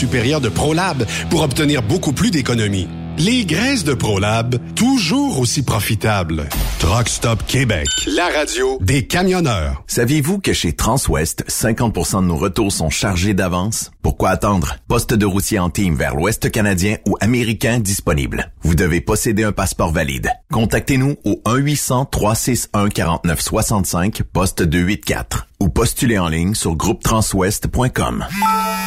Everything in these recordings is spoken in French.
supérieure de ProLab pour obtenir beaucoup plus d'économies. Les graisses de ProLab, toujours aussi profitables. Truck Stop Québec, la radio des camionneurs. Saviez-vous que chez Transwest, 50% de nos retours sont chargés d'avance? Pourquoi attendre? Poste de routier en team vers l'Ouest canadien ou américain disponible. Vous devez posséder un passeport valide. Contactez-nous au 1-800-361-4965, poste 284 ou postulez en ligne sur groupetranswest.com.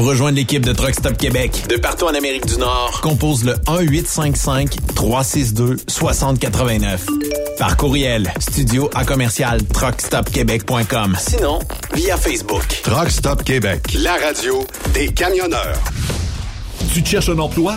Pour rejoindre l'équipe de Truck Stop Québec, De partout en Amérique du Nord, compose le 1-855-362-6089. Par courriel, studio à commercial truckstopquebec.com. sinon, via Facebook. Truck Stop Québec, la radio des camionneurs. Tu te cherches un emploi?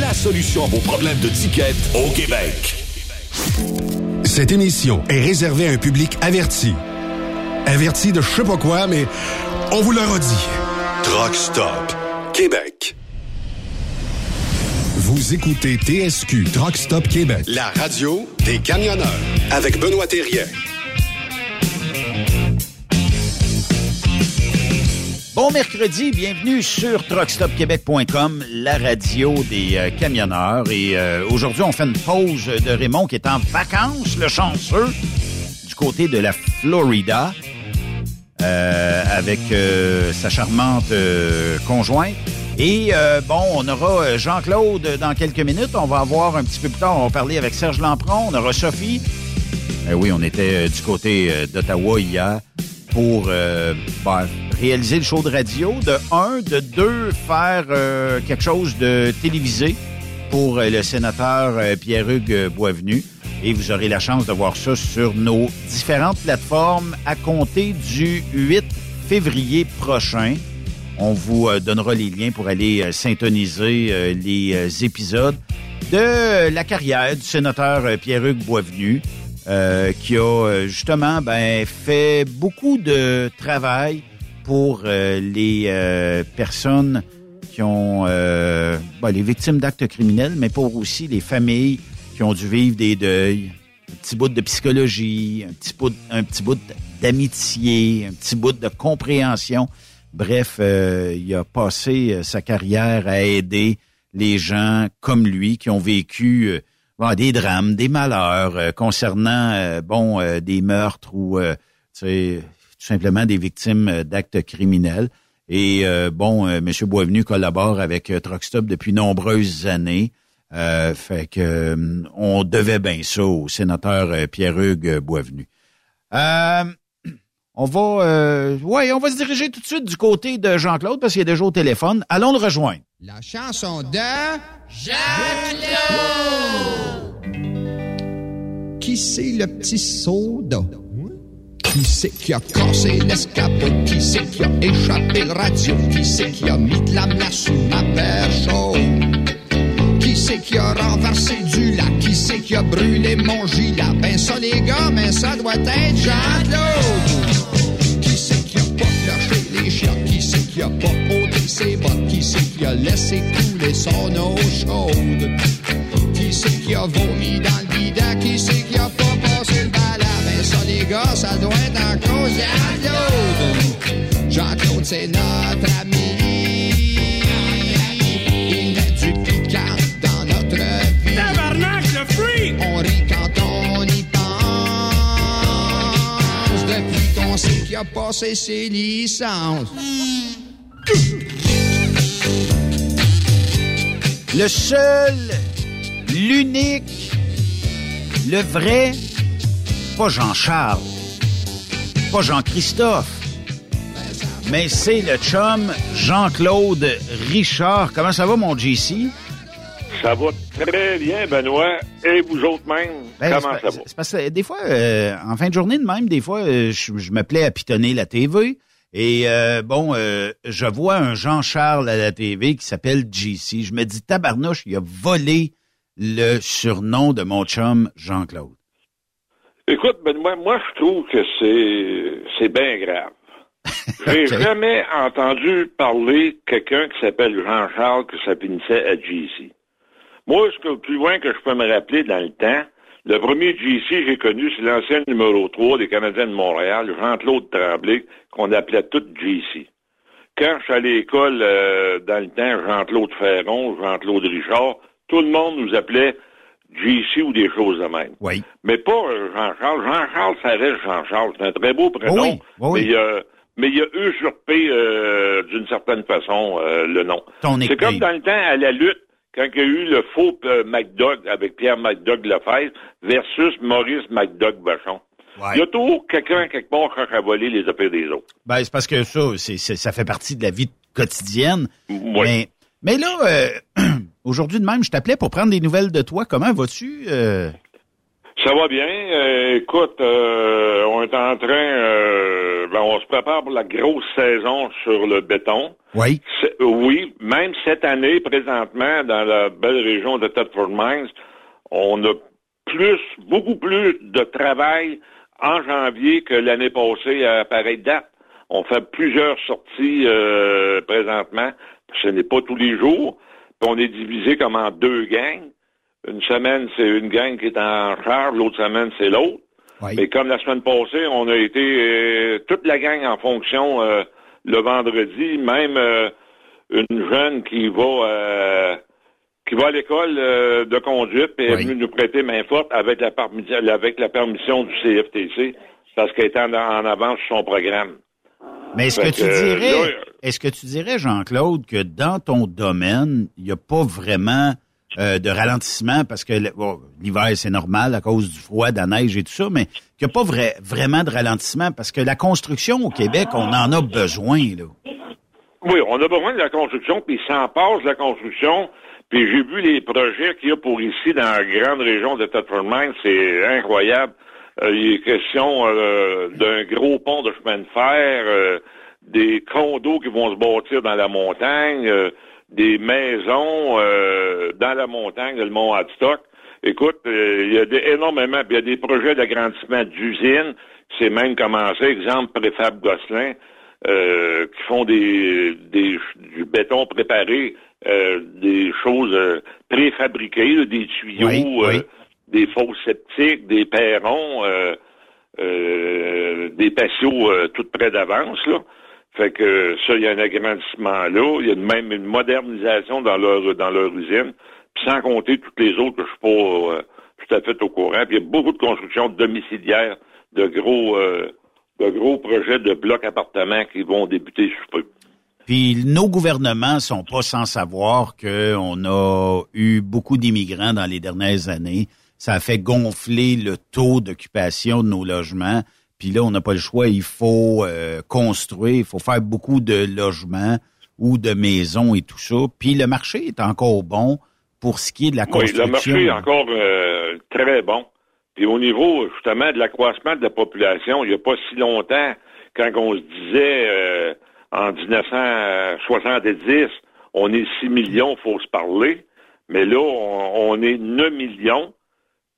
la solution à vos problèmes de ticket au Québec. Cette émission est réservée à un public averti. Averti de je sais pas quoi, mais on vous le redit. Truck Stop Québec. Vous écoutez TSQ Truck Stop Québec, la radio des camionneurs avec Benoît Thérien. Bon mercredi, bienvenue sur truckstopquebec.com, la radio des euh, camionneurs. Et euh, aujourd'hui, on fait une pause de Raymond qui est en vacances, le chanceux, du côté de la Florida, euh, avec sa charmante conjointe. Et bon, on aura Jean-Claude dans quelques minutes. On va avoir un petit peu plus tard, on va parler avec Serge Lampron. On aura Sophie. oui, on était du côté d'Ottawa hier pour ben, réaliser le show de radio. De un, de deux, faire euh, quelque chose de télévisé pour euh, le sénateur euh, Pierre-Hugues Boisvenu. Et vous aurez la chance de voir ça sur nos différentes plateformes à compter du 8 février prochain. On vous donnera les liens pour aller syntoniser les épisodes de la carrière du sénateur Pierre-Hugues Boisvenu, qui a justement ben, fait beaucoup de travail pour euh, les euh, personnes qui ont euh, ben, les victimes d'actes criminels, mais pour aussi les familles qui ont dû vivre des deuils, un petit bout de psychologie, un petit bout, un petit bout d'amitié, un petit bout de compréhension. Bref, il a passé sa carrière à aider les gens comme lui qui ont vécu des drames, des malheurs concernant bon des meurtres ou tout simplement des victimes euh, d'actes criminels. Et euh, bon, euh, M. Boisvenu collabore avec euh, Truckstop depuis nombreuses années. fait que on devait bien ça au sénateur Pierre-Hugues Boisvenu. On va ouais, on va se diriger tout de suite du côté de Jean-Claude parce qu'il est déjà au téléphone. Allons le rejoindre. La chanson de Jean-Claude. Qui c'est le petit soda? Qui c'est qui a cassé l'escabeau? Qui c'est qui a échappé le radio? Qui c'est qui a mis de la mer sous ma chaude? Qui c'est qui a renversé du lac? Qui c'est qui a brûlé mon gilet? Ben ça les gars, mais ça doit être Jean-Claude! Les chiens? Qui c'est qui a pas ôté ses bottes? Qui c'est qui a laissé couler son eau chaude? Qui c'est qui a vomi dans le bidon? Qui c'est qui a pas passé le balai? ça, les gars, ça doit être en cause Jean-Claude. Jean-Claude, c'est notre ami. Ses licences. Le seul, l'unique, le vrai pas Jean-Charles, pas Jean-Christophe, mais c'est le chum Jean-Claude Richard. Comment ça va, mon JC? Ça va très bien, Benoît. Et vous autres même, ben, comment ça va? parce que des fois, euh, en fin de journée de même, des fois, euh, je, me plais à pitonner la TV. Et euh, bon, je vois un Jean-Charles à la TV qui s'appelle JC. Je me dis, tabarnouche, il a volé le surnom de mon chum Jean-Claude. Écoute, Benoît, moi, je trouve que c'est, c'est bien grave. J'ai jamais entendu parler quelqu'un qui s'appelle Jean-Charles que ça finissait à GC. Moi, ce que plus loin que je peux me rappeler dans le temps, le premier GC j'ai connu, c'est l'ancien numéro 3 des Canadiens de Montréal, Jean-Claude Tremblay, qu'on appelait tout GC. Quand je suis à l'école, euh, dans le temps, Jean-Claude Ferron, Jean-Claude Richard, tout le monde nous appelait JC ou des choses de même. Oui. Mais pas euh, Jean-Charles. Jean-Charles, ça reste Jean-Charles. C'est un très beau prénom. Oui. Oui. Mais, euh, mais il a usurpé euh, d'une certaine façon euh, le nom. C'est comme dans le temps à la lutte, quand il y a eu le faux euh, avec Pierre MacDoug Lefebvre versus Maurice MacDoug Vachon. Il y a toujours quelqu'un quelque part qui a volé les affaires des autres. Ben, c'est parce que ça, c'est, ça fait partie de la vie quotidienne. Oui. Mais, mais là, euh, aujourd'hui de même, je t'appelais pour prendre des nouvelles de toi. Comment vas-tu? euh? Ça va bien. Euh, écoute, euh, on est en train, euh, ben, on se prépare pour la grosse saison sur le béton. Oui. Oui, même cette année, présentement, dans la belle région de Thetford Mines, on a plus, beaucoup plus de travail en janvier que l'année passée à pareille date. On fait plusieurs sorties euh, présentement. Ce n'est pas tous les jours. Puis on est divisé comme en deux gangs. Une semaine, c'est une gang qui est en charge, l'autre semaine, c'est l'autre. Oui. Mais comme la semaine passée, on a été euh, toute la gang en fonction euh, le vendredi, même euh, une jeune qui va qui va à l'école de conduite et est Oui. venue nous prêter main forte avec la, avec la permission du CFTC parce qu'elle était en, en avance sur son programme. Mais est-ce que Fait tu que, dirais, est-ce que tu dirais, Jean-Claude, que dans ton domaine, il n'y a pas vraiment euh, de ralentissement parce que l'hiver, c'est normal à cause du froid, de la neige et tout ça, mais qu'il n'y a pas vrai- vraiment de ralentissement parce que la construction au Québec, on en a besoin, là. Oui, on a besoin de la construction, puis ça en passe la construction. Puis j'ai vu les projets qu'il y a pour ici dans la grande région de Thetford Mines, c'est incroyable. Euh, il est question euh, d'un gros pont de chemin de fer, des condos qui vont se bâtir dans la montagne, des maisons euh, dans la montagne, le mont Hadstock. Écoute, euh, il y a des, énormément, puis il y a des projets d'agrandissement d'usines. C'est même commencé, exemple, Préfab Gosselin, euh, qui font des, des du béton préparé, euh, des choses euh, préfabriquées, des tuyaux, Oui, euh, oui. des fosses septiques, des perrons, euh, euh, des patios euh, tout près d'avance. Là. Fait que ça, il y a un agrandissement là. Il y a même une modernisation dans leur dans leur usine. Puis sans compter toutes les autres que je suis pas euh, tout à fait au courant. Puis il y a beaucoup de constructions domiciliaires, de gros euh, de gros projets de blocs appartements qui vont débuter sous peu. Puis nos gouvernements sont pas sans savoir qu'on a eu beaucoup d'immigrants dans les dernières années. Ça a fait gonfler le taux d'occupation de nos logements. Puis là, on n'a pas le choix. Il faut euh, construire, il faut faire beaucoup de logements ou de maisons et tout ça. Puis le marché est encore bon pour ce qui est de la Oui, construction. le marché est encore euh, très bon. Puis au niveau, justement, de l'accroissement de la population, il n'y a pas si longtemps, quand on se disait euh, en 1970, on est 6 millions, faut se parler. Mais là, on, on est 9 millions.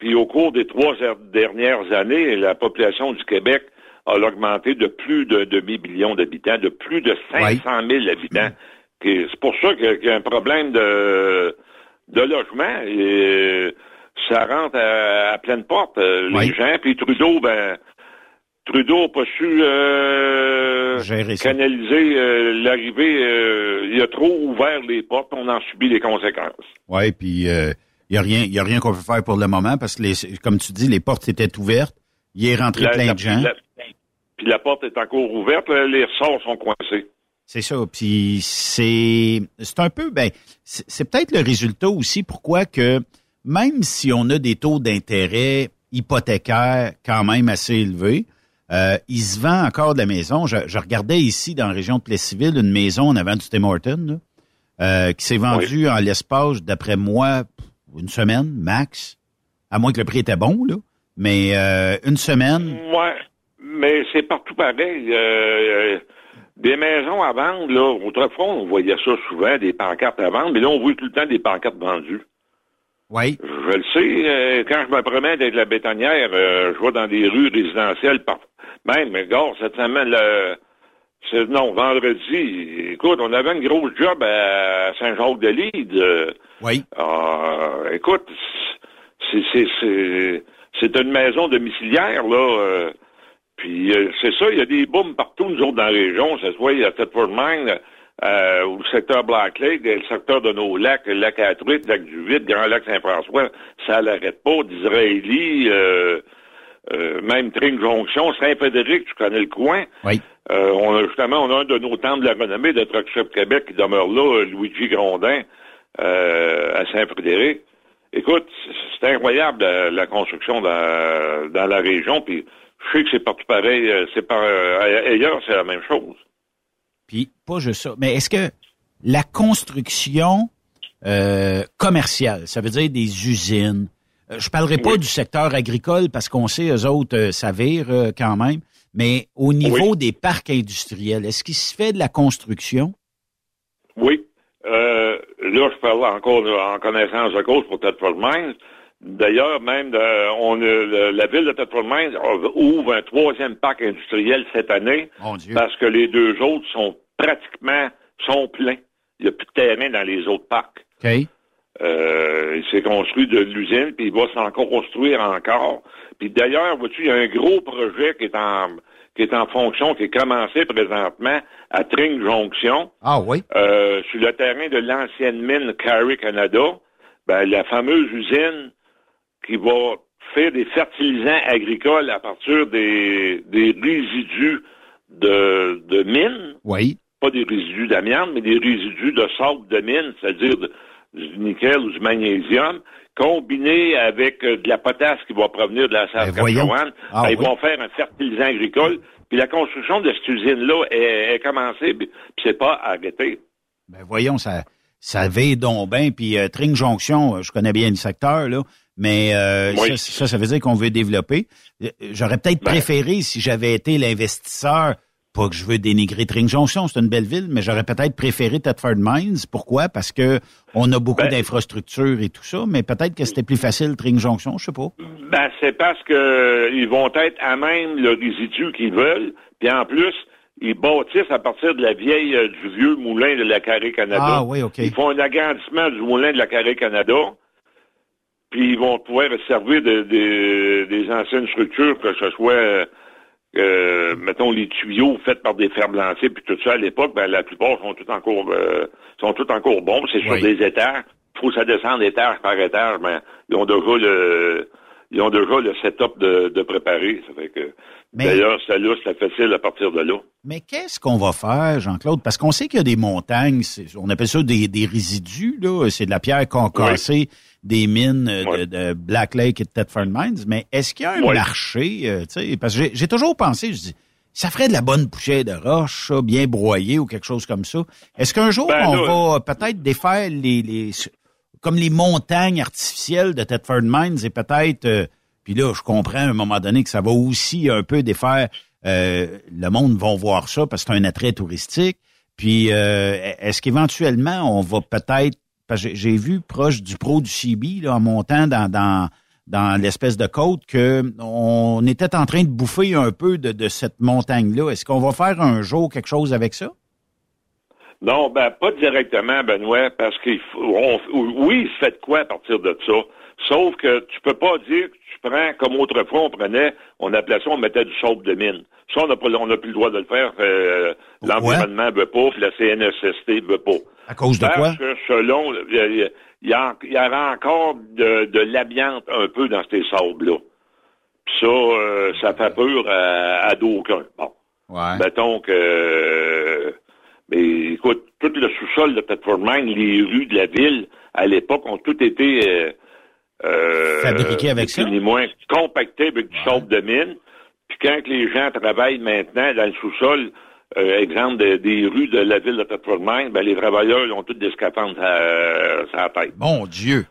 Puis au cours des trois er- dernières années, la population du Québec a augmenté de plus de demi-million d'habitants, de plus de 500 000 habitants. Puis C'est pour ça qu'il y a- un problème de, de logement. Et ça rentre à, à pleine porte. euh, Les Oui. gens, puis Trudeau, ben, Trudeau n'a pas su euh, canaliser euh, l'arrivée. euh, il a trop ouvert les portes, on en subit les conséquences. Oui, puis il n'y a rien, y a rien qu'on peut faire pour le moment parce que, les, comme tu dis, les portes étaient ouvertes. Il est rentré La- plein la- de gens. la- puis la porte est encore ouverte, là, les ressorts sont coincés. C'est ça. Puis c'est c'est un peu ben c'est peut-être le résultat aussi pourquoi que même si on a des taux d'intérêt hypothécaires quand même assez élevés, euh, il se vend encore de la maison. Je, je regardais ici dans la région de Plessisville une maison en avant du Tim Horton euh, qui s'est vendue en l'espace d'après moi une semaine max, à moins que le prix était bon là, mais euh, une semaine. Ouais, mais c'est partout pareil. Euh, euh, des maisons à vendre, là, autrefois, on voyait ça souvent, des pancartes à vendre, mais là, on voit tout le temps des pancartes vendues. Oui. Je le sais, euh, quand je me promène avec la bétonnière, je vais dans des rues résidentielles, par... même, gars, cette semaine, le... non, vendredi, écoute, on avait une grosse job à Saint-Jacques-de-Lide. euh, Oui. euh, écoute, c'est, c'est, c'est, c'est une maison domiciliaire, là. euh, puis euh, c'est ça, il y a des booms partout, nous autres, dans la région. Ça se voit, il y a Thetford Mine, euh, ou le secteur Black Lake, le secteur de nos lacs, le lac à Truite, le lac du Vide, Grand Lac Saint-François, ça l'arrête pas. D'Israéli, euh, même Tring Jonction, Saint-Frédéric, tu connais le coin. Oui. Euh, on a justement, on a un de nos temples de la renommée de Truck Shop Québec qui demeure là, Luigi Grondin. euh, à Saint-Frédéric. Écoute, c'est incroyable la, la construction dans, dans, la région, puis je sais que c'est partout pareil, euh, c'est par euh, ailleurs, c'est la même chose. Puis pas juste ça, mais est-ce que la construction euh, commerciale, ça veut dire des usines, je parlerai pas du secteur agricole parce qu'on sait eux autres ça vire quand même, mais au niveau des parcs industriels, est-ce qu'il se fait de la construction? Oui. Euh, là, je parle encore en connaissance de cause pour Mines. D'ailleurs, même de, on la ville de Mines ouvre un troisième parc industriel cette année parce que les deux autres sont pratiquement sont pleins. Il n'y a plus de terrain dans les autres parcs. Euh, il s'est construit de l'usine, puis il va s'en construire encore. Puis d'ailleurs, vois-tu, il y a un gros projet qui est en qui est en fonction, qui est commencé présentement à Tring Jonction. Ah oui? Euh, sur le terrain de l'ancienne mine Carrie Canada, ben, la fameuse usine qui va faire des fertilisants agricoles à partir des, des résidus de, de mine. Oui. Pas des résidus d'amiante, mais des résidus de sable de mine, c'est-à-dire du nickel ou du magnésium, combiné avec euh, de la potasse qui va provenir de la Saskatchewan, ah, ben, ils vont faire un fertilisant agricole. Puis la construction de cette usine-là est, commencée, puis c'est pas arrêté. Ben voyons, ça, ça veille donc bien. Puis euh, Tring Jonction, euh, je connais bien le secteur, là, mais ça, ça, veut dire qu'on veut développer. J'aurais peut-être ben. préféré, si j'avais été l'investisseur, pas que je veux dénigrer Tring Jonction, c'est une belle ville, mais j'aurais peut-être préféré Thetford Mines. Pourquoi? Parce que on a beaucoup ben- d'infrastructures et tout ça, mais peut-être que c'était plus facile Tring Jonction, je sais pas. Ben, c'est parce que ils vont être à même le résidu qu'ils veulent, puis en plus, ils bâtissent à partir de la vieille, euh, du vieux moulin de la Carré Canada. Ah oui, OK. Ils font un agrandissement du moulin de la Carré Canada, puis ils vont pouvoir servir de, des anciennes structures, que ce soit euh, euh, mettons, les tuyaux faits par des fers blancés, puis tout ça, à l'époque, ben, la plupart sont tout encore euh, sont tout encore bons. C'est sur des étages. Il faut que ça descende étage par étage, mais ils ont déjà le ils ont déjà le setup de, de préparer. Ça fait que D'ailleurs, ça là, c'est facile à partir de là. Mais qu'est-ce qu'on va faire, Jean-Claude? Parce qu'on sait qu'il y a des montagnes, on appelle ça des, des résidus, là. C'est de la pierre concassée des mines de, Black Lake et de Thetford Mines, mais est-ce qu'il y a un marché, euh, parce que j'ai toujours pensé, je dis, ça ferait de la bonne poussière de roche, ça, bien broyée ou quelque chose comme ça. Est-ce qu'un jour, ben on va peut-être défaire les, les, comme les montagnes artificielles de Thetford Mines et peut-être, euh, puis là, je comprends à un moment donné que ça va aussi un peu défaire, euh, le monde va voir ça parce que c'est un attrait touristique. Puis, est-ce qu'éventuellement, on va peut-être j'ai vu proche du pro du CB, là, en montant dans, dans, dans l'espèce de côte, que on était en train de bouffer un peu de, de cette montagne-là. Est-ce qu'on va faire un jour quelque chose avec ça? Non, ben pas directement, Benoît, parce qu'il oui, il se fait de quoi à partir de ça? Sauf que tu peux pas dire que tu prends comme autrefois on prenait, on appelait ça, on mettait du sable de mine. Ça, on n'a plus le droit de le faire. Euh, L'environnement veut pas, puis la CNSST veut pas. À cause de quoi? que selon, il y, a, y avait encore de, de l'amiante un peu dans ces sables-là. Puis ça, euh, ça fait peur à, à d'aucuns. Bon. Ouais. Mettons que... mais écoute, tout le sous-sol de Mine, les rues de la ville, à l'époque, ont tout été... Euh, euh Fabriqués avec ça? Ni moins compactés avec du sable de mine. Puis quand les gens travaillent maintenant dans le sous-sol, euh, exemple des rues de la ville de Mine, ben, les travailleurs ils ont toutes des scaphandres à, la tête. Mon Dieu!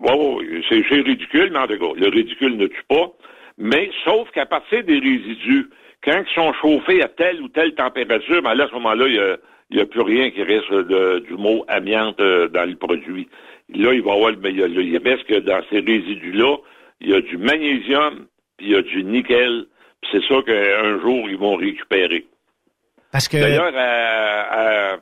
Oui, c'est ridicule, mais en tout cas, le ridicule ne tue pas. Mais sauf qu'à partir des résidus, quand ils sont chauffés à telle ou telle température, ben là, à ce moment-là, il n'y a, plus rien qui reste du mot amiante euh, dans le produit. Là, il va y avoir, mais il, reste que dans ces résidus-là, il y a du magnésium, puis il y a du nickel, puis c'est ça qu'un jour, ils vont récupérer. D'ailleurs, à,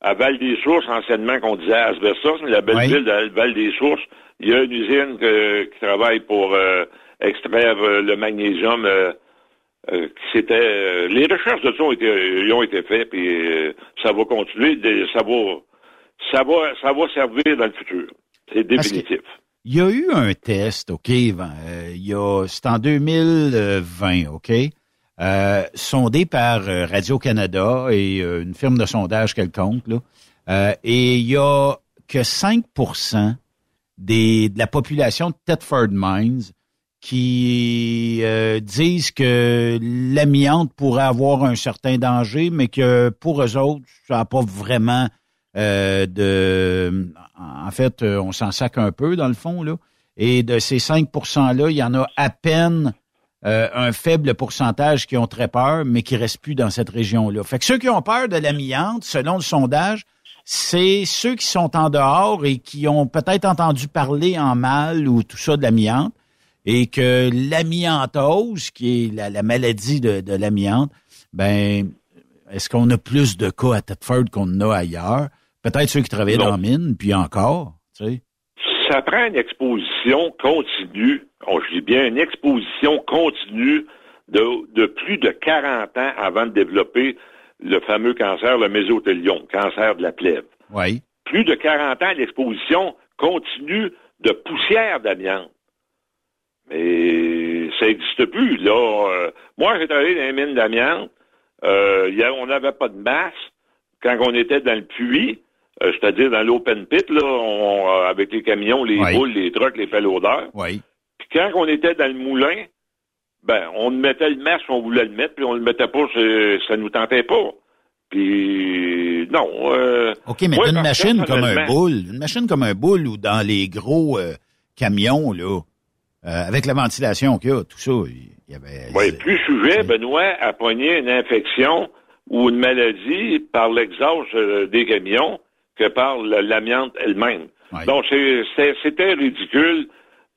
à, Val-des-Sources, anciennement qu'on disait Asbestos, la belle ville de Val-des-Sources, il y a une usine qui travaille pour euh, extraire euh, le magnésium. Euh, c'était les recherches de ça ont été, ont été faites, puis ça va continuer, ça va, ça va, ça va servir dans le futur. C'est définitif. Il y a eu un test, OK, il y a, c'est en 2020, OK? Euh, sondé par euh, Radio-Canada et euh, une firme de sondage quelconque. Là. et il y a que 5 des, de la population de Thetford Mines qui euh, disent que l'amiante pourrait avoir un certain danger, mais que pour eux autres, ça n'a pas vraiment euh, de... En fait, on s'en sac un peu dans le fond, là. Et de ces 5 %-là, il y en a à peine un faible pourcentage qui ont très peur, mais qui restent plus dans cette région-là. Fait que ceux qui ont peur de l'amiante, selon le sondage, c'est ceux qui sont en dehors et qui ont peut-être entendu parler en mal ou tout ça de l'amiante et que l'amiantose, qui est la, maladie de, de l'amiante, ben, est-ce qu'on a plus de cas à Thetford qu'on en a ailleurs? Peut-être ceux qui travaillent dans la mine, puis encore, tu sais. Ça prend une exposition continue, on, je dis bien une exposition continue de, de plus de 40 ans avant de développer le fameux cancer, le mésothéliome, cancer de la plèvre. Oui. Plus de 40 ans d'exposition continue de poussière d'amiante. Mais ça n'existe plus. Là, euh, moi, j'ai travaillé dans les mines d'amiante. Euh, on n'avait pas de masse quand on était dans le puits, euh, c'est-à-dire dans l'open pit, là, on, avec les camions, les boules, les trucks, les pelles Oui. Puis quand on était dans le moulin, ben, on mettait le masque, on voulait le mettre, puis on le mettait pas, ça nous tentait pas. Puis non. OK, mais une machine comme un boule, une machine comme un boule ou dans les gros camions, là, euh, avec la ventilation qu'il y a, tout ça, il y avait... Oui, plus sujet, Benoît, à pogner une infection ou une maladie par l'exhaust euh, des camions que par l'amiante elle-même. Donc, c'était ridicule.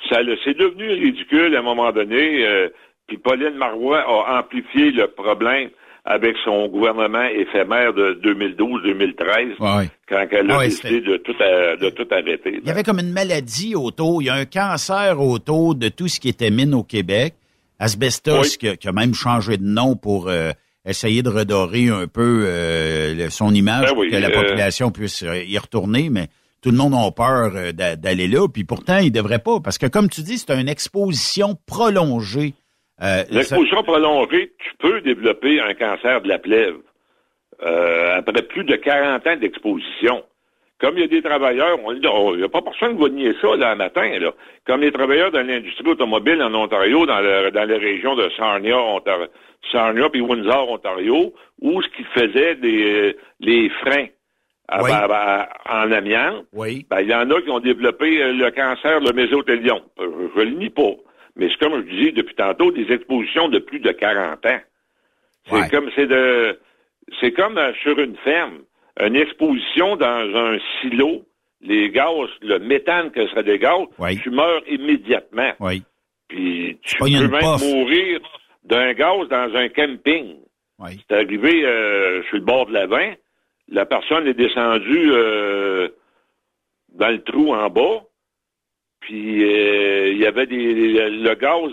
Ça C'est devenu ridicule à un moment donné. Euh, puis Pauline Marois a amplifié le problème avec son gouvernement éphémère de 2012-2013, quand elle a décidé de tout, de tout arrêter. Il y avait comme une maladie autour, il y a un cancer autour de tout ce qui était mine au Québec. Asbestos, qui, a, même changé de nom pour euh, essayer de redorer un peu euh, son image ben pour que la euh, population puisse y retourner, mais tout le monde a peur d'aller là, puis pourtant, il devrait pas, parce que comme tu dis, c'est une exposition prolongée. Euh, L'exposition prolongée, tu peux développer un cancer de la plèvre. Euh, après plus de 40 ans d'exposition. Comme il y a des travailleurs, on il n'y a pas personne qui va nier ça là, matin. Là. Comme les travailleurs dans l'industrie automobile en Ontario, dans, dans les régions de Sarnia, Ontario, Sarnia puis Windsor, Ontario, où ce qu'ils faisaient des les freins en amiante, oui. ben, il y en a qui ont développé euh, le cancer, le mésothélium. Je, je le nie pas. Mais c'est comme je disais depuis tantôt, des expositions de plus de 40 ans. C'est comme c'est de c'est comme euh, sur une ferme. Une exposition dans un silo, les gaz, le méthane que des gaz, tu meurs immédiatement. Oui. Puis tu peux même mourir d'un gaz dans un camping. C'est arrivé euh, sur le bord de la vin, la personne est descendue euh, dans le trou en bas, puis euh, il y avait des le gaz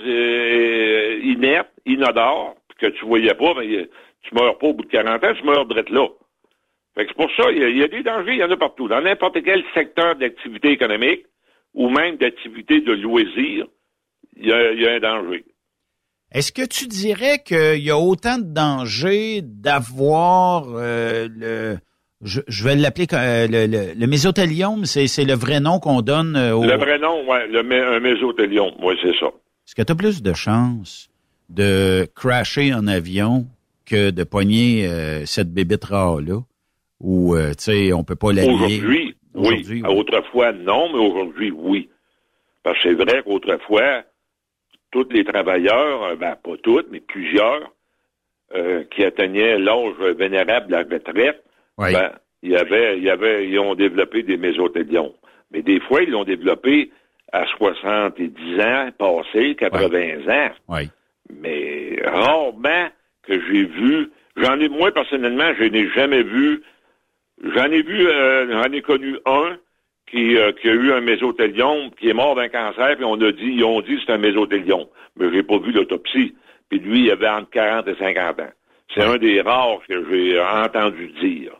inerte, inodore, que tu voyais pas, mais tu meurs pas au bout de 40 ans, tu meurs direct là. C'est pour ça, il y, a des dangers, il y en a partout. Dans n'importe quel secteur d'activité économique ou même d'activité de loisirs, il y a, un danger. Est-ce que tu dirais qu'il y a autant de dangers d'avoir euh, le je, vais l'appeler euh, le, le, le, mésothélium, c'est le vrai nom qu'on donne euh, au... Le vrai nom, oui, le un mésothélium, oui, c'est ça. Est-ce que tu as plus de chances de crasher en avion que de pogner euh, cette bébête rare-là? Ou, tu sais, on peut pas la Aujourd'hui, oui. Autrefois, non, mais aujourd'hui, oui. Parce que c'est vrai qu'autrefois, tous les travailleurs, ben pas toutes, mais plusieurs, qui atteignaient l'âge vénérable de la retraite, ben, il y avait, il y avait, ils ont développé des mésothéliomes. Mais des fois, ils l'ont développé à 70 ans passés, 80 ans. Oui. Mais rarement que j'ai vu, j'en ai, moi personnellement, je n'ai jamais vu, j'en ai vu, euh, j'en ai connu un qui, euh, qui a eu un mésothéliome, qui est mort d'un cancer, puis on a dit, ils ont dit c'est un mésothéliome. Mais j'ai pas vu l'autopsie. Puis lui, il avait entre 40 et 50 ans. C'est un des rares que j'ai entendu dire.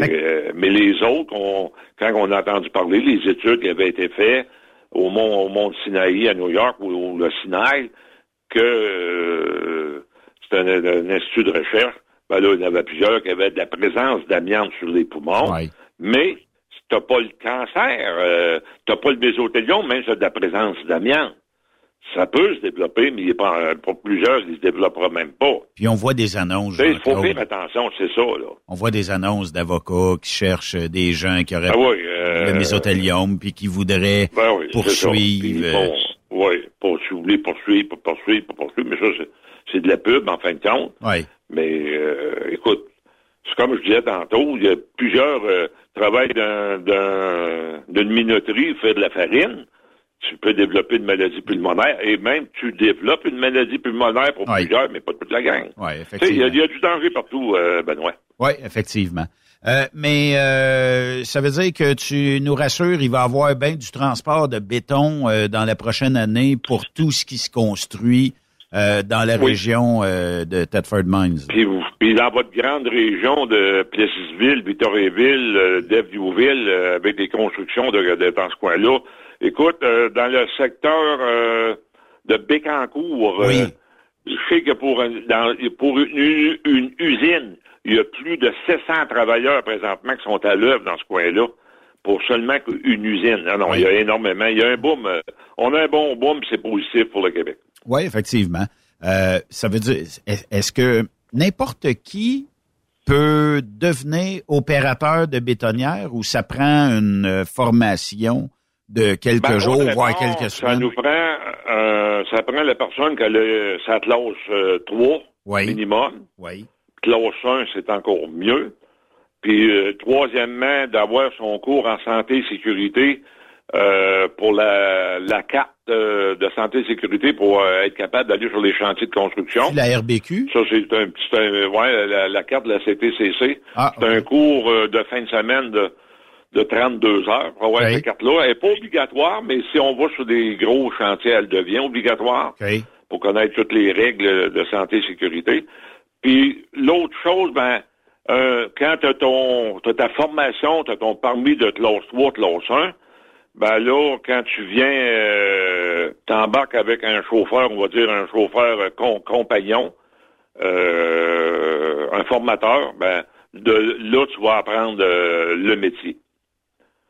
Euh, mais, les autres, quand on a entendu parler, les études qui avaient été faites au mont, au mont Sinaï à New York ou, le Sinaï, que euh, c'était un, institut de recherche, ben là, il y en avait plusieurs qui avaient de la présence d'amiante sur les poumons, mais t'as pas le cancer, euh, t'as pas le mésothéliome, même sur de la présence d'amiante. Ça peut se développer, mais il est pas, euh, pour plusieurs, il se développera même pas. Puis on voit des annonces. Il faut faire attention, c'est ça, là. On voit des annonces d'avocats qui cherchent des gens qui auraient Ah oui, euh, le mésothéliome puis qui voudraient Ben oui, c'est poursuivre. Puis, euh, bon, oui, poursuivre, poursuivre, pour poursuivre, pour poursuivre, mais ça, c'est- de la pub, en fin de compte. Oui. Mais euh, écoute, c'est comme je disais tantôt, il y a plusieurs euh, travaillent d'un- d'un- d'une minoterie, faire de la farine. Tu peux développer une maladie pulmonaire et même tu développes une maladie pulmonaire pour Oui. plusieurs, mais pas toute la gang. Oui, Tu sais, il y, a- effectivement. il y a du danger partout, euh, Benoît. Oui, effectivement. Euh, mais euh, ça veut dire que tu nous rassures, il va y avoir bien du transport de béton euh, dans la prochaine année pour tout ce qui se construit euh, dans la Oui. région euh, de Thetford Mines. Puis, vous- puis dans votre grande région de Plessisville, Victoriaville, euh, Deviouville, euh, avec des constructions de, de- dans ce coin-là, écoute, euh, dans le secteur euh, de Bécancourt, Oui. je sais que pour, un- dans, pour une, une usine, il y a plus de 700 travailleurs présentement qui sont à l'œuvre dans ce coin-là pour seulement une usine. Non, non, Oui. il y a énormément. Il y a un boom. on a un bon boom, c'est positif pour le Québec. Oui, effectivement. Euh, ça veut dire, est- est-ce que n'importe qui peut devenir opérateur de bétonnière ou ça prend une euh, formation de quelques Ben, jours, voire quelques Ça semaines? nous prend, euh, ça prend la personne qui a le, sa classe euh, 3 Oui. minimum. Oui. Classe 1, c'est encore mieux. Puis, euh, troisièmement, d'avoir son cours en santé et sécurité euh, pour la, la carte euh, de santé et sécurité pour euh, être capable d'aller sur les chantiers de construction. La RBQ? Ça, c'est un petit, ouais, la, la carte de la CTCC. Ah, c'est un cours euh, de fin de semaine de, de 32 heures pour avoir Oui. cette carte-là. Elle n'est pas obligatoire, mais si on va sur des gros chantiers, elle devient obligatoire OK. pour connaître toutes les règles de santé et sécurité. Puis l'autre chose, ben, euh, quand tu as ton t'as ta formation, tu as ton permis de classe 3, classe 1, ben là, quand tu viens euh, t'embarques avec un chauffeur, on va dire un chauffeur euh, com- compagnon, euh, un formateur, ben de là, tu vas apprendre euh, le métier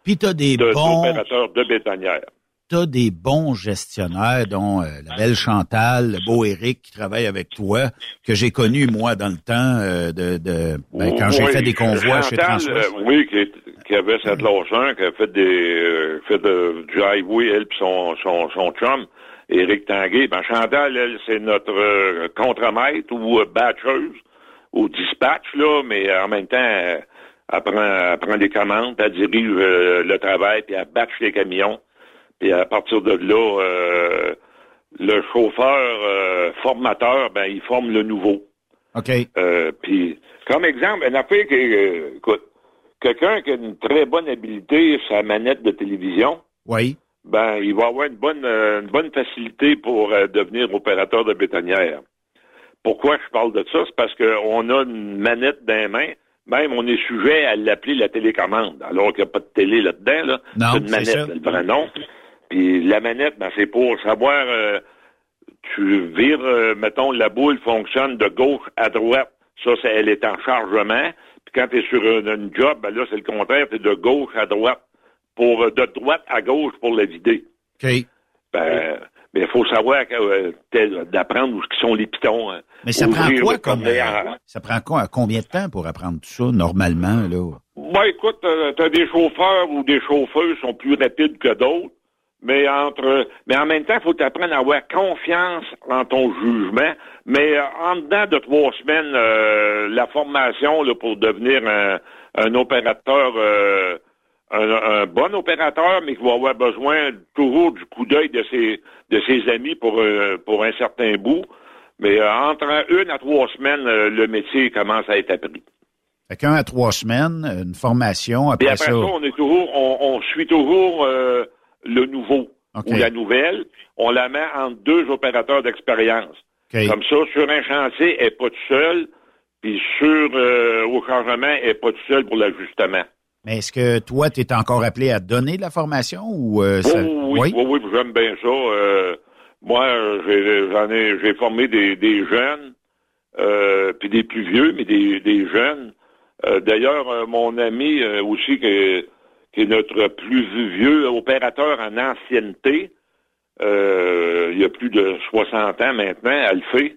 Puis tu as des de bons d'opérateur de bétonnière. t'as des bons gestionnaires, dont euh, la belle Chantal, le beau Eric qui travaille avec toi, que j'ai connu moi dans le temps euh, de, de ben, quand j'ai fait des convois chez Chantal, euh, oui, qui, qui avait cette 1, qui a fait des euh, fait de, du highway, elle puis son, son, son chum, Éric Tanguay. Ben, Chantal, elle, c'est notre euh, contremaître ou euh, batcheuse, ou dispatch, là, mais en même temps, euh, elle prend, elle prend des commandes, elle dirige euh, le travail, puis elle batch les camions. Puis à partir de là, euh, le chauffeur euh, formateur, ben, il forme le nouveau. OK. Euh, puis, comme exemple, une affaire qui, euh, écoute, quelqu'un qui a une très bonne habileté sur sa manette de télévision, Oui. ben, il va avoir une bonne, euh, une bonne facilité pour euh, devenir opérateur de bétonnière. Pourquoi je parle de ça? C'est parce qu'on a une manette dans les mains. Même, on est sujet à l'appeler la télécommande, alors qu'il n'y a pas de télé là-dedans. Là. Non, c'est une manette, ça. c'est le vrai nom. Puis la manette, ben, c'est pour savoir, euh, tu vires, mettons, la boule fonctionne de gauche à droite. Ça, c'est, elle est en chargement. Quand tu es sur une, une job, ben là, c'est le contraire, c'est de gauche à droite. Pour, euh, de droite à gauche pour la vider. OK. Ben, mais il faut savoir euh, d'apprendre où sont les pitons. hein. Mais ça prend quoi comme euh, ça prend quoi combien de temps pour apprendre tout ça normalement là? Ben, écoute, euh, t'as des chauffeurs ou des chauffeurs qui sont plus rapides que d'autres, mais entre, mais en même temps, il faut t'apprendre à avoir confiance en ton jugement. Mais euh, en dedans de trois semaines, euh, la formation là, pour devenir un, un opérateur, euh, un, un bon opérateur, mais qui va avoir besoin toujours du coup d'œil de ses, de ses amis pour, euh, pour un certain bout. Mais euh, entre une à trois semaines, euh, le métier commence à être appris. Fait qu'un à trois semaines, une formation après, après ça, on est toujours, on, on suit toujours euh, le nouveau OK. ou la nouvelle. On la met entre deux opérateurs d'expérience. OK. Comme ça, sur un chantier, elle n'est pas tout seul. Puis sur euh, au changement, elle n'est pas tout seul pour l'ajustement. Mais est-ce que toi tu es encore appelé à donner de la formation ou euh, ça- Oui, oui, oui, oui, j'aime bien ça. Euh, moi, j'en ai, j'ai formé des, des jeunes, euh, puis des plus vieux, mais des, des jeunes. Euh, D'ailleurs, euh, mon ami euh, aussi qui, qui est notre plus vieux opérateur en ancienneté. Euh, il y a plus de 60 ans maintenant, Alphée,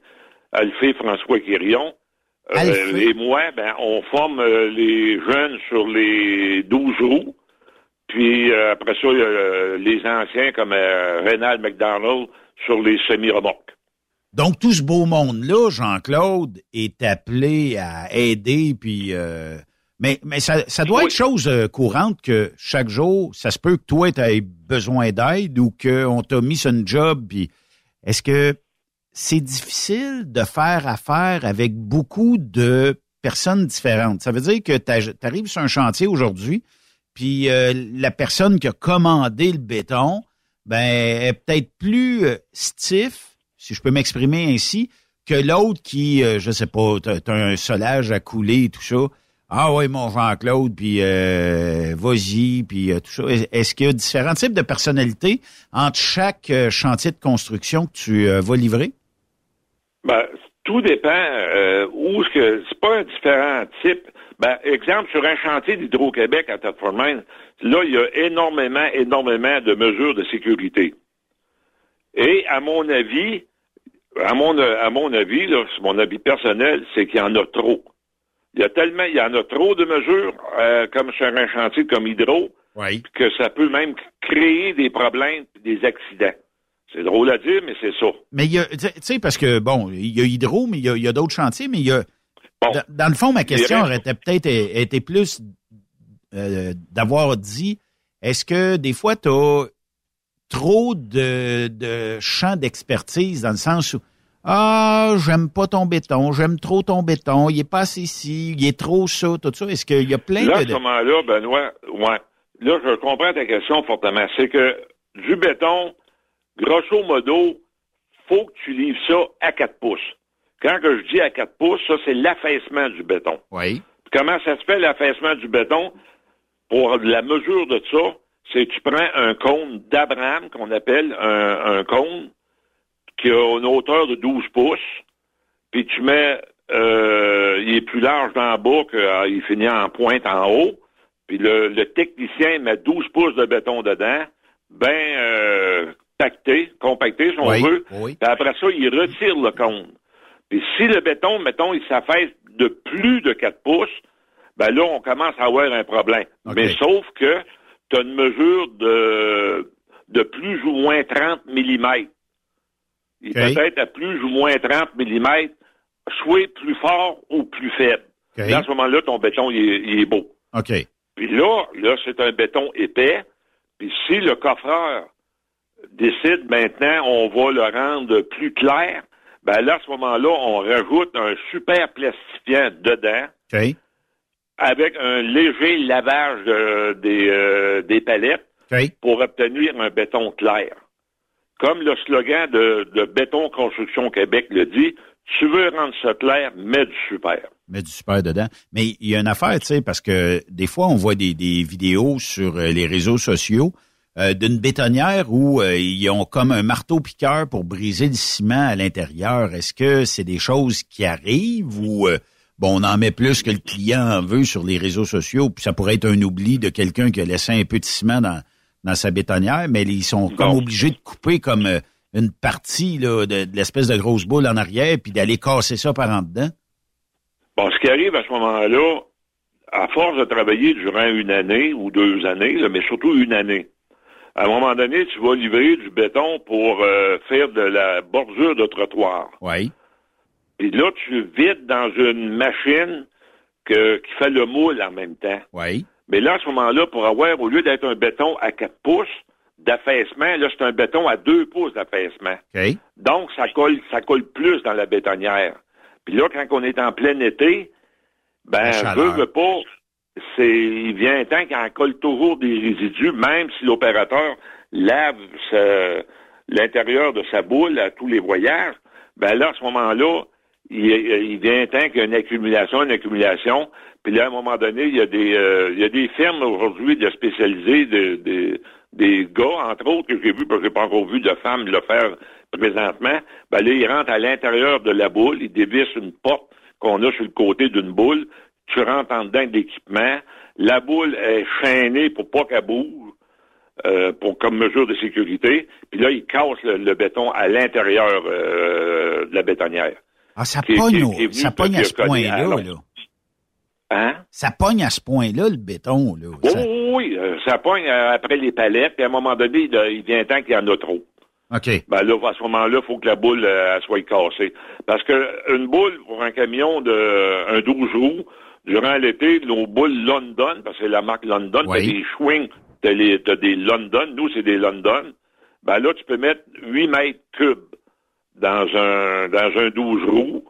Alphée François Quirion. Euh, et moi, ben, on forme euh, les jeunes sur les 12 roues. Puis après ça, les anciens comme Rénal McDonald sur les semi-remorques. Donc, tout ce beau monde-là, Jean-Claude, est appelé à aider, puis... mais mais ça, ça doit être chose courante que chaque jour, ça se peut que toi, tu aies besoin d'aide ou qu'on t'a mis sur une job, puis est-ce que c'est difficile de faire affaire avec beaucoup de personnes différentes? Ça veut dire que tu arrives sur un chantier aujourd'hui, puis euh, la personne qui a commandé le béton, ben, est peut-être plus euh, stiff, si je peux m'exprimer ainsi, que l'autre qui, euh, je sais pas, t'as as un solage à couler et tout ça. Ah oui, mon Jean-Claude, puis vas-y, puis tout ça. Est-ce qu'il y a différents types de personnalités entre chaque chantier de construction que tu vas livrer? Ben, tout dépend euh, où ce que c'est pas un différent type. Ben, exemple, sur un chantier d'Hydro-Québec à Thetford là, il y a énormément, énormément de mesures de sécurité. Et à mon avis, à mon, à mon avis, là, mon avis personnel, c'est qu'il y en a trop. Il y a tellement, il y en a trop de mesures, euh, comme sur un chantier comme Hydro, que ça peut même créer des problèmes, des accidents. C'est drôle à dire, mais c'est ça. Mais il y a, tu sais, parce que, bon, il y a Hydro, mais il y a, d'autres chantiers, mais il y a. dans, le fond, ma question aurait peut-être été plus euh, d'avoir dit est-ce que des fois, tu as trop de, de champs d'expertise dans le sens où Ah, j'aime pas ton béton, j'aime trop ton béton, il est pas assez ici, il est trop ça, tout ça. Est-ce qu'il y a plein là, de. À ce moment-là, Benoît, ouais. Là, je comprends ta question fortement. C'est que du béton, grosso modo, faut que tu livres ça à 4 pouces. Quand que je dis à 4 pouces, ça, c'est l'affaissement du béton. Oui. Comment ça se fait, l'affaissement du béton? Pour la mesure de ça, c'est que tu prends un cône d'Abraham, qu'on appelle un, cône, qui a une hauteur de 12 pouces, puis tu mets, euh, il est plus large d'en bas qu'il euh, finit en pointe en haut, puis le, technicien met 12 pouces de béton dedans, ben, euh, pacté, compacté, si on veut. Puis après ça, il retire le cône. Puis si le béton, mettons, il s'affaisse de plus de 4 pouces, ben là, on commence à avoir un problème. Mais sauf que tu as une mesure de, de plus ou moins 30 mm. Il peut être à plus ou moins 30 mm, soit plus fort ou plus faible. Dans ce moment-là, ton béton, il est, beau. OK. Puis là, là, c'est un béton épais. Puis si le coffreur décide maintenant, on va le rendre plus clair, ben là, à ce moment-là, on rajoute un super plastifiant dedans. Avec un léger lavage des, euh, des palettes pour obtenir un béton clair. Comme le slogan de, de Béton Construction Québec le dit, tu veux rendre ça clair, mets du super. Mets du super dedans. Mais il y a une affaire, tu sais, parce que des fois, on voit des, des vidéos sur euh, les réseaux sociaux euh, d'une bétonnière où euh, ils ont comme un marteau piqueur pour briser le ciment à l'intérieur. Est-ce que c'est des choses qui arrivent ou euh, bon, on en met plus que le client en veut sur les réseaux sociaux, puis ça pourrait être un oubli de quelqu'un qui a laissé un peu de ciment dans, dans sa bétonnière, mais ils sont comme obligés de couper comme une partie là, de, l'espèce de grosse boule en arrière, puis d'aller casser ça par en dedans? Bon, ce qui arrive à ce moment-là, à force de travailler durant une année ou deux années, mais surtout une année, à un moment donné, tu vas livrer du béton pour euh, faire de la bordure de trottoir. Oui. Et là, tu vides dans une machine que, qui fait le moule en même temps. Oui. Mais là, à ce moment-là, pour avoir, au lieu d'être un béton à 4 pouces d'affaissement, là, c'est un béton à 2 pouces d'affaissement. Donc, ça colle, ça colle plus dans la bétonnière. Puis là, quand on est en plein été, ben, veut, veut pas, c'est il vient un temps qu'il en colle toujours des résidus, même si l'opérateur lave l'intérieur de sa boule à tous les voyages, ben là, à ce moment-là, il, il vient un temps qu'il y a une accumulation, une accumulation, puis là, à un moment donné, il y a des euh, il y a des firmes aujourd'hui de spécialisées, de, des gars, entre autres, que j'ai vu, parce que j'ai pas encore vu de femmes le faire présentement, ben là, ils rentrent à l'intérieur de la boule, ils dévissent une porte qu'on a sur le côté d'une boule, tu rentres en dedans de l'équipement, la boule est chaînée pour pas qu'elle bouge, euh, pour comme mesure de sécurité, puis là, il casse le, le béton à l'intérieur euh, de la bétonnière. Ah, ça Qui pogne, qui ça pogne à ce point-là, là. Hein? Ça pogne à ce point-là, le béton, là. Oui, Ça- oui, oui, euh, ça pogne euh, après les palettes, puis à un moment donné, il, il vient temps qu'il y en a trop. OK. Ben là, à ce moment-là, il faut que la boule euh, elle soit cassée. Parce que une boule pour un camion de un 12 roues, durant l'été, nos boules London, parce que c'est la marque London, Oui. t'as des Schwing, t'as, les, t'as des London, nous c'est des London. Ben là, tu peux mettre 8 mètres cubes dans un dans un 12 roues.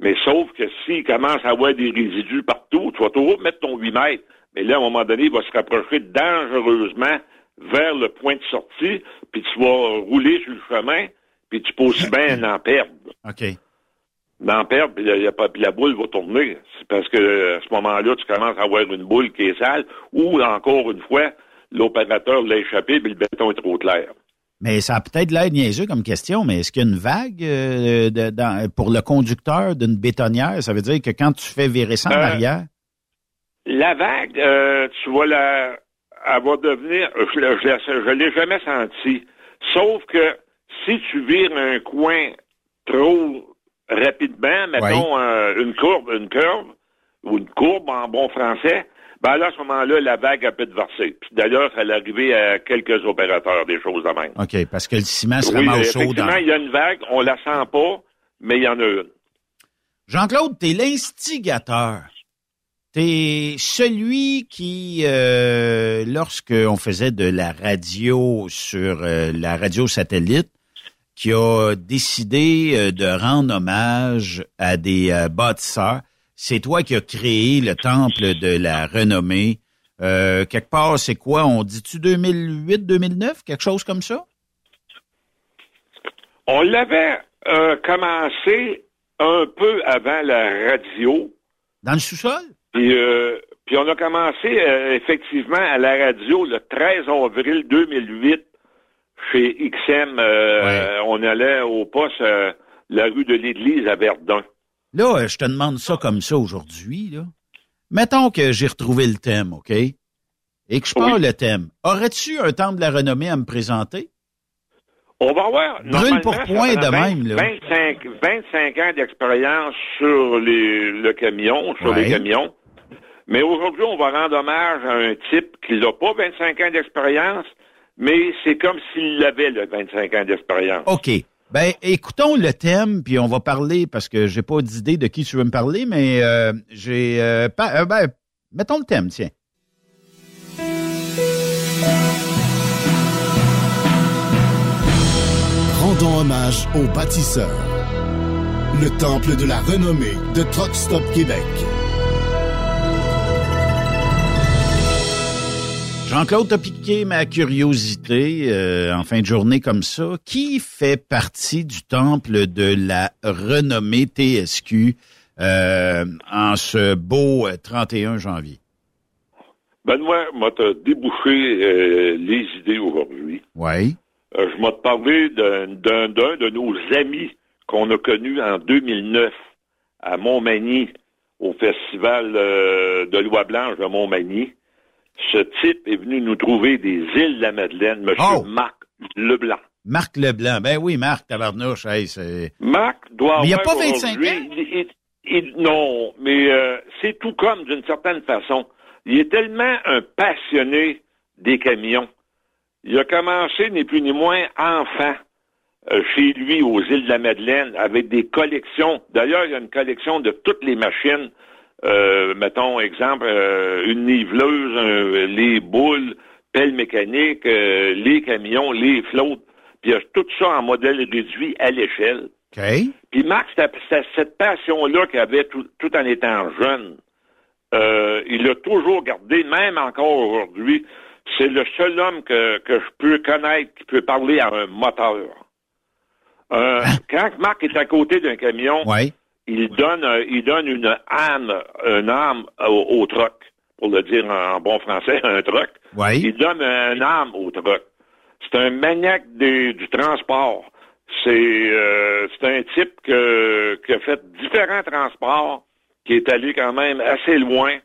Mais sauf que s'il commence à avoir des résidus partout, tu vas toujours mettre ton 8 mètres. Mais là, à un moment donné, il va se rapprocher dangereusement vers le point de sortie, puis tu vas rouler sur le chemin, puis tu peux aussi bien en perdre. OK. D'en perdre, puis, il y a pas- puis la boule va tourner. C'est parce que à ce moment-là, tu commences à avoir une boule qui est sale, ou encore une fois, l'opérateur l'a échappé, puis le béton est trop clair. Mais ça a peut-être l'air niaiseux comme question, mais est-ce qu'il y a une vague euh, de- dans- pour le conducteur d'une bétonnière? Ça veut dire que quand tu fais virer ça en Euh, arrière? La vague, euh, tu vas la, elle va devenir, je, je, l'ai- jamais senti. Sauf que si tu vires un coin trop rapidement, mettons une courbe, une curve, ou une courbe en bon français, ben là, à ce moment-là, la vague a te verser. Puis d'ailleurs, ça l'est arrivé à quelques opérateurs, des choses de même. OK, parce que le ciment se Oui, ramasse chaud effectivement, dans... il y a une vague, on la sent pas, mais il y en a une. Jean-Claude, t'es l'instigateur. T'es celui qui, euh, lorsqu'on faisait de la radio sur euh, la radio satellite, qui a décidé euh, de rendre hommage à des euh, bâtisseurs. C'est toi qui as créé le temple de la renommée. Euh, quelque part, c'est quoi? On dit-tu 2008, 2009? Quelque chose comme ça? On l'avait euh, commencé un peu avant la radio. Dans le sous-sol? Puis, euh, puis on a commencé effectivement à la radio le 13 avril 2008 chez XM. On allait au poste la rue de l'Église à Verdun. Là, euh, je te demande ça comme ça aujourd'hui. Là. Mettons que j'ai retrouvé le thème, OK? Et que je parle le thème. Aurais-tu un temple de la renommée à me présenter? On va Brûle normalement, pour point de 20 même, là. 25, 25 ans d'expérience sur les, le camion, sur Ouais. les camions. Mais aujourd'hui, on va rendre hommage à un type qui n'a pas 25 ans d'expérience, mais c'est comme s'il avait le 25 ans d'expérience. OK. Ben, écoutons le thème, puis on va parler, parce que j'ai pas d'idée de qui tu veux me parler, mais euh, j'ai... euh, euh, ben, mettons le thème, tiens. Rendons hommage aux bâtisseurs. Le temple de la renommée de Truck Stop Québec. Jean-Claude, t'as piqué ma curiosité euh, en fin de journée comme ça. Qui fait partie du temple de la renommée TSQ euh, en ce beau euh, 31 janvier? Benoît m'a te débouché euh, les idées aujourd'hui. Oui. Euh, je m'ai parlé d'un de nos amis qu'on a connu en 2009 à Montmagny, au festival euh, de Loi Blanche de Montmagny. Ce type est venu nous trouver des îles de la Madeleine, M. Oh! Marc Leblanc. Marc Leblanc. Ben oui, Marc Tabarnouche. Hey, c'est... Marc doit Mais il y a avoir pas 25 aujourd'hui- ans? il- il- il- non, mais euh, c'est tout comme d'une certaine façon. Il est tellement un passionné des camions. Il a commencé, ni plus ni moins, enfant, euh, chez lui, aux îles de la Madeleine, avec des collections. D'ailleurs, il y a une collection de toutes les machines. Euh, mettons, exemple, euh, une niveleuse, les boules, pelle mécanique, euh, les camions, les flottes. Puis il y a tout ça en modèle réduit à l'échelle. OK. Puis Marc, c'était cette passion-là qu'il avait tout, tout en étant jeune. Euh, il l'a toujours gardé, même encore aujourd'hui. C'est le seul homme que, que je peux connaître qui peut parler à un moteur. Euh, quand Marc est à côté d'un camion, Ouais. Il donne il donne une âme, une âme au, au truck, pour le dire en bon français, un truck. Ouais. Il donne un âme au truck. C'est un maniaque des- du transport. C'est euh, c'est un type que, qui a fait différents transports, qui est allé quand même assez loin.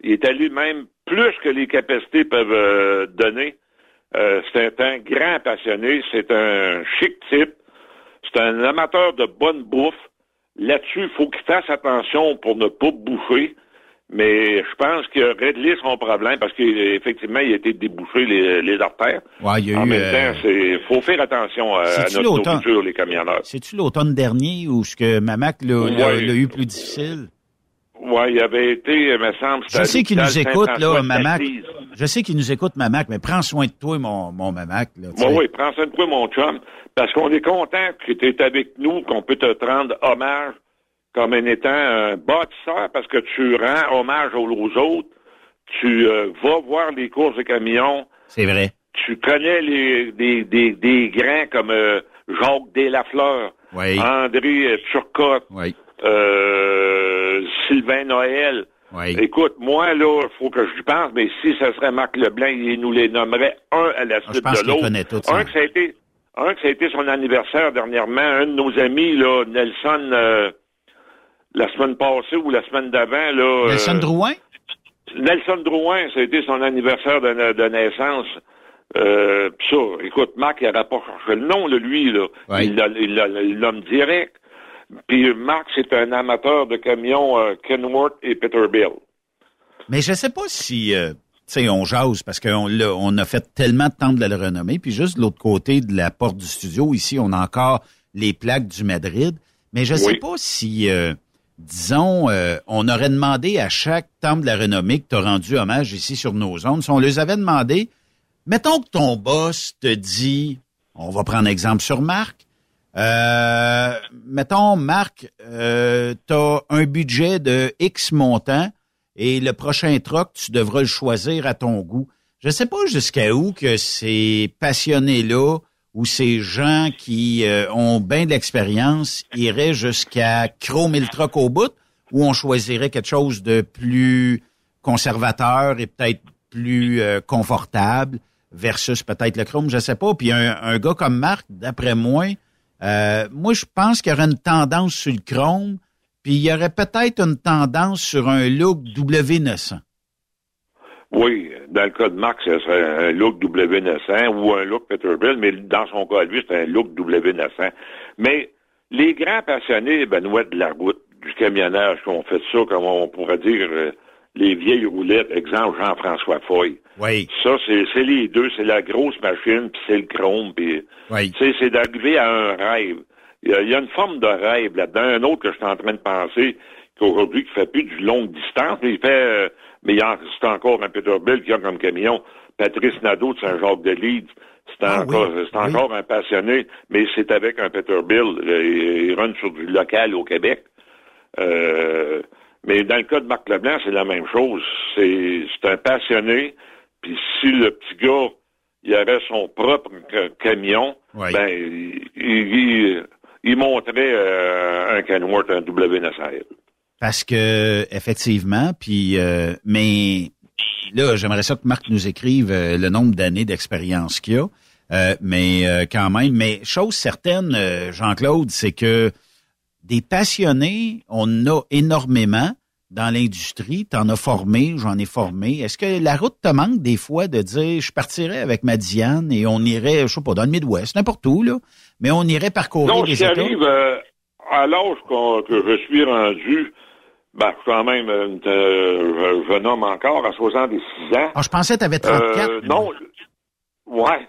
Il est allé même plus que les capacités peuvent euh, donner. Euh, c'est un grand passionné, c'est un chic type, c'est un amateur de bonne bouffe. Là-dessus, il faut qu'il fasse attention pour ne pas bouffer. Mais je pense qu'il a réglé son problème parce qu'effectivement, il a été débouché les, les artères. Ouais, il y a en eu, même euh, temps, il faut faire attention à, à notre nourriture, les camionneurs. C'est-tu l'automne dernier où ce que Mamac l'a eu plus difficile? Oui, il avait été, il me semble, Je sais qu'il nous écoute, là, Mamac. Je sais qu'il nous écoute, Mamac, mais prends soin de toi, mon, mon Mamac. Là, tu Oui, oui, prends soin de toi, mon chum, parce qu'on est content que tu es avec nous, qu'on peut te rendre hommage comme en étant un bâtisseur, parce que tu rends hommage aux, aux autres, tu euh, vas voir les courses de camions, C'est vrai. tu connais les, des, des, des grands comme euh, Jacques Deslafleur, Oui. André euh, Turcotte, Oui. Euh, Sylvain Noël. Oui. Écoute, moi, là, il faut que je pense, mais si ce serait Marc Leblanc, il nous les nommerait un à la Ah, suite de l'autre. Un que ça a été, un que ça a été son anniversaire dernièrement, un de nos amis, là, Nelson, euh, la semaine passée ou la semaine d'avant, là. Nelson euh, Drouin? Nelson Drouin, ça a été son anniversaire de, na- de naissance. Euh, pis ça, écoute, Marc, il n'aurait pas cherché le nom, là, lui, là. Ouais. Il l'a- il l'a- il nomme direct. Puis Marc, c'est un amateur de camions euh, Kenworth et Peterbilt. Mais je sais pas si, euh, tu sais, on jase parce qu'on l'a- on a fait tellement de temps de le renommer. Puis juste de l'autre côté de la porte du studio, ici, on a encore les plaques du Madrid. Mais je sais Oui. pas si, euh, disons, euh, on aurait demandé à chaque temple de la renommée que tu as rendu hommage ici sur nos ondes, si on les avait demandé, mettons que ton boss te dit, on va prendre exemple sur Marc, euh, mettons, Marc, euh, tu un budget de X montant et le prochain troc, tu devras le choisir à ton goût. Je sais pas jusqu'à où que ces passionnés-là ou ces gens qui euh, ont bien de l'expérience iraient jusqu'à chromer le troc au bout ou on choisirait quelque chose de plus conservateur et peut-être plus euh, confortable versus peut-être le chrome, je sais pas. Puis un gars comme Marc, d'après moi, euh, moi je pense qu'il y aurait une tendance sur le chrome, puis il y aurait peut-être une tendance sur un look W900. Oui, dans le cas de Marc, ce serait un look W900 ou un look Peterbilt, mais dans son cas, lui, c'est un look W900. Mais les grands passionnés, Benoît, de la route, du camionnage, qui ont fait ça, comme on pourrait dire, euh, les vieilles roulettes, exemple Jean-François Foy. Oui. Ça, c'est les deux, c'est la grosse machine, puis c'est le chrome, puis Oui. c'est d'arriver à un rêve. Il y, y a une forme de rêve là-dedans. Un autre que je suis en train de penser, qu'aujourd'hui, qui fait plus du longue distance, mais il fait, euh, mais il y a- c'est encore un Peterbilt qui a comme camion. Patrice Nadeau de Saint-Jacques-de-Leeds, c'est Ah encore, oui, c'est oui. encore un passionné, mais c'est avec un Peterbilt. Euh, Il, il run sur du local au Québec. Euh, mais dans le cas de Marc Leblanc, c'est la même chose. C'est c'est un passionné. Puis si le petit gars, il avait son propre ca- camion, ben il, il, il montrait euh, un Kenworth, un W900. Parce que effectivement, puis euh, mais là, j'aimerais ça que Marc nous écrive euh, le nombre d'années d'expérience qu'il a. Euh, mais euh, quand même, mais chose certaine, Jean-Claude, c'est que des passionnés, on en a énormément dans l'industrie. T'en as formé, j'en ai formé. Est-ce que la route te manque des fois de dire, je partirais avec ma Diane et on irait, je sais pas, dans le Midwest, n'importe où là, mais on irait parcourir Non, les arrive euh, à l'âge que je suis rendu, ben, je suis quand même, euh, euh, jeune homme encore, à 66 ans. Ah, je pensais que tu avais 34. Euh, non, ouais.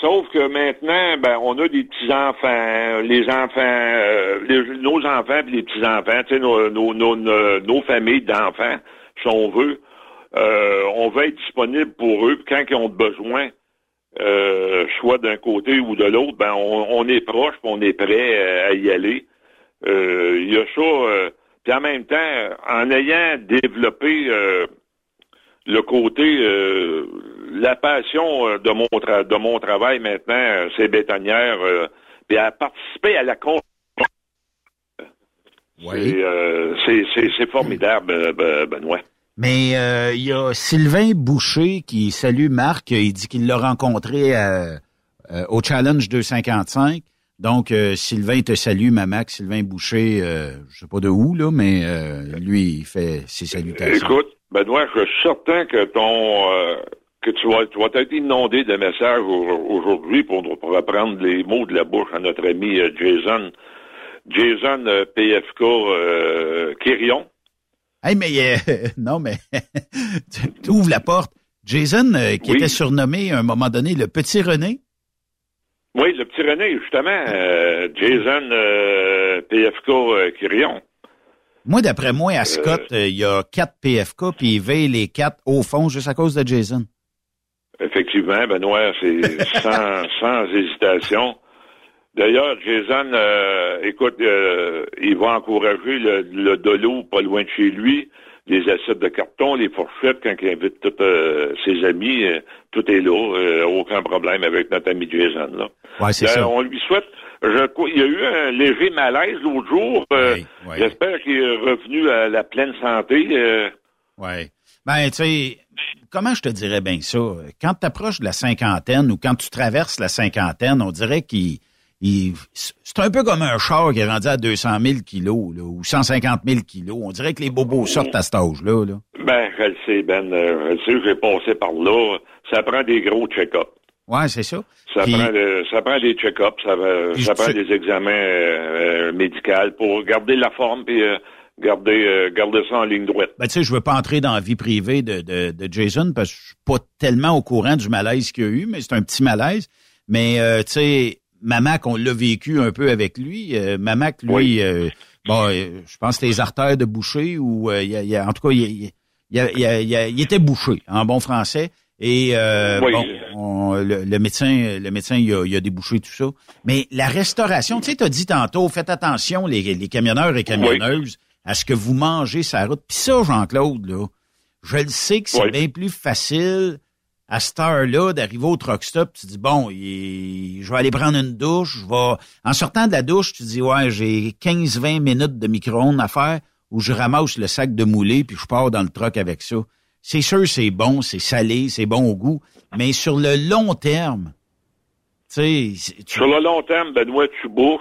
Sauf que maintenant, ben, on a des petits-enfants, les enfants, euh, nos enfants puis les petits-enfants, nos, nos, nos, nos, familles d'enfants, si on veut, euh, on va être disponible pour eux, quand ils ont besoin, euh, soit d'un côté ou de l'autre, ben, on, on est proche, on est prêt euh, à y aller. Euh, Il y a ça, euh, puis en même temps, en ayant développé euh, le côté, euh, la passion euh, de mon, tra- de mon travail maintenant, euh, c'est bétonnière, euh, puis à participer à la con Oui. c'est, euh, formidable, Benoît. Mais euh, il y a Sylvain Boucher qui salue Marc. Il dit qu'il l'a rencontré à- euh, au Challenge 255 Donc, euh, Sylvain te salue, Mamac, Sylvain Boucher, je sais pas de où, là, mais lui, il fait ses salutations. Écoute, Benoît, je suis certain que ton que tu vas, tu vas être inondé de messages au- aujourd'hui pour, pour reprendre les mots de la bouche à notre ami euh, Jason. Jason euh, PFK euh, Quirion. Hey, mais euh, non, mais tu ouvres la porte. Jason, euh, qui Oui. était surnommé à un moment donné le petit René. Oui, le petit René, justement. Jason PFK Quirion. Moi, d'après moi, à Scott, il y a quatre PFK, puis il veille les quatre au fond juste à cause de Jason. Effectivement, Benoît, c'est sans, sans hésitation. D'ailleurs, Jason, euh, écoute, euh, il va encourager le, le dolo pas loin de chez lui, les assiettes de carton, les fourchettes, quand il invite tous euh, ses amis, euh, tout est là, euh, aucun problème avec notre ami Jason. Là. Ouais, c'est ça. On lui souhaite. Je, il y a eu un léger malaise l'autre jour. euh, J'espère qu'il est revenu à la pleine santé. euh, Ouais. Ben, tu sais, comment je te dirais bien ça? Quand tu approches de la cinquantaine ou quand tu traverses la cinquantaine, on dirait qu'il. il- c'est un peu comme un char qui est rendu à 200 000 kilos là, ou 150 000 kilos. On dirait que les bobos sortent à cet âge-là. Là. Ben, je le sais, Ben. euh, je le sais, j'ai passé par là. Ça prend des gros check-ups. Ouais, c'est ça. Ça, Puis- prend de- ça prend des check-ups, ça, Puis ça prend des examens euh, euh, médicaux pour garder la forme puis euh, garder, euh, garder ça en ligne droite. Ben, tu sais, je veux pas entrer dans la vie privée de, de, de Jason parce que je suis pas tellement au courant du malaise qu'il y a eu, mais c'est un petit malaise. Mais, euh, tu sais, Mamac, on l'a vécu un peu avec lui. Euh, Mamac, lui, Oui. euh, bon, euh, je pense que les artères de boucher ou, euh, il y a- y a- en tout cas, il, il- il, il- il- il était bouché, en bon français. Et euh, Oui. bon, on- le, le médecin, le médecin, il a, il a débouché tout ça. Mais la restauration, tu sais, t'as dit tantôt, faites attention, les, les camionneurs et camionneuses, à ce que vous mangez la route. Puis ça, Jean-Claude, là, je le sais que c'est Oui. bien plus facile à cette heure-là d'arriver au truck stop. Tu dis, bon, il- je vais aller prendre une douche. Je vais... En sortant de la douche, tu dis, ouais, j'ai 15-20 minutes de micro-ondes à faire où je ramasse le sac de moulé puis je pars dans le truck avec ça. C'est sûr, c'est bon, c'est salé, c'est bon au goût, mais sur le long terme, tu sais, Sur le long terme, Benoît, tu bouffes.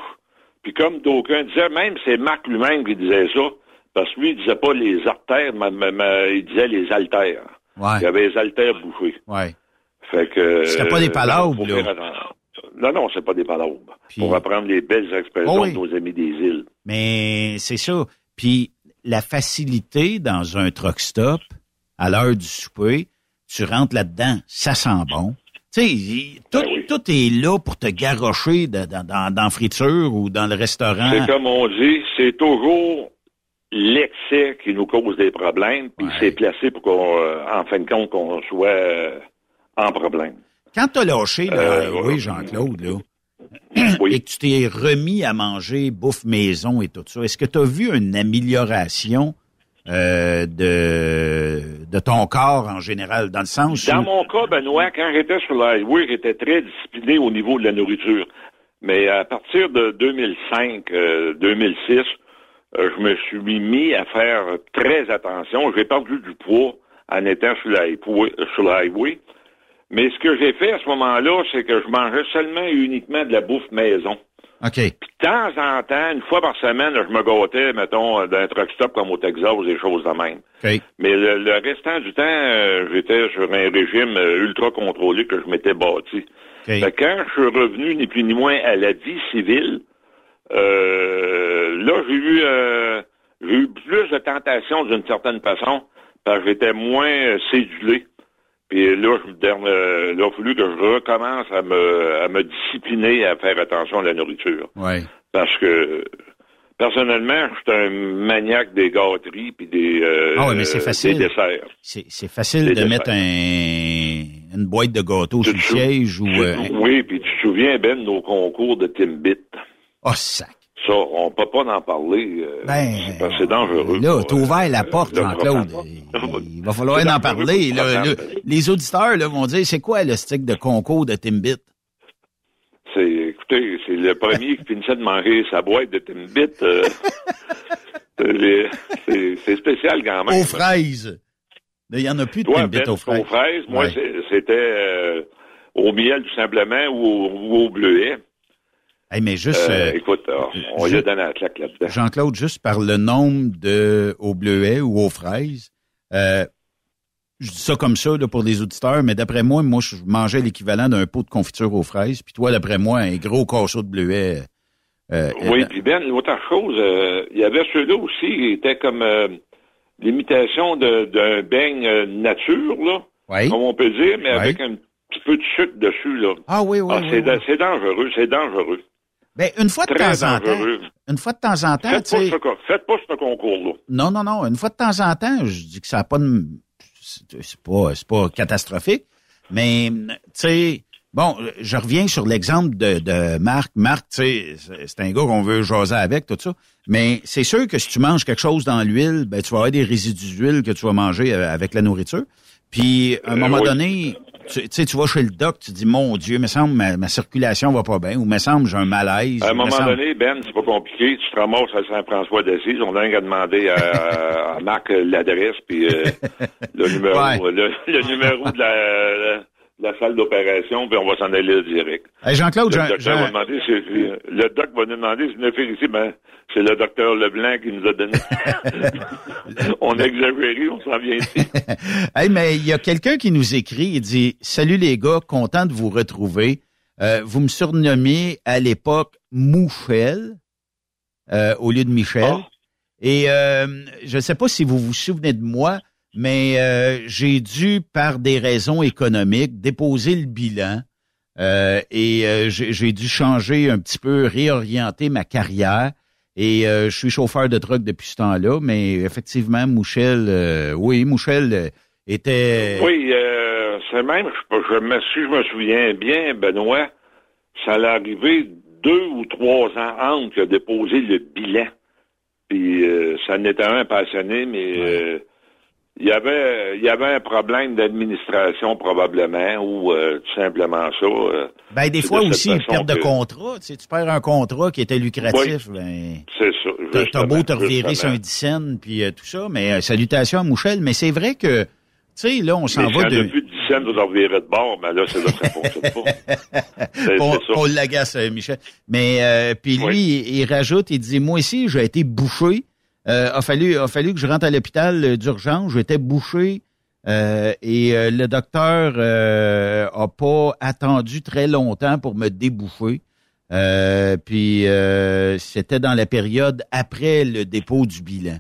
Puis comme d'aucuns disaient, même c'est Marc lui-même qui disait ça, parce que lui, il disait pas les artères, mais, mais- mais il disait les altères. Ouais. Il y avait les altères bouffées. ouais. Fait que. C'était pas des palabres, faut là. Non, non, c'est pas des palabres. Pour reprendre les belles expressions Oh oui. de nos amis des îles. Mais c'est ça. Puis la facilité dans un truck stop, à l'heure du souper, tu rentres là-dedans, ça sent bon. Tu sais, tout, Ben tout est là pour te garrocher dans, dans, friture ou dans le restaurant. C'est comme on dit, c'est toujours l'excès qui nous cause des problèmes, puis c'est placé pour qu'on, euh, en fin de compte, qu'on soit euh, en problème. Quand t'as lâché, là, Euh, oui, Jean-Claude, là, et que tu t'es remis à manger bouffe maison et tout ça, est-ce que tu as vu une amélioration euh, de, de ton corps en général, dans le sens Dans où... mon cas, Benoît, quand j'étais sur la highway, j'étais très discipliné au niveau de la nourriture. Mais à partir de 2005, euh, 2006, euh, je me suis mis à faire très attention. J'ai perdu du poids en étant sur la highway. Sur la highway. Mais ce que j'ai fait à ce moment-là, c'est que je mangeais seulement et uniquement de la bouffe maison. OK. De temps en temps, une fois par semaine, je me gâtais, mettons, d'un truck stop comme au Texas, des choses de même. Mais le, le restant du temps, euh, j'étais sur un régime euh, ultra contrôlé que je m'étais bâti. Fait quand je suis revenu ni plus ni moins à la vie civile, euh, là j'ai eu euh, j'ai eu plus de tentations d'une certaine façon, parce que j'étais moins euh, cédulé. Puis là, je me dernier, euh, il a fallu que je recommence à me à me discipliner à faire attention à la nourriture. Ouais. Parce que personnellement, je suis un maniaque des gâteries puis des, euh, Ah ouais, mais c'est facile. des desserts. C'est facile de desserts. mettre un, une boîte de gâteaux sur le siège ou... euh, Oui, puis tu te souviens, Ben, de nos concours de Timbit. Oh, sac. Ça, on peut pas en parler. euh, Ben, c'est dangereux. Là, t'as ouvert la porte, Jean-Claude. Il va falloir en parler. là. le les auditeurs là, vont dire, c'est quoi le stick de concours de Timbit? C'est, écoutez, c'est le premier qui finissait de manger sa boîte de Timbit. euh, c'est- spécial quand même. Aux fraises. Il n'y en a plus de Timbit Ben, aux fraises. aux fraises, moi, Ouais. c'était euh, au miel tout simplement ou au, ou au bleuet. Hey, mais juste... Euh, euh, écoute, euh, on lui a donné la claque là-dedans. Jean-Claude, juste par le nombre de au bleuet ou aux fraises, euh, je dis ça comme ça là, pour les auditeurs, mais d'après moi, moi, je mangeais l'équivalent d'un pot de confiture aux fraises, puis toi, d'après moi, un gros casseau de bleuet. euh, Oui, puis Ben, l'autre chose, euh, il y avait ceux-là aussi qui étaient comme l'imitation d'un beigne nature, là, Oui. comme on peut dire, mais Oui. avec un petit peu de sucre dessus, là. Ah oui, oui, Ah, oui, c'est, oui. da- c'est dangereux, c'est dangereux. Ben, une fois de Très temps en temps, une fois de temps en temps, Faites tu pas, sais, ce, co- faites pas ce concours-là. non, non, non, une fois de temps en temps, je dis que ça n'a pas de, c'est pas, c'est pas catastrophique, mais, tu sais, bon, je reviens sur l'exemple de, de Marc. Marc, tu sais, c'est- un gars qu'on veut jaser avec, tout ça, mais c'est sûr que si tu manges quelque chose dans l'huile, ben, tu vas avoir des résidus d'huile que tu vas manger euh, avec la nourriture. Puis, à un Euh, moment oui. donné, tu tu sais, tu vas chez le doc, tu dis, mon Dieu, me semble, ma, ma circulation va pas bien, ou me semble, j'ai un malaise. À un me moment semble- donné, Ben, c'est pas compliqué. Tu te ramasses à Saint-François d'Assise. On a rien qu'à demander à, à Marc euh, l'adresse puis euh, le numéro, Ouais. le, le numéro de la, de la salle d'opération, puis on va s'en aller direct. Hey, Jean-Claude, Le docteur Jean- va demander, le doc va nous demander si ici, ben, c'est le docteur Leblanc qui nous a donné. on a exagéré, on s'en vient ici. hey, mais il y a quelqu'un qui nous écrit, il dit Salut les gars, content de vous retrouver. Euh, vous me surnommiez à l'époque Mouchel euh, au lieu de Michel. Ah. Et euh, je ne sais pas si vous vous souvenez de moi, mais euh, j'ai dû, par des raisons économiques, déposer le bilan. euh, et euh, j'ai dû changer un petit peu, réorienter ma carrière. Et euh, je suis chauffeur de truck depuis ce temps-là, mais effectivement, Mouchel, euh, oui, Mouchel euh, était... Oui, euh, c'est même, je, je me, si je me souviens bien, Benoît, ça allait arriver deux ou trois ans entre qu'il a déposé le bilan. Puis euh, ça n'était un passionné, mais euh, il y avait il y avait un problème d'administration probablement ou euh, tout simplement ça. euh, Ben, des fois de aussi, une perte de contrat. Tu, sais, tu perds un contrat qui était lucratif. Ben, C'est ça. t'as- beau te revirer sur un dixaine, puis euh, tout ça, mais euh, salutations à Mouchel. Mais c'est vrai que, tu sais, là, on s'en va de... plus de dizaines, vous en revirez de bord, mais là, c'est là ça fonctionne pas. Paul Lagasse, euh, Michel. Mais euh, puis lui, il, il rajoute, il dit, moi aussi, j'ai été bouché. Euh, a fallu, a fallu que je rentre à l'hôpital euh, d'urgence. J'étais bouché euh, et euh, le docteur euh, a pas attendu très longtemps pour me déboucher. Euh, puis euh, c'était dans la période après le dépôt du bilan.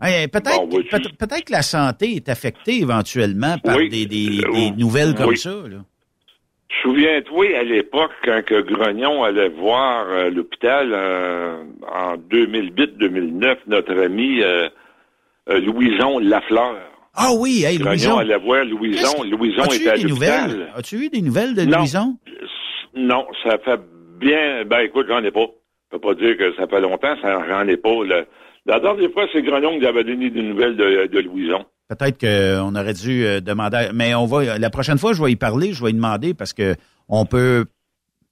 Hey, peut-être, Bon, peut-être que la santé est affectée éventuellement par Oui. des, des- des nouvelles comme oui. ça. Là. Souviens-toi, à l'époque, quand que Grognon allait voir euh, l'hôpital euh, en 2008-2009, notre ami euh, euh, Louison Lafleur. Ah oui, hey, Grognon Louison. allait voir Louison. Louison As-tu était à eu des l'hôpital. nouvelles? As-tu eu des nouvelles de Non. Louison? Non, ça fait bien... Ben écoute, j'en ai pas. Je peux pas dire que ça fait longtemps, ça, j'en ai pas. Le- La dernière fois, c'est Grognon qui avait donné des nouvelles de, de Louison. Peut-être qu'on aurait dû euh, demander, mais on va, la prochaine fois, je vais y parler, je vais y demander parce que on peut, tu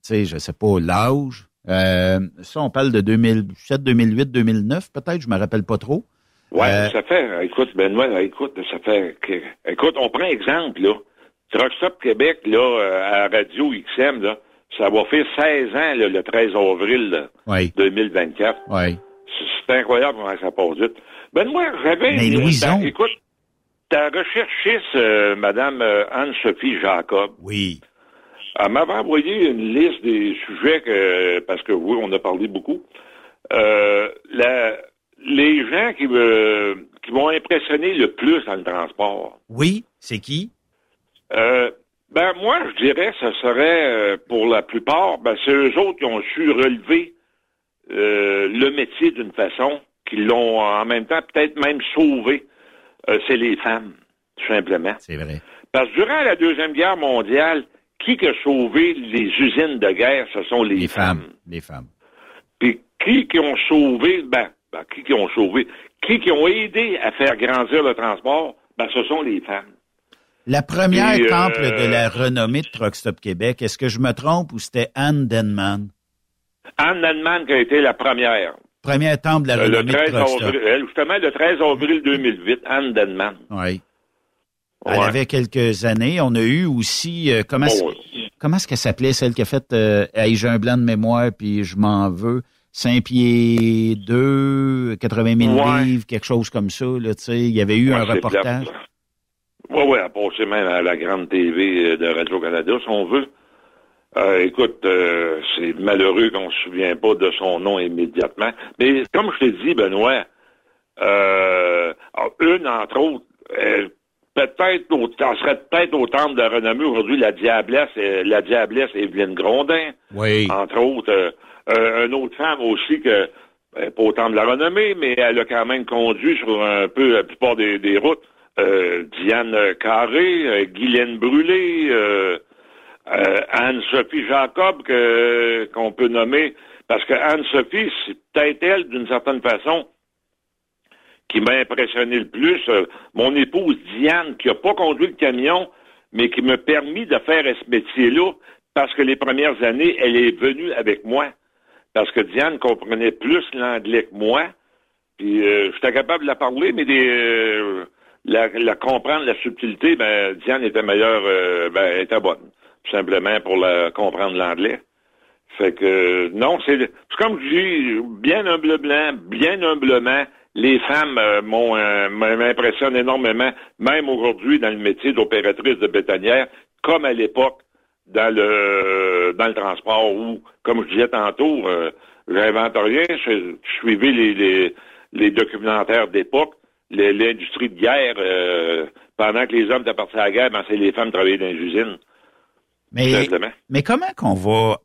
sais, je sais pas, l'âge. Euh, ça, on parle de 2007, 2008, 2009, peut-être, je me rappelle pas trop. Ouais, Euh, ça fait, écoute, Benoît, écoute, ça fait, écoute, on prend exemple, là. Truck Stop Québec, là, euh, à Radio XM, là, ça va faire 16 ans, là, le 13 avril là, Oui, 2024. oui. C'est incroyable comment ça passe vite. Benoît, j'avais... Mais euh, Louison- ta- écoute, ta recherchiste, euh, Madame euh, Anne-Sophie Jacob, Oui. elle m'avait envoyé une liste des sujets que, parce que oui, on a parlé beaucoup. Euh, la, les gens qui, me- qui m'ont impressionné le plus dans le transport. Oui, c'est qui? Euh, ben moi, je dirais, ce serait euh, pour la plupart, ben c'est eux autres qui ont su relever euh, le métier d'une façon, qui l'ont en même temps peut-être même sauvé. Euh, c'est les femmes, tout simplement. C'est vrai. Parce que durant la Deuxième Guerre mondiale, qui a sauvé les usines de guerre, ce sont les, Les femmes. femmes. Les femmes. Puis qui qui ont sauvé, ben, ben, qui qui ont sauvé, qui qui ont aidé à faire grandir le transport, ben, ce sont les femmes. La première Puis, euh, temple de la renommée de Truck Stop Québec, est-ce que je me trompe ou c'était Anne Denman? Anne Nanman qui a été la première. Première temple de la Euh, le de 13 Truck Stop. avril, elle, justement, le 13 avril 2008, Anne Denman. Oui. Elle Ouais. avait quelques années. On a eu aussi, euh, comment, Oh, est-ce qu'elle s'appelait, celle qui a fait euh, Hey, j'ai un blanc de mémoire, puis je m'en veux. 5 pieds 2, 80 000 Ouais. livres, quelque chose comme ça. Là, il y avait eu un reportage. Oui, oui, passé même à la grande TV de Radio-Canada, si on veut. Euh, écoute, euh, c'est malheureux qu'on ne se souvient pas de son nom immédiatement. Mais comme je t'ai dit, Benoît, euh, alors, une, entre autres, peut-être serait peut-être au temple de renommée aujourd'hui, la diablesse, la diablesse Evelyne Grondin, Oui. entre autres. Euh, euh, une autre femme aussi que, ben, pas au temple de la renommée, mais elle a quand même conduit sur un peu la plupart des, des routes. Euh, Diane Carré, Guylaine Brûlé, euh, Anne-Sophie Jacob que qu'on peut nommer parce que Anne-Sophie, c'est peut-être elle, d'une certaine façon, qui m'a impressionné le plus. Euh, mon épouse Diane, qui a pas conduit le camion, mais qui m'a permis de faire ce métier-là, parce que les premières années, elle est venue avec moi. Parce que Diane comprenait plus l'anglais que moi. Puis euh, j'étais capable de la parler, mais des, euh, la, la comprendre, la subtilité, ben Diane était meilleure, euh, ben était bonne. Tout simplement pour la comprendre l'anglais. Fait que non, c'est comme je dis, bien humblement, bien humblement, les femmes euh, m'ont euh, m'impressionnent énormément, même aujourd'hui dans le métier d'opératrice de bétonnière, comme à l'époque dans le dans le transport où, comme je disais tantôt, euh, j'invente rien, je, suivais les, les, les documentaires d'époque, l'industrie de guerre, pendant que les hommes étaient partis à la guerre, ben, c'est les femmes travaillaient dans les usines. Mais, mais comment qu'on va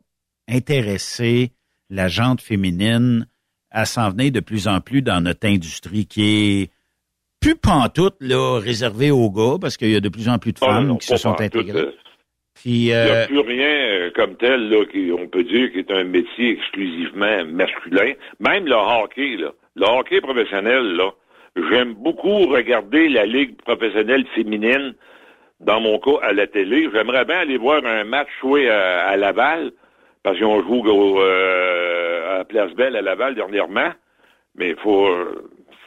intéresser la jante féminine à s'en venir de plus en plus dans notre industrie qui est plus pantoute là, réservée aux gars parce qu'il y a de plus en plus de Ah, femmes non, qui se sont intégrées. euh, Puis, Il n'y euh, a plus rien euh, comme tel, là, qui, on peut dire, qui est un métier exclusivement masculin. Même le hockey, là. Le hockey professionnel, là. J'aime beaucoup regarder la Ligue professionnelle féminine, dans mon cas, à la télé. J'aimerais bien aller voir un match joué à, à Laval, parce qu'on joue au, euh, à Place Belle à Laval dernièrement. Mais il faut,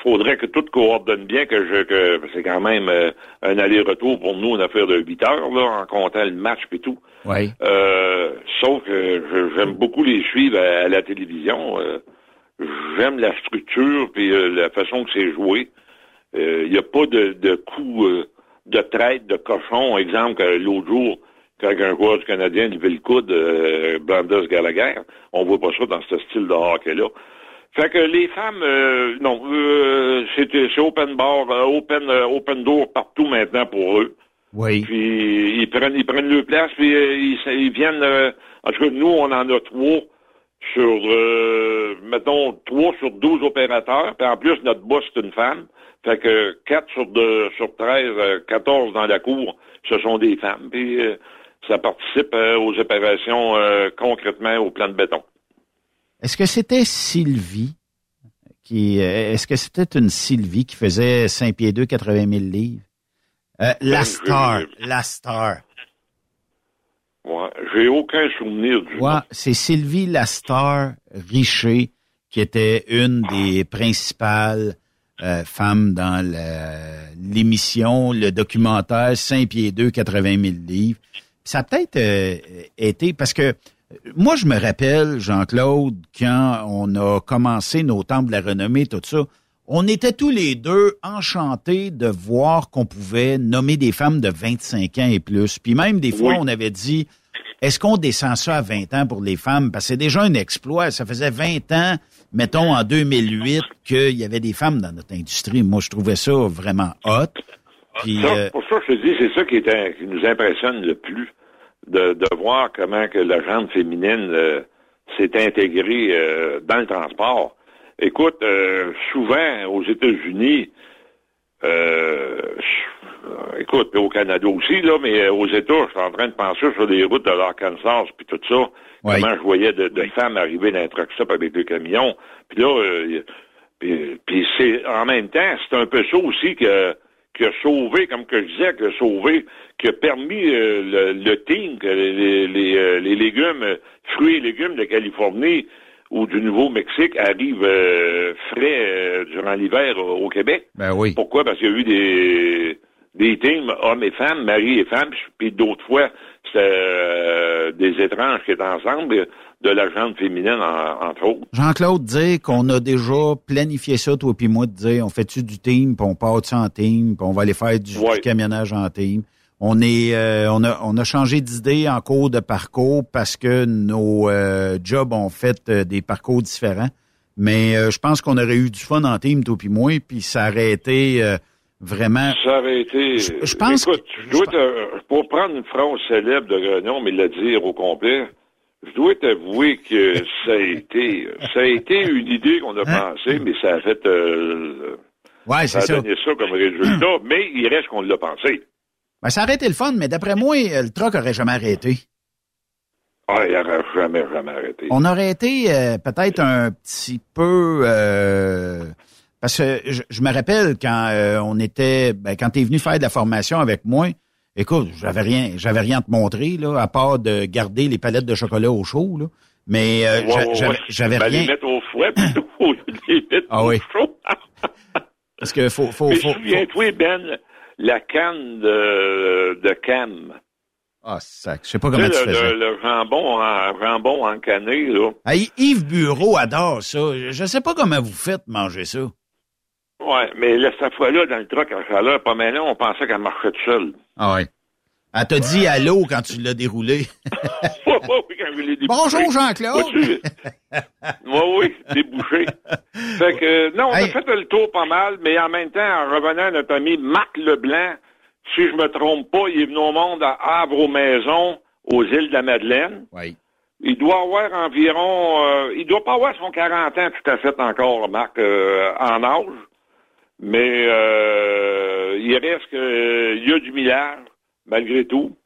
faudrait que tout coordonne bien, que je, que c'est quand même euh, un aller-retour pour nous, une affaire de 8 heures, là, en comptant le match et tout. oui. Euh, sauf que j'aime beaucoup les suivre à, à la télévision. Euh, j'aime la structure puis euh, la façon que c'est joué. Il n'y a pas de, de coup euh, de traite, de cochon. Exemple, que l'autre jour, quand un joueur du Canadien levait le coude, euh, Brandos Gallagher, on voit pas ça dans ce style de hockey-là. Fait que les femmes, euh, non, euh, c'est open bar, euh, open, euh, open door partout maintenant pour eux. Oui. Puis ils prennent ils prennent leur place, puis euh, ils, ils viennent. euh, en tout cas, nous, on en a trois sur euh, mettons trois sur 12 opérateurs. Puis en plus, notre boss, c'est une femme. Fait que 4 sur deux, sur 13, euh, 14 dans la cour, ce sont des femmes. Puis euh, ça participe euh, aux opérations euh, concrètement au plan de béton. Est-ce que c'était Sylvie qui euh, est-ce que c'était une Sylvie qui faisait 5 pieds 2, 80 000 livres? Euh, la Euh, star, la star. Ouais. J'ai aucun souvenir du Ouais, c'est Sylvie Lastar Richer qui était une des principales euh, femmes dans l'émission, le documentaire 5 pieds 2, 80 000 livres. Ça a peut-être euh, été parce que euh, moi, je me rappelle, Jean-Claude, quand on a commencé nos temples de la renommée, tout ça, on était tous les deux enchantés de voir qu'on pouvait nommer des femmes de 25 ans et plus. Puis même des fois, Oui. on avait dit, est-ce qu'on descend ça à 20 ans pour les femmes? Parce que c'est déjà un exploit. Ça faisait 20 ans, mettons en 2008, qu'il y avait des femmes dans notre industrie. Moi, je trouvais ça vraiment hot. Puis, Ça, euh, pour ça, je te dis, c'est ça qui, est, un- qui nous impressionne le plus, de, de voir comment que la gente féminine euh, s'est intégrée euh, dans le transport. Écoute, euh, souvent aux États-Unis, euh, écoute, puis au Canada aussi, là, mais euh, aux États, je suis en train de penser sur les routes de l'Arkansas, puis tout ça, Oui. comment je voyais de, de femmes arriver dans un truck stop avec le camion. Puis là, euh, puis, puis c'est en même temps, c'est un peu ça aussi que qui a sauvé, comme que je disais, qui a sauvé, qui a permis euh, le, le team, que les, les, euh, les légumes, euh, fruits et légumes de Californie ou du Nouveau-Mexique arrivent euh, frais euh, durant l'hiver au Québec. ben oui. Pourquoi? Parce qu'il y a eu des, des teams, hommes et femmes, mari et femmes, puis d'autres fois, c'était euh, des étranges qui étaient ensemble, de la gente féminine, en- entre autres. Jean-Claude dit qu'on a déjà planifié ça, toi puis moi, de dire on fait-tu du team, puis on part-tu en team, puis on va aller faire du, camionnage en team. On est euh, on a on a changé d'idée en cours de parcours parce que nos euh, jobs ont fait euh, des parcours différents. Mais euh, je pense qu'on aurait eu du fun en team, toi puis moi, puis ça aurait été euh, vraiment. Ça aurait été. Je- je pense Écoute, je dois te- pour prendre une phrase célèbre de Grenion, mais le dire au complet, je dois t'avouer que ça a été, ça a été une idée qu'on a pensée, mais ça a fait, euh, Ouais, ça c'est a ça. donné ça comme résultat, mais il reste qu'on l'a pensé. Ben, ça aurait été le fun, mais d'après moi, euh, le truck aurait jamais arrêté. Ah, il n'aurait jamais, jamais arrêté. On aurait été euh, peut-être un petit peu euh, parce que je, je me rappelle quand euh, on était ben, quand tu es venu faire de la formation avec moi, écoute, j'avais rien, j'avais rien à te montrer là, à part de garder les palettes de chocolat au chaud là. Mais euh, j'avais j'avais Ben, rien les mettre au fouet plutôt les mettre Ah au oui. chaud. parce que faut faut, Mais faut, souviens-toi, Ben, la canne de, de Cam. Ah, sac, je sais pas Tu comment sais, tu le, faisais. le, le jambon, en, jambon encané, là. Ah, Yves Bureau adore ça. Je je sais pas comment vous faites manger ça. Ouais, mais là, cette fois-là, dans le truck à chaleur, pas mal, on pensait qu'elle marchait toute seule. Ah ouais. Elle t'a dit allô quand tu l'as déroulé. oui, oui, quand je l'ai débouché. Bonjour Jean-Claude. Oui, oui, débouché. Fait que, non, on a fait le tour pas mal, mais en même temps, en revenant à notre ami Marc Leblanc, si je me trompe pas, il est venu au monde à Havre-aux-Maisons, aux îles de la Madeleine. Oui. Il doit avoir environ, euh, il doit pas avoir son 40 ans tout à fait encore, Marc, euh, en âge. Mais euh, il reste que il y a du millage, malgré tout.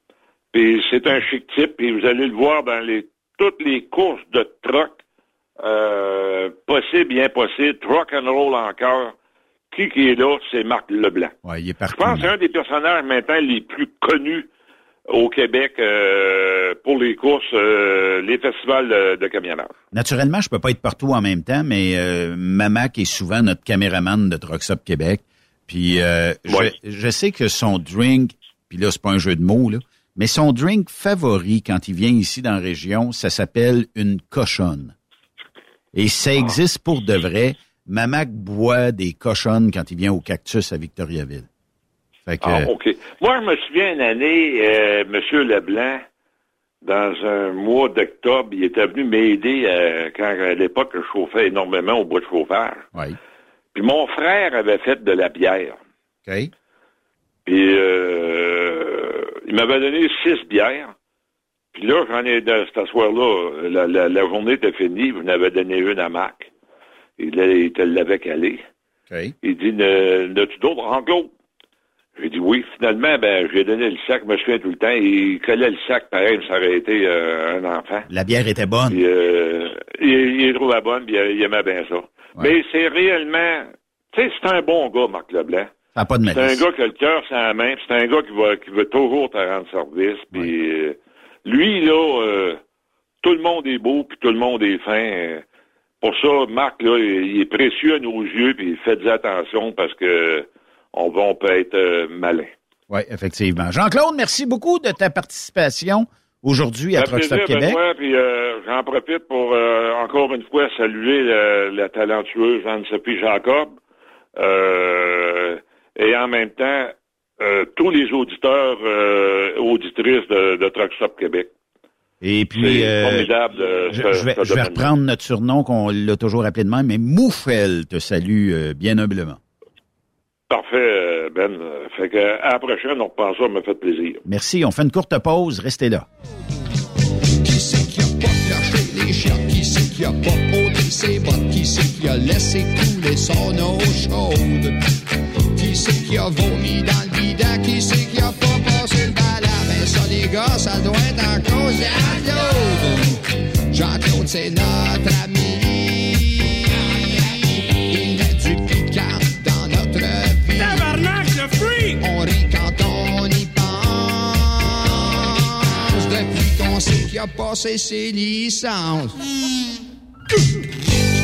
Puis c'est un chic type, puis vous allez le voir dans les toutes les courses de truck, euh, possible et impossible, truck and roll encore. Qui qui est là, c'est Marc Leblanc. Ouais, il est Je partout. pense que c'est un des personnages maintenant les plus connus au Québec euh, pour les courses, euh, les festivals de, de camionnage. Naturellement, je peux pas être partout en même temps, mais euh, Mamac est souvent notre caméraman de Truck Stop Québec. Puis euh, Ouais. je, je sais que son drink, puis là c'est pas un jeu de mots là, mais son drink favori quand il vient ici dans la région, ça s'appelle une cochonne. Et ça existe pour de vrai. Mamac boit des cochonnes quand il vient au Cactus à Victoriaville. Fait que, Ah, OK. Moi, je me souviens une année, euh, M. Leblanc, dans un mois d'octobre, il était venu m'aider euh, quand à l'époque je chauffais énormément au bois de chauffage. ouais. Puis mon frère avait fait de la bière. OK. Puis euh, il m'avait donné six bières. Puis là, j'en ai de ce soir-là, la, la, la journée était finie, vous en avez donné une à Marc. Il, te l'avait calé. Il dit Ne- N'as-tu d'autres en Claude? J'ai dit oui. Finalement, ben, j'ai donné le sac, je me souviens tout le temps. Il collait le sac pareil, ça aurait été euh, un enfant. La bière était bonne. Puis, euh, il, il trouvait bonne, puis il, il aimait bien ça. Mais c'est réellement. Tu sais, c'est un bon gars, Marc Leblanc. Ça n'a pas de C'est un gars qui a le cœur sur la main, c'est un gars qui va, qui veut toujours te rendre service. Puis euh, lui, là, euh, tout le monde est beau, puis tout le monde est fin. euh. pour ça, Marc, là, il il est précieux à nos yeux, puis faites attention parce que on, va, on peut être euh, malin. Oui, effectivement. Jean-Claude, merci beaucoup de ta participation aujourd'hui à Truck Stop Québec. Benoît, puis euh, j'en profite pour euh, encore une fois saluer la, la talentueuse Anne-Sophie Jacob euh, et en même temps euh, tous les auditeurs euh, auditrices de, de Truck Stop Québec. Et puis, euh, je, vais, je vais reprendre notre surnom qu'on l'a toujours appelé de même, mais Moufel te salue euh, bien humblement. Parfait, euh, Ben. Fait que à la prochaine, on reprend ça, me fait plaisir. Merci. On fait une courte pause. Restez là. Qui c'est qui a pas lâché les chiottes? Qui c'est qui a pas ôté ses bottes? Qui c'est qui a laissé couler son eau chaude? Qui c'est qui a vomi dans le bidon? Qui c'est qui a pas passé le balai? Ben ça, les gars, ça doit être en cause de. Jean-Claude, c'est notre ami. Qu'on sait qu'il a passé ses licences. À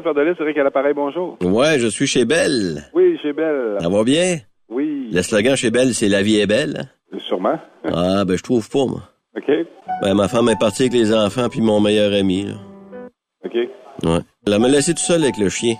Belle c'est Rick à l'appareil, bonjour. Ouais, je suis chez Belle. Oui, chez Belle. Ça va bien? Oui. Le slogan chez Belle, c'est La vie est belle. Sûrement. Ah, ben je trouve pas, moi. OK. Ben, ma femme est partie avec les enfants puis mon meilleur ami, là. OK. Ouais. Elle m'a laissé tout seul avec le chien.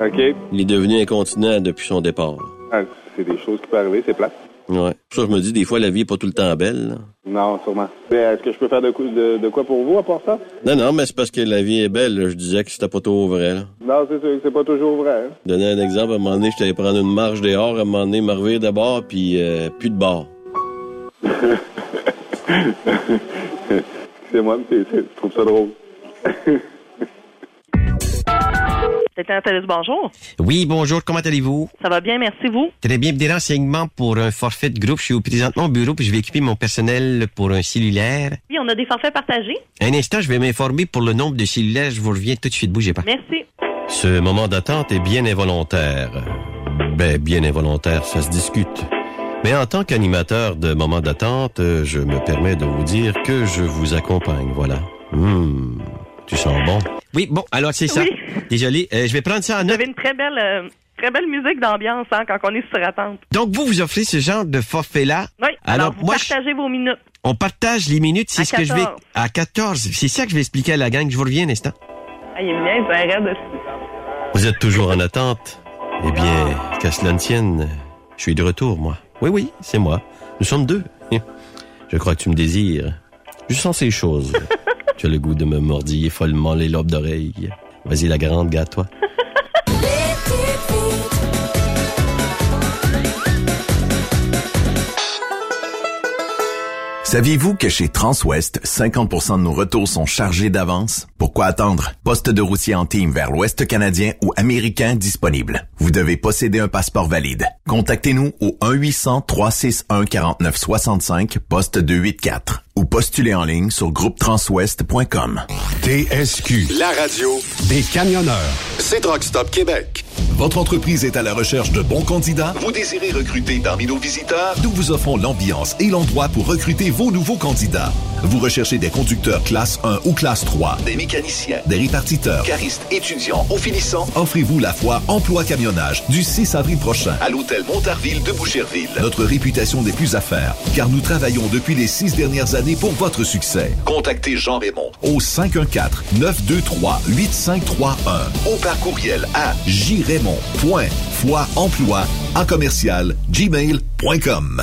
OK. Il est devenu incontinent depuis son départ. Ah, c'est des choses qui peuvent arriver, c'est plat. Ouais. Ça, je me dis, des fois, la vie est pas tout le temps belle, là. Non, sûrement. Mais Est-ce que je peux faire de, de, de quoi pour vous à part ça? Non, non, mais c'est parce que la vie est belle, là. Je disais que c'était pas trop vrai, là. Non, c'est sûr que c'est pas toujours vrai. hein. Donner un exemple, à un moment donné, j'étais allé prendre une marche dehors, à un moment donné, me de bord, puis euh, plus de bord. c'est moi, je trouve ça drôle. Téléphone, bonjour. Oui, bonjour, comment allez-vous? Ça va bien, merci vous? Très bien, des renseignements pour un forfait de groupe. Je suis présentement au bureau puis je vais équiper mon personnel pour un cellulaire. Oui, on a des forfaits partagés. Un instant, je vais m'informer pour le nombre de cellulaires. Je vous reviens tout de suite, bougez pas. Merci. Ce moment d'attente est bien involontaire. Ben, bien involontaire, ça se discute. Mais en tant qu'animateur de moment d'attente, je me permets de vous dire que je vous accompagne, voilà. Hum, tu sens bon. Oui, bon, alors c'est ça. Oui. Désolé, euh, je vais prendre ça en Vous note. avez une très belle, euh, très belle musique d'ambiance hein, quand on est sur attente. Donc, vous, vous offrez ce genre de forfait-là. Oui, alors, vous moi, je- partagez vos minutes. on partage les minutes, c'est ce que je vais... 14. À 14. C'est ça que je vais expliquer à la gang. Je vous reviens un instant. Ah, il est bien, aussi. Vous êtes toujours en attente? Eh bien, qu'à cela ne tienne, je suis de retour, moi. Oui, oui, c'est moi. Nous sommes deux. Je crois que tu me désires. Je sens ces choses. tu as le goût de me mordiller follement les lobes d'oreilles. Vas-y, la grande, gâte-toi. Saviez-vous que chez Transwest, 50% de nos retours sont chargés d'avance? Pourquoi attendre? Poste de routier en team vers l'Ouest canadien ou américain disponible. Vous devez posséder un passeport valide. Contactez-nous au 1-800-361-4965, poste 284 ou postulez en ligne sur groupetranswest.com. TSQ. La radio Des camionneurs. c'est Truck Stop Québec. Votre entreprise est à la recherche de bons candidats? Vous désirez recruter parmi nos visiteurs? Nous vous offrons l'ambiance et l'endroit pour recruter vos nouveaux candidats. Vous recherchez des conducteurs classe 1 ou classe 3, des mécaniciens, des répartiteurs, caristes, étudiants ou finissants? Offrez-vous la foire Emploi Camionnage du 6 avril prochain à l'hôtel Montarville de Boucherville. Notre réputation n'est plus à faire, car nous travaillons depuis les six dernières années pour votre succès. Contactez Jean Raymond au 514-923-8531 ou par courriel à jraymond.foiemploi en commercial gmail.com.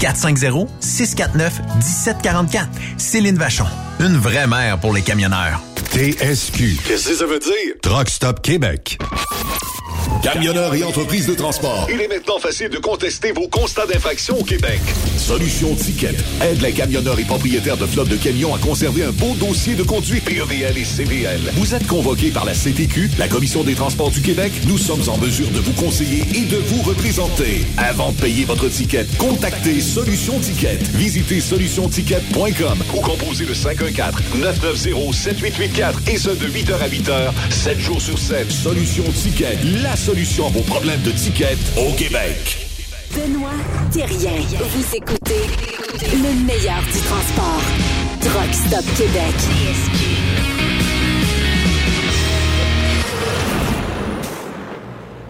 450-649-1744. Céline Vachon. Une vraie mère pour les camionneurs. TSQ. Qu'est-ce que ça veut dire? Truck Stop Québec. Camionneurs et entreprises de transport. Il est maintenant facile de contester vos constats d'infraction au Québec. Solution Ticket aide les camionneurs et propriétaires de flottes de camions à conserver un beau dossier de conduite PEVL et CVL. Vous êtes convoqué par la CTQ, la Commission des transports du Québec. Nous sommes en mesure de vous conseiller et de vous représenter. Avant de payer votre ticket, contactez Solution Ticket. Visitez solutionticket.com ou composez le 514-990-7884 et ce de 8h à 8h, 7 jours sur 7. Solution Ticket, la solution à vos problèmes de ticket au Québec. Benoît Thérien. Vous écoutez le meilleur du transport. Truck Stop Québec.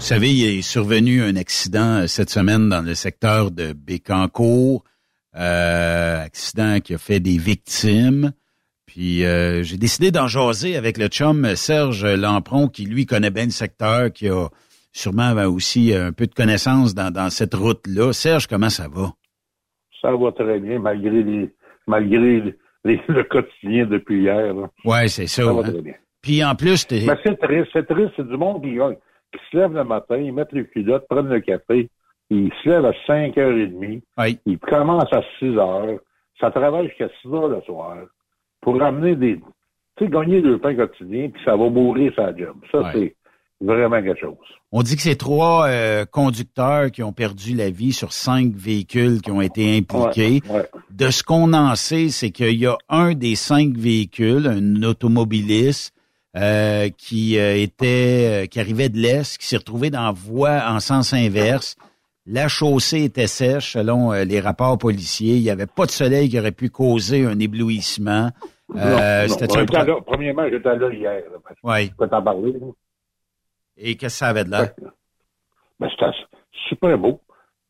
Vous savez, il est survenu un accident euh, cette semaine dans le secteur de Bécancourt. Euh, accident qui a fait des victimes. Puis euh, j'ai décidé d'en jaser avec le chum Serge Lampron, qui lui connaît bien le secteur, qui a sûrement aussi un peu de connaissances dans, dans cette route-là. Serge, comment ça va? Ça va très bien, malgré les malgré les, le quotidien depuis hier. Ouais, c'est ça. Ça va hein. très bien. Puis en plus, t'es... Mais c'est triste, c'est triste, c'est du monde qui, qui se lève le matin, ils mettent les culottes, prennent le café, ils se lèvent à 5h30, ils commencent à 6h, ça travaille jusqu'à 6h le soir pour ramener des... Tu sais, gagner deux pains quotidiens, puis ça va mourir sa job. Ça, c'est vraiment quelque chose. On dit que c'est trois euh, conducteurs qui ont perdu la vie sur cinq véhicules qui ont été impliqués. Ouais, ouais. De ce qu'on en sait, c'est qu'il y a un des cinq véhicules, un automobiliste, euh, qui euh, était, euh, qui arrivait de l'est, qui s'est retrouvé dans voie en sens inverse. La chaussée était sèche, selon euh, les rapports policiers. Il n'y avait pas de soleil qui aurait pu causer un éblouissement. Euh, Non, non. un là- premièrement, j'étais là hier. Là, Ouais. Je peux t'en parler. là. Et qu'est-ce que ça avait de l'air? Ben, c'était super beau.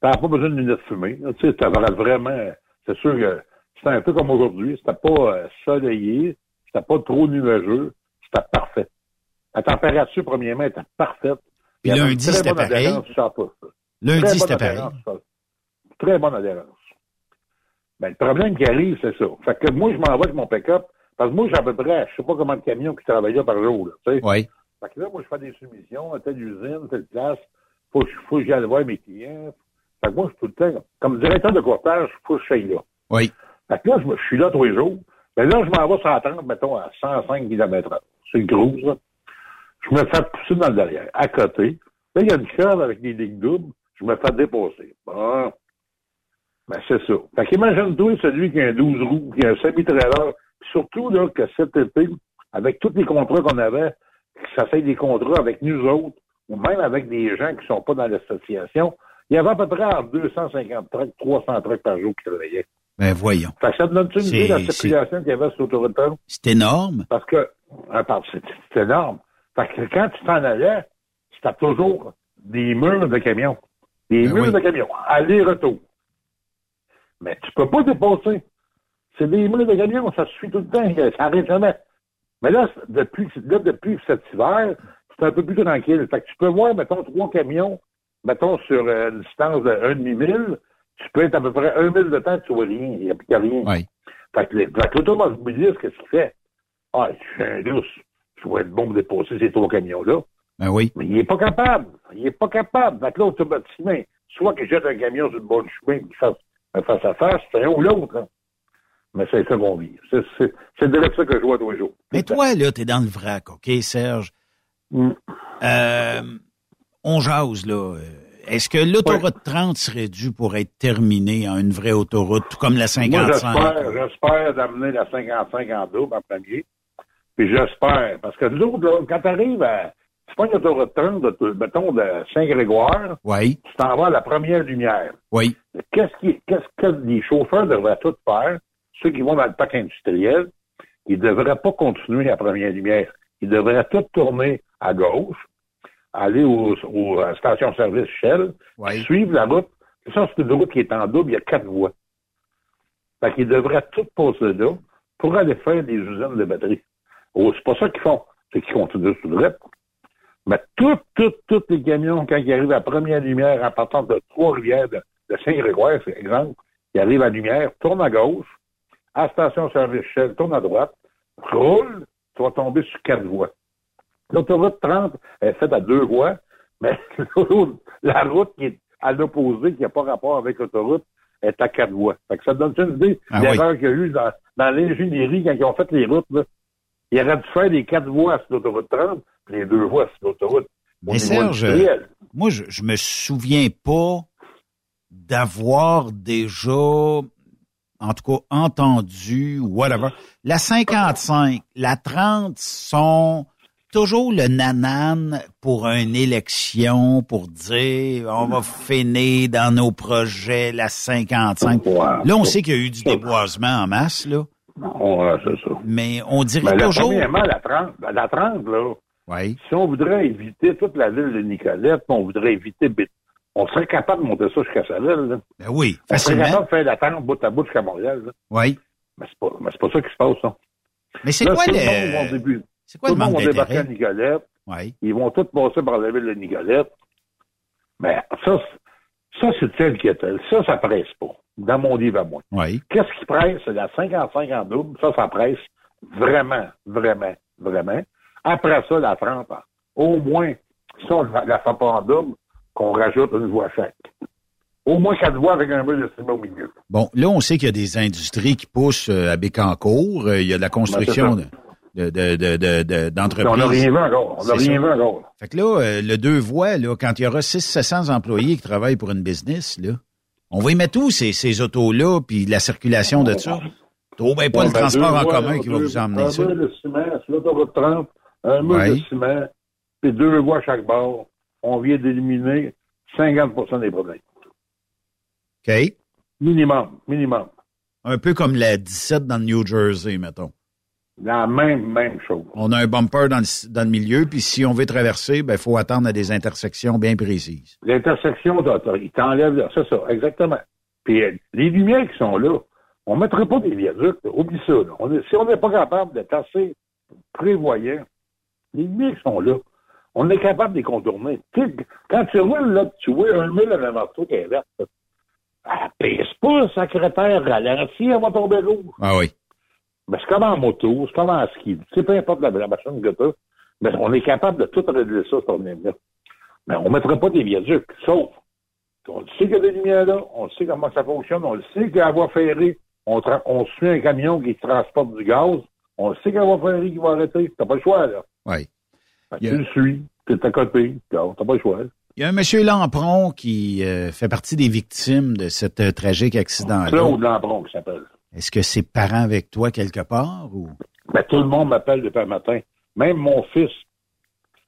T'avais pas besoin de lunettes fumées. Tu sais, vraiment, c'est sûr que c'était un peu comme aujourd'hui. C'était pas euh, soleillé. C'était pas trop nuageux. C'était parfait. La température, premièrement, était parfaite. Puis lundi, c'était bonne pareil. Lundi, c'était pareil. Très bonne adhérence. Ben, le problème qui arrive, c'est ça. Fait que moi, je m'en vais avec mon pick-up. Parce que moi, j'ai à peu près, je sais pas combien de camions qui travaillent là par jour, là, tu sais. Oui. Fait que là, moi, je fais des soumissions à telle usine, telle place. Faut, faut que j'aille voir mes clients. Fait que moi, je suis tout le temps, comme directeur de courtage, faut que je sois là. Oui. Fait que là, je, suis là tous les jours. Mais là, je m'en vais 130, mettons, à 105 km heure. C'est le gros, ça. Je me fais pousser dans le derrière. À côté, là, il y a une curve avec des lignes doubles. Je me fais dépasser. Ben, c'est ça. Fait qu'imagine-toi celui qui a un 12 roues, qui a un semi-trailer. Surtout, là, que cet été, avec tous les contrats qu'on avait, ça fait des contrats avec nous autres, ou même avec des gens qui sont pas dans l'association, il y avait à peu près entre 250 trucks, 300 trucks par jour qui travaillaient. Ben voyons. Fait que ça te donne une idée de la circulation qu'il y avait sur l'autoroute? C'est énorme. Parce que, ah, c'est énorme. Fait que quand tu t'en allais, c'était toujours des murs de camions. Des Ben murs oui. de camions. Aller-retour. Mais tu peux pas dépasser. C'est des murs de camions, ça suit tout le temps, ça arrête jamais. Mais là, depuis, là, depuis cet hiver, c'est un peu plus tranquille. Fait que tu peux voir, mettons, trois camions, mettons, sur euh, une distance de un demi-mille, tu peux être à peu près un mille de temps, tu vois rien, il n'y a plus rien. Oui. Fait que, que l'automobiliste, qu'est-ce qu'il fait? Ah, je suis un douce. Je vais être bon pour dépasser ces trois camions-là. Ben oui. Mais il est pas capable. Il est pas capable. Fait que là, automatiquement, soit qu'il jette un camion sur le du chemin et qu'il fasse un face-à-face, c'est un ou l'autre. hein. Mais c'est ça qu'on vit. C'est, de ça que je vois tous les jours. Mais toi, là, t'es dans le vrac, OK, Serge? Mm. Euh, on jase, là. Est-ce que l'autoroute 30 serait due pour être terminée en une vraie autoroute, tout comme la Moi, 55? j'espère, j'espère d'amener la 55 en double en premier. Puis j'espère, parce que nous autres, là, quand t'arrives à, c'est pas une autoroute 30, de, mettons, de Saint-Grégoire, Oui, tu t'en vas à la première lumière. oui. Qu'est-ce qui, qu'est-ce que les chauffeurs devraient tout faire? Ceux qui vont dans le parc industriel, ils devraient pas continuer à la première lumière. Ils devraient tout tourner à gauche, aller aux, aux stations-service Shell, Oui. suivre la route. Ça, c'est une route qui est en double, il y a quatre voies. Fait qu'ils devraient tout passer là pour aller faire des usines de batterie. Oh, c'est pas ça qu'ils font. C'est qu'ils continuent tout droit. Mais tous, tous, tous les camions, quand ils arrivent à première lumière en partant de Trois-Rivières, de, de Saint-Grégoire, c'est exemple, ils arrivent à lumière, tournent à gauche, à la station-service Shell, tourne à droite, roule, tu vas tomber sur quatre voies. L'autoroute 30 est faite à deux voies, mais la route qui est à l'opposé, qui n'a pas rapport avec l'autoroute, est à quatre voies. Fait que ça te donne une idée Ah l'erreur qu'il y a eu dans, dans l'ingénierie quand ils ont fait les routes. Là. Ils auraient dû faire les quatre voies sur l'autoroute 30, puis les deux voies sur l'autoroute. au Mais Serge, moi, je, je me souviens pas d'avoir déjà, en tout cas, entendu, whatever. La 55, la 30 sont toujours le nanan pour une élection, pour dire on va finir dans nos projets la 55. Là, on sait qu'il y a eu du déboisement en masse, là. Ouais, c'est ça. Mais on dirait Ben, toujours. premièrement, la 30, la 30, là, si on voudrait éviter toute la ville de Nicolette, on voudrait éviter on serait capable de monter ça jusqu'à sa ville. Là. Ben oui, On serait capable de faire la 30 bout à bout jusqu'à Montréal. Là. Oui. Mais c'est pas, mais c'est pas ça qui se passe, ça. Mais c'est quoi le- monde. C'est quoi tout le monde va débarquer à? Nicolette. Ils vont tous passer par la ville de Nicolette. Mais ça, c'est- ça c'est tel que tel. Ça, ça presse pas. Dans mon livre à moi. Qu'est-ce qui presse? C'est la 55 en double. Ça, ça presse vraiment, vraiment, vraiment. Après ça, la 30 ans. Au moins, si on la la fait pas en double, qu'on rajoute une voie chaque. Au moins quatre voies avec un mur de ciment au milieu. Bon, là, on sait qu'il y a des industries qui poussent euh, à Bécancourt. Euh, Il y a de la construction Ben, de, de, de, de- d'entreprises. On n'a rien vu encore. On n'a rien ça. vu encore. Fait que là, euh, le deux voies, là, quand il y aura 600-700 employés qui travaillent pour une business, là, on va y mettre où ces, ces autos-là, puis la circulation de ça? Trop bien pas Ouais, le ben, transport en voies, commun qui va vous emmener un ça. mur de ciment sur l'autoroute 30, un mur Ouais. de ciment, puis deux voies à chaque bord. On vient d'éliminer 50% des problèmes. OK? Minimum, minimum. Un peu comme la 17 dans le New Jersey, mettons. La même, même chose. On a un bumper dans le, dans le milieu, puis si on veut traverser, ben, il faut attendre à des intersections bien précises. L'intersection, il t'enlève, là. c'est ça, exactement. Puis euh, les lumières qui sont là, on ne mettra pas des viaducs, oublie ça. là. On si on n'est pas capable d'être assez prévoyant, les lumières qui sont là, on est capable de les contourner. Quand tu roules, là, tu vois un mille à la toi qui est verte. là. Ah, pèse pas, secrétaire, ralentis, elle va tomber rouge. Ah oui. Mais c'est comme en moto, c'est comme en ski. Tu sais, peu importe la, la machine que t'as, mais on est capable de tout régler ça, ce problème-là. Mais on ne mettra pas des viaducs, sauf on le sait qu'il y a des lumières là, on le sait comment ça fonctionne, on le sait qu'à voie ferrée, on, suit un camion qui transporte du gaz, on le sait qu'à voie ferrée qui va arrêter. T'as pas le choix, là. Oui. Tu le suis, t'es à côté, t'as pas le choix. Il y a un monsieur Lampron qui euh, fait partie des victimes de cet euh, tragique accident-là. Claude Lampron qui s'appelle. Est-ce que c'est parent avec toi quelque part ou? Ben, tout le monde m'appelle depuis le matin. Même mon fils.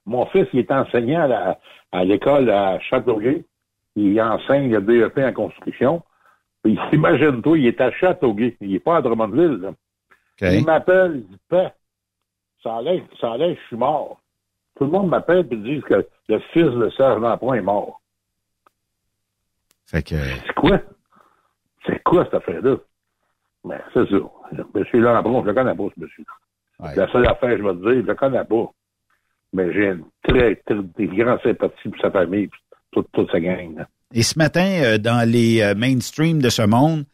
Mon fils, il est enseignant à, l'école à Châteauguay. Il enseigne le DEP en construction. Puis, imagine-toi, il est à Châteauguay. Il n'est pas à Drummondville. là. Il m'appelle, il dit, Père, ça a l'air, ça a l'air que je suis mort. Tout le monde m'appelle et dit que le fils de Serge Lampron est mort. Fait que. C'est quoi? C'est quoi cette affaire-là? Ben, c'est ça. Monsieur Lampron, je le connais pas, ce monsieur. La seule affaire, je vais te dire, je le connais pas. Mais j'ai une très, très, des grandes sympathies pour sa famille, puis toute, toute sa gang. là. Et ce matin, euh, dans les euh, mainstream de ce monde,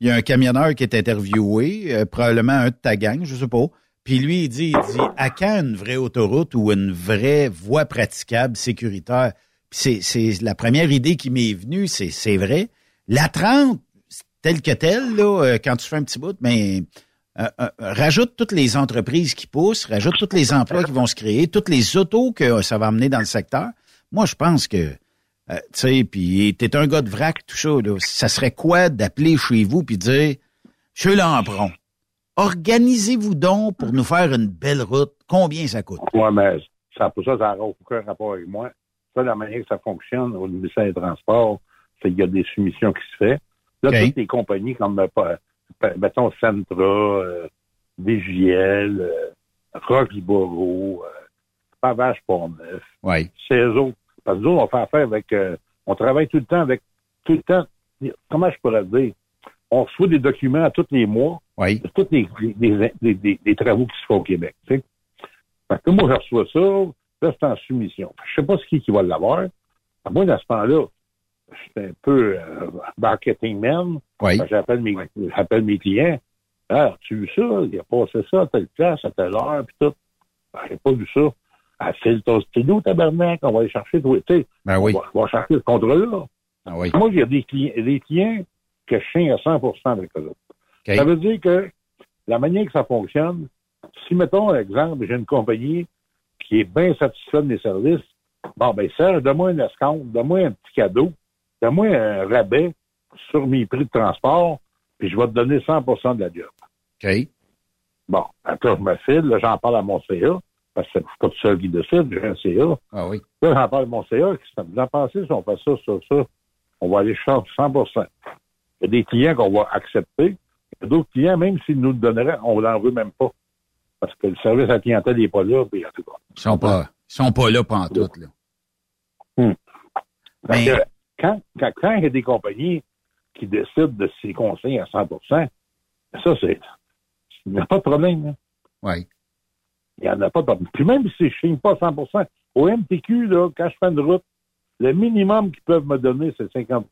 il y a un camionneur qui est interviewé, euh, probablement un de ta gang, je sais pas. Puis lui, il dit, il dit, à quand une vraie autoroute ou une vraie voie praticable, sécuritaire? Puis c'est, la première idée qui m'est venue, c'est, c'est vrai. La 30, tel que tel, là, euh, quand tu fais un petit bout, mais euh, euh, rajoute toutes les entreprises qui poussent, rajoute tous les emplois qui vont se créer, toutes les autos que ça va amener dans le secteur. Moi, je pense que, euh, tu sais, puis t'es un gars de vrac, tout ça, là, ça serait quoi d'appeler chez vous puis dire, chez Lampron, organisez-vous donc pour nous faire une belle route. Combien ça coûte? Ouais, mais ça, pour ça, ça n'a aucun rapport avec moi. Ça, la manière que ça fonctionne au ministère des Transports, c'est qu'il y a des soumissions qui se fait. Là, toutes les compagnies comme, euh, mettons, Centra, euh, DJL, euh, Roxborough, euh, Pavage autres. Parce que nous, on fait affaire avec, euh, on travaille tout le temps avec, tout le temps, comment je pourrais le dire? On reçoit des documents à tous les mois Oui. de tous les, les, les- les- les travaux qui se font au Québec. Fait que moi, je reçois ça, là, c'est en soumission. Je sais pas ce qui, qui va l'avoir. À moi, dans ce temps-là, j'étais un peu euh, marketing man. Oui. J'appelle mes, j'appelle mes clients. Ah, tu vu ça? Il a passé ça à telle place, à telle heure, puis tout. Ben, j'ai pas vu ça. Ah, c'est ton stylo, tabarnak, on va aller chercher, tu sais. Ben oui. On va, on va chercher ce contrat-là. Ah oui. Moi, a des clients, des clients que je tiens à 100 avec eux autres. OK. Ça veut dire que la manière que ça fonctionne, si, mettons, exemple, j'ai une compagnie qui est bien satisfaite de mes services, bon, ben, Serge, donne-moi un escompte, donne-moi un petit cadeau, donne-moi un rabais sur mes prix de transport, puis je vais te donner 100 de la job. OK. Bon, après, je me file, là, j'en parle à mon CA, parce que je suis pas tout seul qui décide, j'ai un CA. Ah oui. Là, j'en parle à mon CA, qui ça vous en pensez si on fait ça, ça, ça, on va aller chercher 100 Il y a des clients qu'on va accepter. Il y a d'autres clients, même s'ils nous le donneraient, on n'en veut même pas. Parce que le service à la clientèle n'est pas là, puis en tout cas. Ils sont pas, ils sont pas là pantoute, là. Hmm. Fait Mais- quand, quand, quand il y a des compagnies qui décident de ces conseils à 100% ça, c'est. Il n'y a pas de problème. hein. Oui. Il n'y en a pas de problème. Puis même si je ne signe pas 100% au MTQ, là, quand je fais une route, le minimum qu'ils peuvent me donner, c'est 50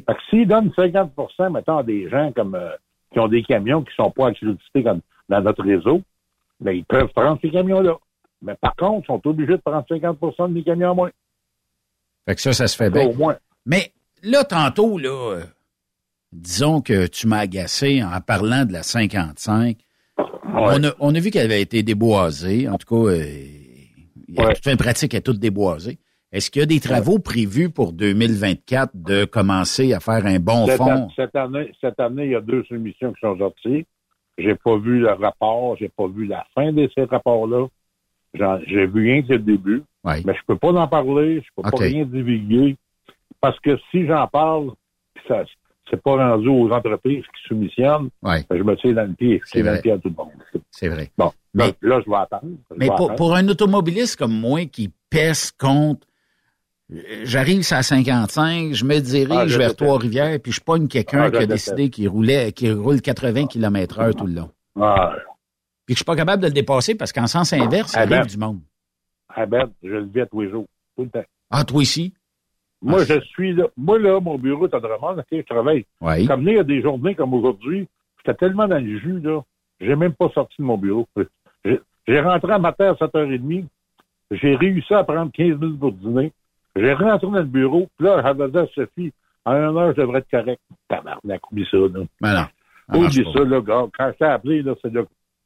Fait que s'ils donnent 50 mettons, à des gens comme euh, qui ont des camions qui sont pas accrédités comme dans notre réseau, ben, ils peuvent prendre ces camions-là. Mais par contre, ils sont obligés de prendre 50 de mes camions à moins. Fait que ça, ça se fait bien. au moins. Mais là, tantôt, là, euh, disons que tu m'as agacé en parlant de la 55. On, a, on a vu qu'elle avait été déboisée. En tout cas, euh, il y a toute fin pratique, est toute déboisée. Est-ce qu'il y a des travaux prévus pour 2024 de commencer à faire un bon cette, fond? cette année, cette année, il y a deux soumissions qui sont sorties. J'ai pas vu le rapport, j'ai pas vu la fin de ces rapports-là. J'ai vu rien que le début. Mais je peux pas en parler, je peux pas rien divulguer. Parce que si j'en parle, ça c'est pas rendu aux entreprises qui soumissionnent, Ouais. ben, je me tire dans le pied. Je C'est tire dans le pied à tout le monde. C'est vrai. Bon, Mais- là, là, je vais attendre. Je Mais vais pour, attendre. pour un automobiliste comme moi qui pèse contre, j'arrive à 55, je me dirige Ah, je vers. Trois-Rivières, puis je pogne quelqu'un Ah, qui a décidé qu'il roulait, qui roule 80 km heure tout le long. Ah, Puis que je suis pas capable de le dépasser parce qu'en sens inverse, il Ah ben. arrive du monde. Ah ben, je le vis à tous les jours. Tout le temps. Ah, toi ici? Moi, je suis là. Moi, là, mon bureau est à Drummond, OK, je travaille. Oui. Comme il y a des journées comme aujourd'hui, j'étais tellement dans le jus, là, j'ai même pas sorti de mon bureau. J'ai rentré à matin à 7h30, j'ai réussi à prendre 15 minutes pour dîner. J'ai rentré dans le bureau, puis là, j'avais dit à Sophie, en une heure, je devrais être correct. Tabarnak, oublie ça, là. Ben non. Oublie ça, là, gars. Quand je t'ai appelé, là, c'est là,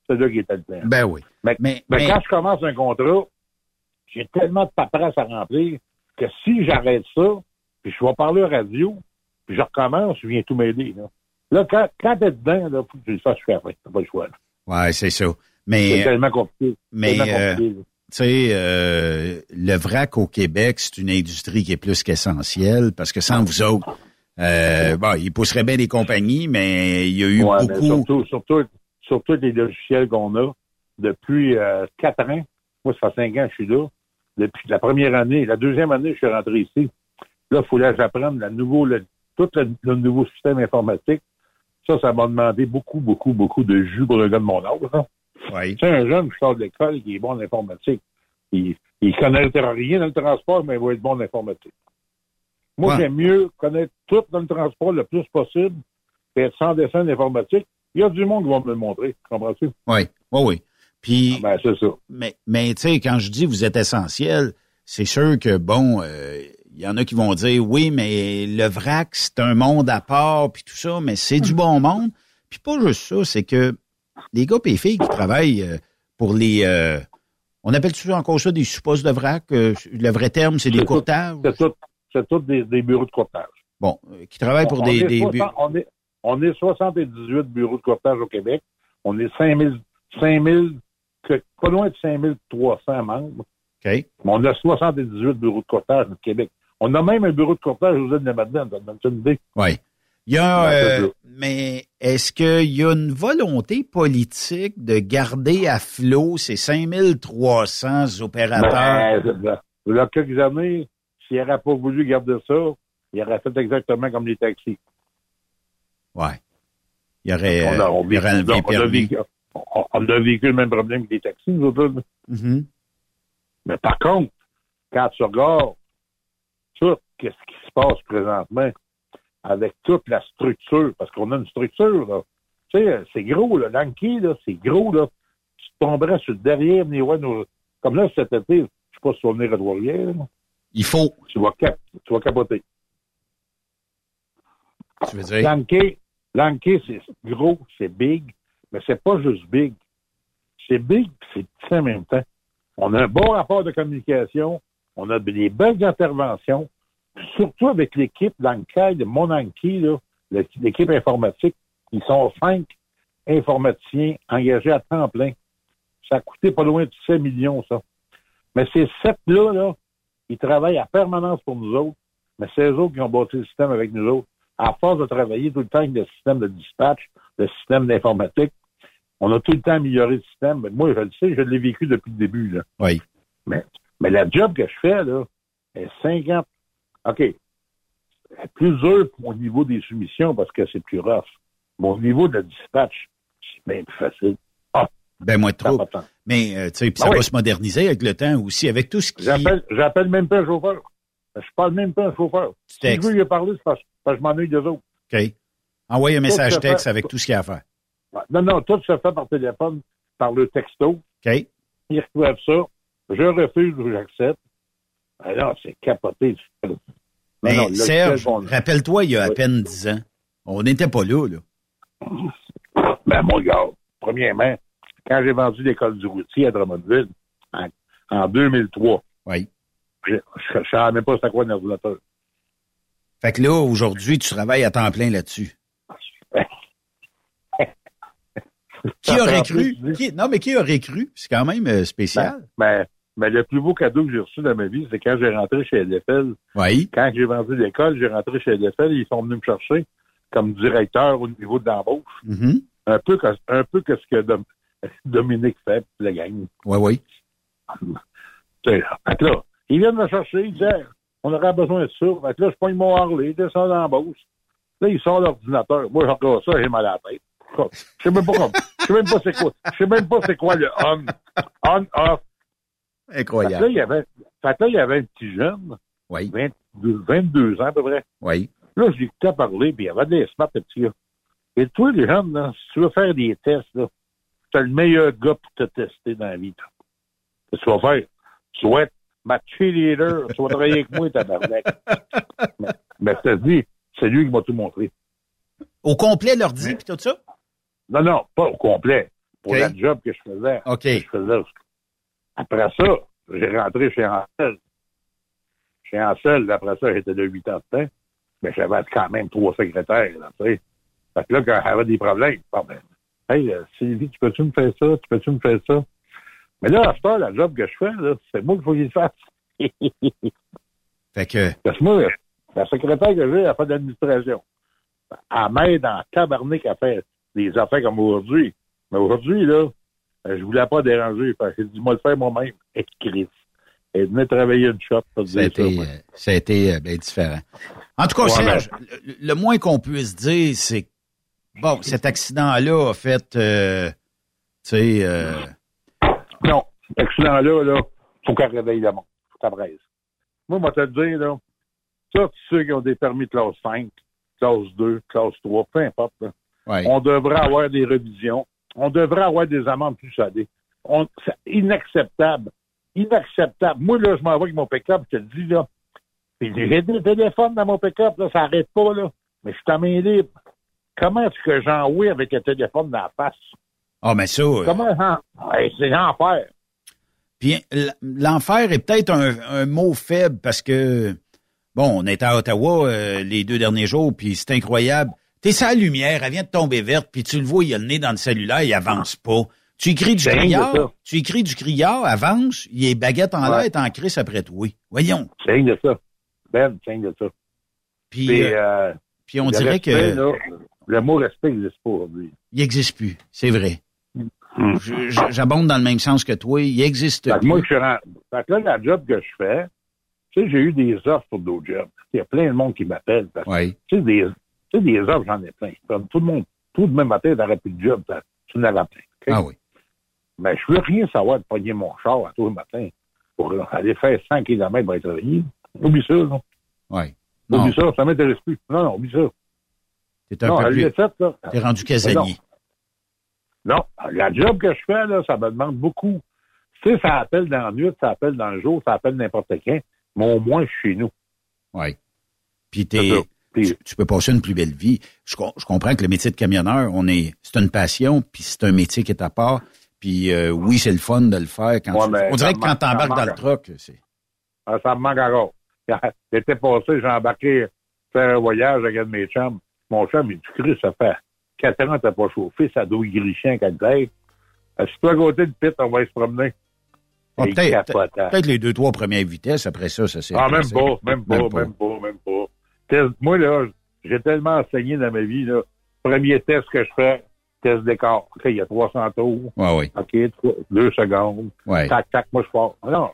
c'est là qui était le plan. Ben oui. Mais, Mais- mais mais- quand je commence un contrat, j'ai tellement de paperasse à remplir que si j'arrête ça, puis je vais parler la radio, puis je recommence, je viens tout m'aider. Là, là quand, quand t'es dedans, là, faut que tu le fasses. T'as pas le choix. là. Ouais, c'est ça. C'est Mais, tellement compliqué. mais tellement euh, tu sais, euh, le vrac au Québec, c'est une industrie qui est plus qu'essentielle parce que sans vous autres, euh, bon, il pousserait bien des compagnies, mais il y a eu Ouais, mais beaucoup. surtout, surtout, surtout les logiciels qu'on a depuis euh, quatre ans. Moi, ça fait cinq ans que je suis là. Depuis la première année, la deuxième année, je suis rentré ici. Là, il fallait que j'apprenne la nouveau, le, tout le, le nouveau système informatique. Ça, ça m'a demandé beaucoup, beaucoup, beaucoup de jus pour un gars de mon âge. hein. Oui. Tu sais, un jeune qui sort de l'école qui est bon en informatique, il, il connaîtra rien dans le transport, mais il va être bon en informatique. Moi, Ouais. j'aime mieux connaître tout dans le transport le plus possible, et être sans dessin d'informatique. Il y a du monde qui va me le montrer. Comprends-tu? Oui, oui, oui. Puis, Ben, c'est ça. mais, mais tu sais, quand je dis vous êtes essentiel, c'est sûr que bon, euh, il y en a qui vont dire oui, mais le vrac, c'est un monde à part, puis tout ça, mais c'est du bon monde. Puis pas juste ça, c'est que les gars et les filles qui travaillent euh, pour les. euh, on appelle tout encore ça des supposes de vrac? le vrai terme, c'est des courtages? C'est tout, c'est tout des, des bureaux de courtage. Bon, qui travaillent pour On- des, on est des 60 bu- on, est, on est 78 bureaux de courtage au Québec. On est 5000, 5000 que- pas loin de 5300 membres. OK. Mais on a 78 bureaux de courtage au Québec. On a même un bureau de courtage aux îles de Madeleine. Ça donne une idée? Oui. Il y a, euh, mais est-ce qu'il y a une volonté politique de garder à flot ces 5300 opérateurs? Ben, il y a quelques années, s'il n'aurait pas voulu garder ça, il aurait fait exactement comme les taxis. Ouais. Il y aurait, on, a, on, euh, il aurait on, a vécu, on, a vécu le même problème que les taxis, nous autres. Mhm. Mais par contre, quand tu regardes tout ce qui se passe présentement avec toute la structure, parce qu'on a une structure, là. Tu sais, c'est gros, là. L'Anki, là, c'est gros, là. Tu tomberais sur le derrière, mais ouais, comme là, cet été, je sais pas si tu vas venir à. Il faut. Tu vas, cap- tu vas capoter. Tu veux dire? L'Anki, l'Anki, c'est gros, c'est big, mais c'est pas juste big. C'est big, c'est petit en même temps. On a un bon rapport de communication, on a des belles interventions, surtout avec l'équipe d'Anki, de mon Anki, là, le- l'équipe informatique, ils sont cinq informaticiens engagés à temps plein. Ça a coûté pas loin de 7 millions, ça. Mais ces sept-là, là, ils travaillent à permanence pour nous autres, mais c'est eux autres qui ont bâti le système avec nous autres. À force de travailler tout le temps avec le système de dispatch, le système d'informatique, on a tout le temps amélioré le système. Mais moi, je le sais, je l'ai vécu depuis le début. Là. Oui. Mais, mais la job que je fais, là, est 50. OK. Est plus dur au niveau des soumissions parce que c'est plus rough. Mais au niveau de la dispatch, c'est bien plus facile. Ah, Ben, moi, trop. Mais, euh, tu sais, puis Ah ça oui. va se moderniser avec le temps aussi, avec tout ce qui... J'appelle, j'appelle même pas un chauffeur. Je parle même pas un chauffeur. Si je veux lui parler, c'est parce, parce que je m'ennuie d'eux autres. OK. Envoyez un message texte fait. avec tout ce qu'il y a à faire. Ouais. Non, non, tout se fait par téléphone, par le texto. OK. Ils reçoivent ça. Je refuse ou j'accepte. Alors, c'est capoté. Non, Mais non, Serge, bon, rappelle-toi, il y a à peine 10 ans, on n'était pas là, là. Ben, mon gars, premièrement, quand j'ai vendu l'école du routier à Drummondville, en, en 2003, oui. je ne savais même pas c'était quoi un ordinateur. Fait que là, aujourd'hui, tu travailles à temps plein là-dessus. Qui aurait cru? Qui- non, mais qui aurait cru? C'est quand même euh, spécial. Mais, mais le plus beau cadeau que j'ai reçu dans ma vie, c'est quand j'ai rentré chez LFL. Oui. Quand j'ai vendu l'école, j'ai rentré chez LFL, ils sont venus me chercher comme directeur au niveau de l'embauche. Mhm. Un peu que, un peu que ce que Dom- Dominique fait, la gang. Oui, oui. Fait que là, ils viennent me chercher, ils disent, on aurait besoin de ça. Fait que là, je pogne mon Harley, je descends dans l'embauche. Là, il sort l'ordinateur. Moi, je regarde ça, j'ai mal à la tête. Je sais même pas comment. Je sais même pas c'est quoi. Je sais même pas c'est quoi le on. On, off. Fait que là, Incroyable. il y avait, fait là, il y avait un petit jeune. Oui. 22, 22 ans, à peu près. Oui. Là, je l'écoutais parler, puis il y avait des smart, le petit gars. Et toi, les jeunes, là, si tu veux faire des tests, là, t'as le meilleur gars pour te tester dans la vie, toi. Qu'est-ce que tu vas faire? Tu vas être ma cheerleader, tu vas travailler avec moi, tabarnak. mais, mais je te dis, c'est lui qui m'a tout montré. Au complet, l'ordi, puis tout ça? Non, non, pas au complet. Pour OK. la job que je faisais. OK. Je faisais. Après ça, j'ai rentré chez Ansel. Chez Ansel, après ça, j'étais de 8 ans de temps. Mais j'avais quand même trois secrétaires, là, tu sais. Fait que là, quand j'avais des problèmes, bon, ben, hey, euh, Sylvie, tu peux-tu me faire ça? Tu peux-tu me faire ça? Mais là, à ce temps, la job que je fais, là, c'est moi qu'il faut qu'il fasse. Fait que, Parce que moi, la secrétaire que j'ai, elle fait de l'administration. Elle m'aide en tabarnak à faire des affaires comme aujourd'hui. Mais aujourd'hui, là, euh, je voulais pas déranger. J'ai dit, moi le faire moi-même. Et Chris. Elle venait travailler une shop pour ça a ça. été, moi. euh, ça a été euh, bien différent. En tout cas, Ouais, Serge, le, le moins qu'on puisse dire, c'est que, bon, cet accident-là a fait, euh, tu sais, euh, Non, accident-là, là, faut qu'elle réveille le monde. Faut qu'elle braise. Moi, moi, te le dire, là, ça, tous ceux qui ont des permis de classe 5, classe 2, classe 3, peu importe, là, ouais. on devrait avoir des révisions. On devrait avoir des amendes plus salées. C'est inacceptable. Inacceptable. Moi, là, je m'en vais avec mon pick-up, je te le dis, là, j'ai des téléphones dans mon pick-up, là, ça arrête pas, là. Mais je suis à main libre. Comment est-ce que j'en oui avec un téléphone dans la face? Ah, mais ça. euh, Comment. Ouais, c'est l'enfer. Puis l'enfer est peut-être un, un mot faible parce que, bon, on était à Ottawa euh, les deux derniers jours, puis c'est incroyable. T'es sa lumière, elle vient de tomber verte, puis tu le vois, il a le nez dans le cellulaire, il avance pas. Tu écris du criard, tu écris du criard, avance, il est baguette en l'air, Ouais. il est en crise après toi. Voyons. C'est de ça. Ben, c'est de ça. Puis, Puis, euh, euh, puis on dirait respect, que là, le mot respect n'existe pas aujourd'hui. il existe plus, c'est vrai. Je- J'abonde dans le même sens que toi, il existe Fait plus. moi, je suis. Fait que là, la job que je fais, tu sais, j'ai eu des offres pour d'autres jobs. Il y a plein de monde qui m'appelle. parce que, Ouais. Tu sais, des, tu sais, des offres, j'en ai plein. Comme tout le monde, tout le même matin, t'aurais plus de job. Tu avais plein. Ah oui. Mais je veux rien savoir de pogner mon char à tous les matins pour aller faire 100 km pour aller travailler. Oublie ça, non. Ouais. Non, Oublie ça, ça m'intéresse plus. Non, non, oublie ça. t'es un non, peu plus... T'es rendu casanier. Non, la job que je fais, là, ça me demande beaucoup. Tu sais, ça appelle dans la nuit, ça appelle dans le jour, ça appelle n'importe quand, mais au moins, je suis chez nous. Oui. Puis t'es, tu, tu peux passer une plus belle vie. Je, com- je comprends que le métier de camionneur, on est, c'est une passion, puis c'est un métier qui est à part. Puis euh, oui, c'est le fun de le faire. Quand Ouais, tu- on dirait que quand t'embarques dans le truck, c'est... Ah, ça me manque encore. L'été passé, j'ai embarqué faire un voyage avec un de mes chums. Mon chum, il dit, Chris, ça fait quatre ans que t'as pas chauffé, ça doit gricher quand t'es. Assis-toi à côté du pit, on va se promener. Ah, peut-être, peut-être les deux, trois premières vitesses, après ça, ça s'est... Ah, même pas, même pas, même pas, même pas. Test- moi, là, j'ai tellement enseigné dans ma vie, là. Premier test que je fais, test d'écart. OK, il y a 300 tours. Ouais, oui. OK, trois- deux secondes. Ouais. Tac, tac, moi, je pars. Non,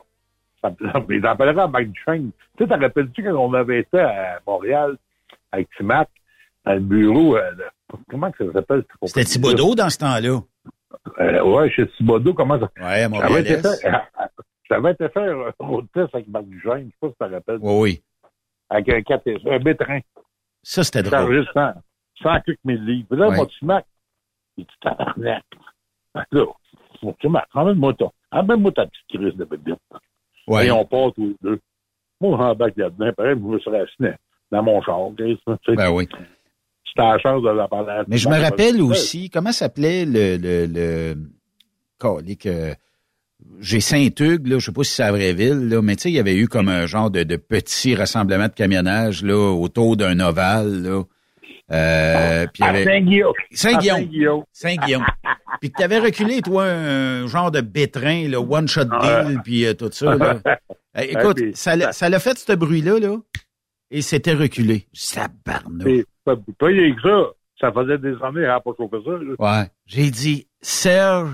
ça, mais ils appelleraient à Mike Duchesne. Tu sais, t'en rappelles-tu quand on avait été à Montréal avec Timac, dans le bureau, euh, comment que ça s'appelle? C'était Thibodeau dans ce temps-là. Euh, ouais, chez Thibodeau, comment ça? Ouais, à Montréal. j'avais été faire un road test avec Marc Duchesne, je sais pas si tu te rappelles. Oui, oui. Avec un 4 un B-train. Ça, c'était drôle. Chargé 100, 100 quelques mille livres. Puis là, Ouais. mon petit Mac, il dit tabarnak. Fait que Là, mon petit Mac, emmène-moi ta petite crise de bébé. Ouais. Et on part tous les deux. Moi, j'embarque là-dedans. Pareil, je me serais assis dans- mon char. Ben oui. C'était la chance de la parler. Mais je me rappelle aussi, comment s'appelait le... le, le... Calique, euh, j'ai Saint-Hugues, là, je sais pas si c'est à Vraiville, là, mais tu sais, il y avait eu comme un genre de, de petit rassemblement de camionnage là, autour d'un ovale. Là. Euh, À avait... Saint-Guillaume. Saint-Guillaume. Saint-Guillaume. Puis que t'avais reculé, toi, un genre de bétrin, là, one-shot deal, puis euh, tout ça. Là. Euh, écoute, puis- ça l'a ça fait ce bruit-là, là, et c'était reculé. Ça barnou. Puis, pas que ça. Ça faisait des années, n'a pas chauffé ça. là. Ouais. J'ai dit, Serge,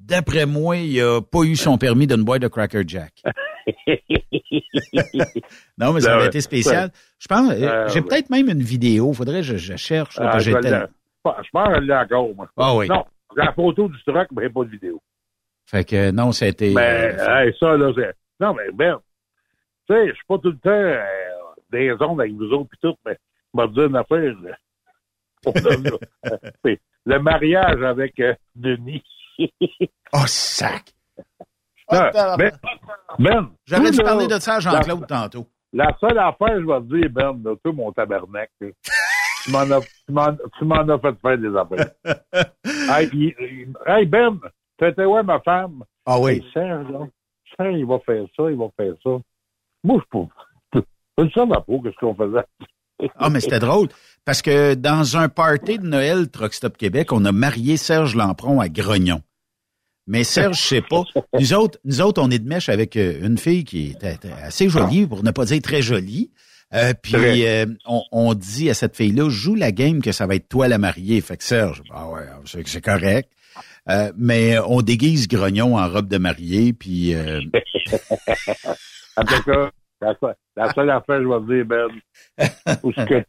d'après moi, il a pas eu son permis d'une boîte de Cracker Jack. non, mais ça ouais. été spécial. Je pense, euh, Euh, j'ai peut-être même une vidéo. Faudrait que je, je cherche. là, Ah, que je tel- pense qu'elle l'a encore, moi. Ah oui. Non, j'ai la photo du truck, mais pas de vidéo. Fait que non, ça a été. Mais, euh, hey, ça, là, c'est. Non, mais Ben, tu sais, je suis pas tout le temps euh, des ondes avec vous autres pis tout, mais je te dire une affaire. là. C'est le mariage avec euh, Denis. oh, sac! Ah, ben, ben, J'aurais dû là, parler de ça à Jean-Claude la- tantôt. La seule affaire, je vais te dire, Ben, là, toi, mon tabernacle, tu m'en as, tu m'en, tu m'en as fait faire des affaires. hey, hey, Ben, t'étais ouais, ma femme? Ah oui. Hey, Serge, là, Serge, il va faire ça, il va faire ça. Moi, je peux pas. Je ne pas qu'est-ce qu'on faisait? Ah, mais c'était drôle. Parce que dans un party de Noël Truck Stop Québec, on a marié Serge Lampron à Grognon. Mais Serge, je sais pas. Nous autres, nous autres, on est de mèche avec euh, une fille qui était assez jolie, pour ne pas dire très jolie. Euh, puis euh, on, on dit à cette fille-là, joue la game que ça va être toi la mariée. Fait que Serge, ah ouais, c'est correct. Euh, mais on déguise Grognon en robe de mariée, puis euh, En tout cas, la, seule- la seule affaire, je vais te dire, Ben, où ce que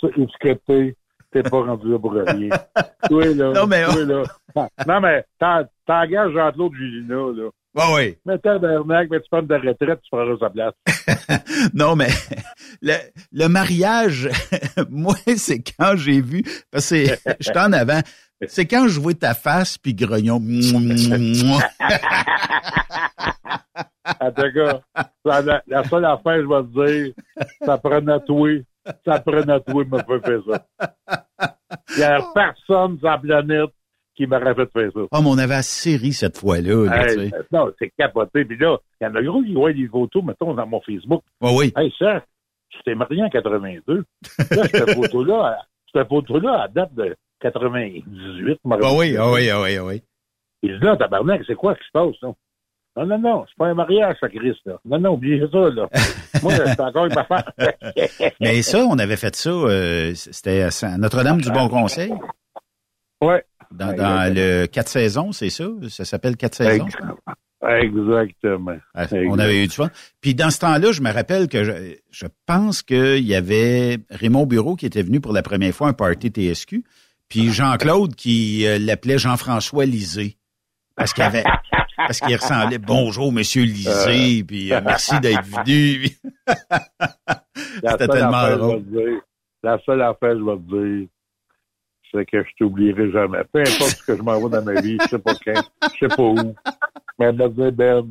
t'es- t'es, t'es pas rendu là pour rien. Toi, là. Non, mais- toi, là. Non, mais t'en- t'engages Jean-Claude Julina, là. Ouais, ouais. Mais tabarnak, mais tu prends de retraite, tu feras sa place. non, mais le, le mariage, moi, c'est quand j'ai vu, parce que j'étais en avant, C'est quand je vois ta face puis grognon. En tout cas, ça- la, la seule affaire, je vais te dire, ça prenait toi. Ça prenait toi me faire ça. Il n'y a personne sur la planète qui m'aurait fait faire ça. Ah, mais on avait assez ri cette fois-là. là, tu Hey, sais. non, c'est capoté. Puis là, il y en a gros qui voient des photos, mettons, dans mon Facebook. Ouais, oui. Hey, ça, tu t'es marié en 82. Là, cette photo-là, cette photo-là, elle date de 98. je me Ah oui, rappelle. ah oui, ah oui, ah oui. Il dit là, tabarnak, c'est quoi qui se passe, là? Non, non, non, c'est pas un mariage, ça, Christ, là. Non, non, oubliez ça, là. Moi, c'est encore une affaire. Mais ça, on avait fait ça, euh, c'était à Notre-Dame du Bon Conseil. Ouais. Dans, dans le quatre saisons, c'est ça? Ça s'appelle quatre saisons? Exactement. Ah, On avait eu du fun. Puis dans ce temps-là, je me rappelle que je, je pense qu'il y avait Raymond Bureau qui était venu pour la première fois à un party TSQ, puis Jean-Claude qui euh, l'appelait Jean-François Lisée. Parce qu'il avait parce qu'il ressemblait Bonjour, Monsieur Lisée, Euh. puis euh, merci d'être venu. C'était tellement drôle. la seule affaire, je vais te dire, c'est que je t'oublierai jamais. Peu importe ce que je m'envoie dans ma vie, je sais pas quand, je sais pas où. Mais elle dit, Ben,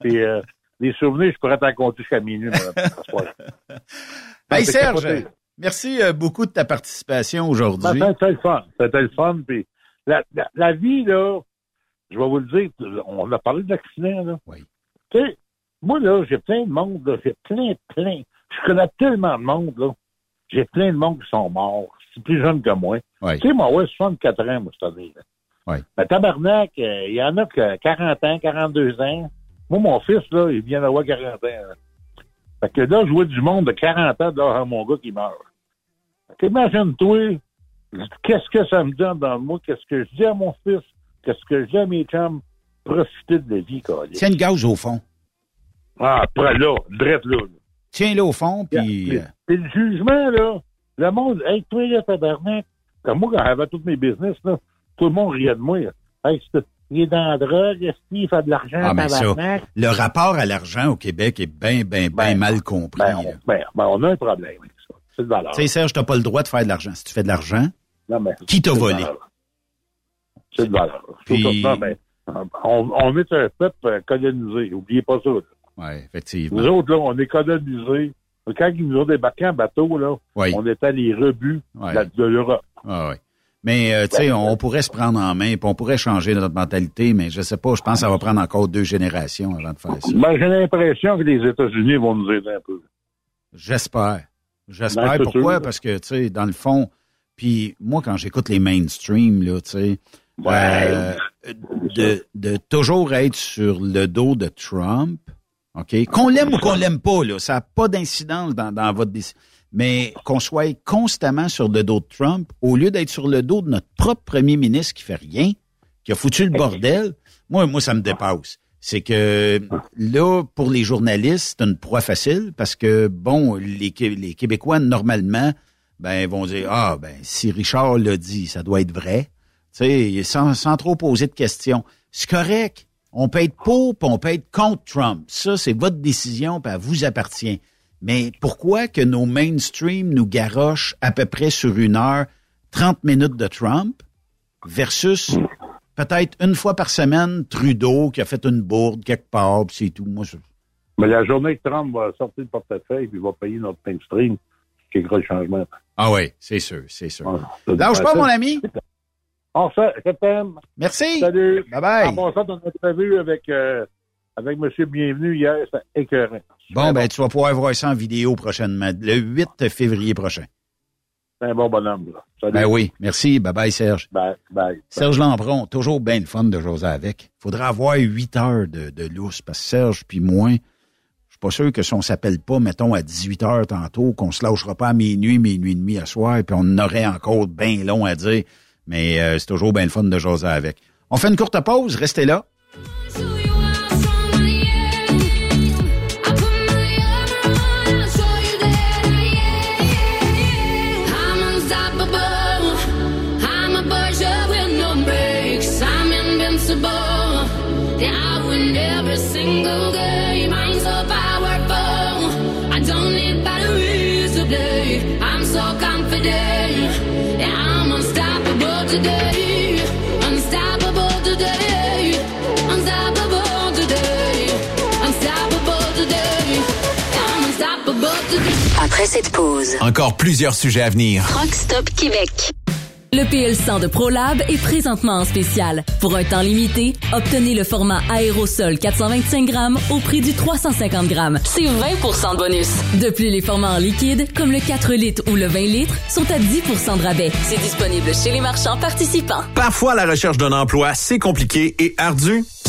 puis, euh, les souvenirs, je pourrais t'en compter jusqu'à minuit. madame, ce soir. Hey Serge. Merci euh, beaucoup de ta participation aujourd'hui. Ben, C'était le fun. C'était le fun. Puis la, la, la vie, là, je vais vous le dire, on a parlé d'accident, là. Oui. Tu sais, moi, là, j'ai plein de monde, là. J'ai plein, plein. Je connais tellement de monde, là. J'ai plein de monde qui sont morts. C'est plus jeune que moi. Oui. Tu sais, moi, ouais, 64 ans, moi, là. Oui. Mais tabarnak, euh, il y en a que 40 ans, 42 ans. Moi, mon fils, là, il vient d'avoir 40 ans. là. Fait que là, je vois du monde de 40 ans dehors mon gars qui meurt. Imagine-toi, qu'est-ce que ça me donne dans moi? Qu'est-ce que je dis à mon fils? Qu'est-ce que je dis à mes chums? Profiter de la vie, quoi. Tiens une gauge au fond. Ah, après là, drette là. là. Tiens-le au fond, puis... euh, Puis le jugement, là, le monde, hey, toi, là, tabarnak, comme moi, quand j'avais tous mes business, là, tout le monde riait de moi. Hey, il est dans la drogue, est-ce qu'il fait de l'argent, Ah, mais ça, le rapport à l'argent au Québec est bien, bien, bien mal compris. Ben, on, ben, ben, on a un problème avec ça. C'est de valeur. Tu sais, Serge, t'as pas le droit de faire de l'argent. Si tu fais de l'argent, qui t'a volé? C'est de valeur. Puis- ça, ben, on, on est un peuple euh, colonisé. Oubliez pas ça. Oui, effectivement. Nous autres, là, on est colonisés. Quand ils nous ont débarqué en bateau, là, Oui. on était les rebuts Ouais. de, de l'Europe. Ah oui. Mais, euh, tu sais, on pourrait se prendre en main, puis on pourrait changer notre mentalité, mais je sais pas, je pense que ça va prendre encore deux générations avant de faire ça. Ben, j'ai l'impression que les États-Unis vont nous aider un peu. J'espère. J'espère. Ben, Pourquoi? sûr. Parce que, tu sais, dans le fond, puis moi, quand j'écoute les mainstream, là, tu sais, euh, de, de toujours être sur le dos de Trump, OK? Qu'on l'aime ou qu'on l'aime pas, là, ça n'a pas d'incidence dans, dans votre décision. Mais qu'on soit constamment sur le dos de Trump, au lieu d'être sur le dos de notre propre premier ministre qui fait rien, qui a foutu le bordel, moi, moi, ça me dépasse. C'est que là, pour les journalistes, c'est une proie facile parce que, bon, les, Qué- les Québécois, normalement, ben, vont dire, ah, ben, si Richard l'a dit, ça doit être vrai. Tu sais, sans, sans trop poser de questions. C'est correct. On peut être pour, puis on peut être contre Trump. Ça, c'est votre décision, puis elle vous appartient. Mais pourquoi que nos mainstream nous garochent à peu près sur une heure 30 minutes de Trump versus peut-être une fois par semaine Trudeau qui a fait une bourde quelque part, puis c'est tout. Moi, je- Mais la journée que Trump va sortir le portefeuille puis va payer notre mainstream, c'est gros changement. Ah oui, c'est sûr, c'est sûr. Lâche pas, mon ami. On je t'aime. Merci. Salut. Bye bye. Passant, ton entrevue avec, euh, avec M. Bienvenu hier, c'est écœurant. Bon, ben, tu vas pouvoir voir ça en vidéo prochainement, le 8 février prochain. C'est un bon bonhomme, là. Salut. Ben oui, merci. Bye bye, Serge. Bye, bye. Serge Lampron, toujours bien le fun de jaser avec. Faudra avoir 8 heures de, de lousse, parce que Serge puis moi, je suis pas sûr que si on s'appelle pas, mettons, à 18 heures tantôt, qu'on se lâchera pas à minuit, minuit et demi à soir, puis on aurait encore bien long à dire. Mais euh, c'est toujours bien le fun de jaser avec. On fait une courte pause, restez là. Après cette pause, Encore plusieurs sujets à venir. Truck Stop Québec. Le PL100 de ProLab est présentement en spécial. Pour un temps limité, obtenez le format aérosol 425 grammes au prix du 350 grammes. C'est 20 de bonus. De plus, les formats en liquide, comme le 4 litres ou le 20 litres, sont à 10 de rabais. C'est disponible chez les marchands participants. Parfois, la recherche d'un emploi, c'est compliqué et ardu.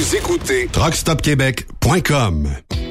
Vous écoutez TruckStopQuébec.com.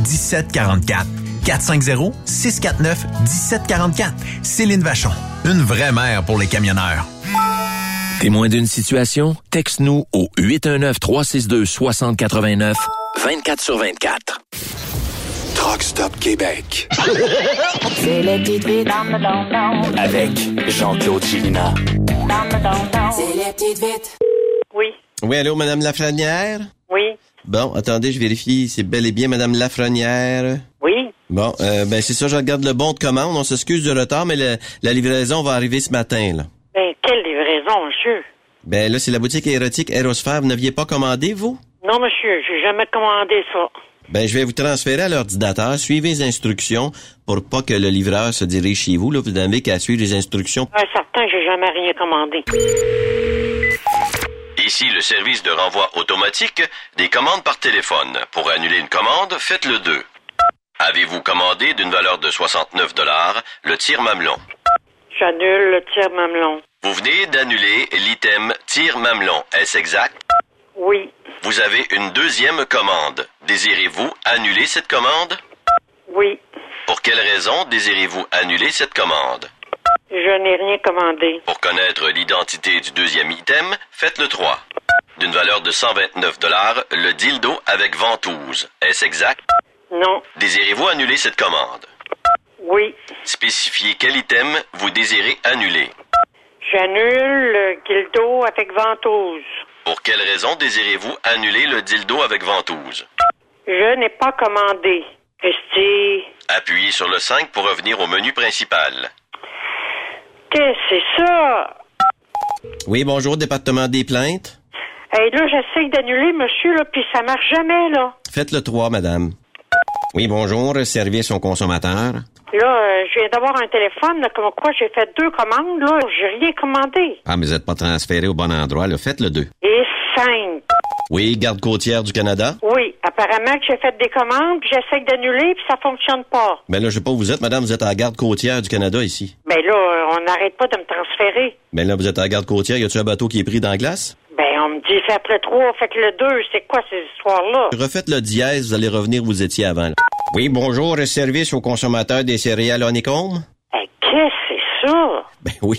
1744. 450 649 1744. Céline Vachon. Une vraie mère pour les camionneurs. Témoin d'une situation? Texte-nous au 819-362-6089, 24 sur 24. Truck Stop Québec. C'est le le don Avec Jean-Claude Chilina. C'est les petites vites. Oui. Oui, allô, Madame Lafrenière? Oui. Bon, attendez, je vérifie. C'est bel et bien Madame Lafrenière. Oui. Bon, euh, ben c'est ça, je regarde le bon de commande. On s'excuse du retard, mais le- la livraison va arriver ce matin, là. Ben, quelle livraison, monsieur? Ben là, c'est la boutique érotique Aérosphère. Vous n'aviez pas commandé, vous? Non, monsieur, j'ai jamais commandé ça. Ben, je vais vous transférer à l'ordinateur. Suivez les instructions pour pas que le livreur se dirige chez vous. Là, vous n'avez qu'à suivre les instructions. Un certain, j'ai jamais rien commandé. Ici le service de renvoi automatique des commandes par téléphone. Pour annuler une commande, faites le 2. Avez-vous commandé d'une valeur de 69 dollars le tir mamelon? J'annule le tir mamelon. Vous venez d'annuler l'item tir mamelon. Est-ce exact? Oui. Vous avez une deuxième commande. Désirez-vous annuler cette commande? Oui. Pour quelle raison désirez-vous annuler cette commande? Je n'ai rien commandé. Pour connaître l'identité du deuxième item, faites le 3. D'une valeur de 129 le dildo avec ventouse. Est-ce exact? Non. Désirez-vous annuler cette commande? Oui. Spécifiez quel item vous désirez annuler. J'annule le dildo avec ventouse. Pour quelle raison désirez-vous annuler le dildo avec ventouse? Je n'ai pas commandé. Esti. Appuyez sur le 5 pour revenir au menu principal. Que c'est ça? Oui, bonjour, département des plaintes. Hey, là, j'essaye d'annuler, monsieur, là, puis ça marche jamais, là. Faites le 3, madame. Oui, bonjour, service au consommateur. Là, euh, je viens d'avoir un téléphone, là, comme quoi j'ai fait deux commandes, là. J'ai rien commandé. Ah, mais vous n'êtes pas transféré au bon endroit, là. Faites le 2. Et cinq. Oui, garde côtière du Canada. Oui, apparemment que j'ai fait des commandes, puis j'essaye d'annuler, puis ça fonctionne pas. Ben là, je sais pas où vous êtes, madame. Vous êtes à la garde côtière du Canada, ici. Ben là, euh, on n'arrête pas de me transférer. Ben là, vous êtes à la garde côtière. Y a-tu un bateau qui est pris dans la glace? Ben, on me dit, faites le 3, faites le 2. C'est quoi ces histoires-là? Refaites le dièse, vous allez revenir où vous étiez avant. là. Oui, bonjour, service aux consommateurs des céréales Honeycomb. Hey, qu'est-ce que c'est ça? Ben oui.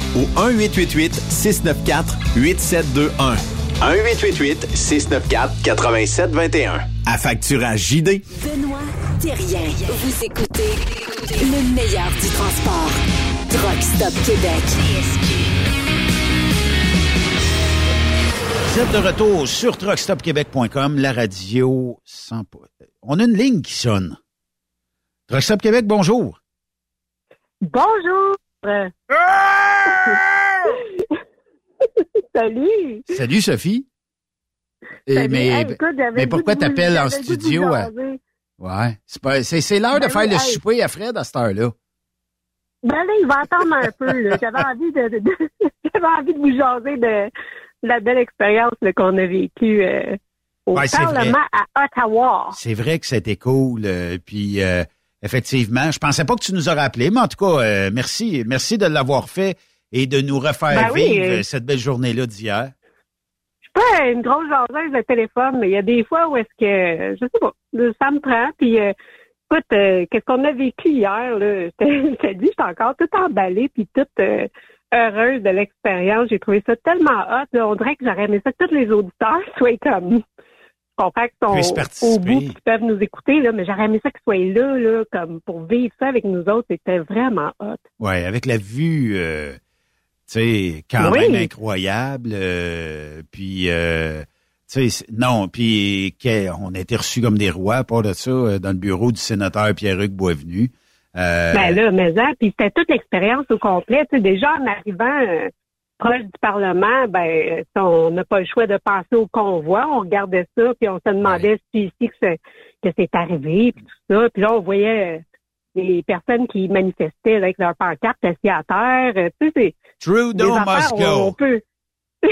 au 1-888-694-8721. 1-888-694-8721. Affacturage JD. Benoît Thérien. Vous écoutez le meilleur du transport. Truck Stop Québec. Vous êtes de retour sur truckstopquebec.com, la radio sans... On a une ligne qui sonne. Truckstop Québec, bonjour. Bonjour. Salut. Salut Sophie. Et Salut. mais, Hey, écoute, j'avais mais pourquoi t'appelles en studio? à- jaser. Ouais. C'est pas- c'est c'est l'heure de Ben faire oui, le hey. souper à Fred à cette heure-là. Ben là, il va attendre un peu. là. J'avais envie de, de- de- j'avais envie de vous jaser de, de la belle expérience là, qu'on a vécue euh, au Ouais, Parlement à Ottawa. C'est vrai que c'était cool. euh, puis euh, effectivement, je pensais pas que tu nous aurais appelé, mais en tout cas, euh, merci, merci de l'avoir fait et de nous refaire Ben vivre euh, euh, cette belle journée-là d'hier. Je suis pas une grosse jaseuse de téléphone, mais il y a des fois où est-ce que, je sais pas, ça me prend. Puis, euh, écoute, qu'est-ce qu'on a vécu hier, là? Je te dis, j'étais encore tout emballée puis toute heureuse de l'expérience. J'ai trouvé ça tellement hot. Là. On dirait que j'aurais aimé ça que tous les auditeurs soient comme... Comprends qu'ils sont au bout qu'ils peuvent nous écouter, là, mais j'aurais aimé ça qu'ils soient là, là, comme pour vivre ça avec nous autres. C'était vraiment hot. Ouais, avec la vue, euh, tu sais, quand Oui. même incroyable. euh, puis, euh, tu sais, c'est- non, puis on a été reçus comme des rois, pas de ça, euh, dans le bureau du sénateur Pierre-Hugues Boisvenu. Euh, Ben là, mais ça, puis c'était toute l'expérience au complet. Tu sais, déjà en arrivant euh, proche du Parlement, ben euh, on n'a pas le choix de passer au convoi. On regardait ça, puis on se demandait si ici que c'est que c'est arrivé, puis tout ça. Puis là, on voyait euh, les personnes qui manifestaient avec leur pancarte assis à terre. Euh, Tu sais, c'est Trudeau affaires must On peut.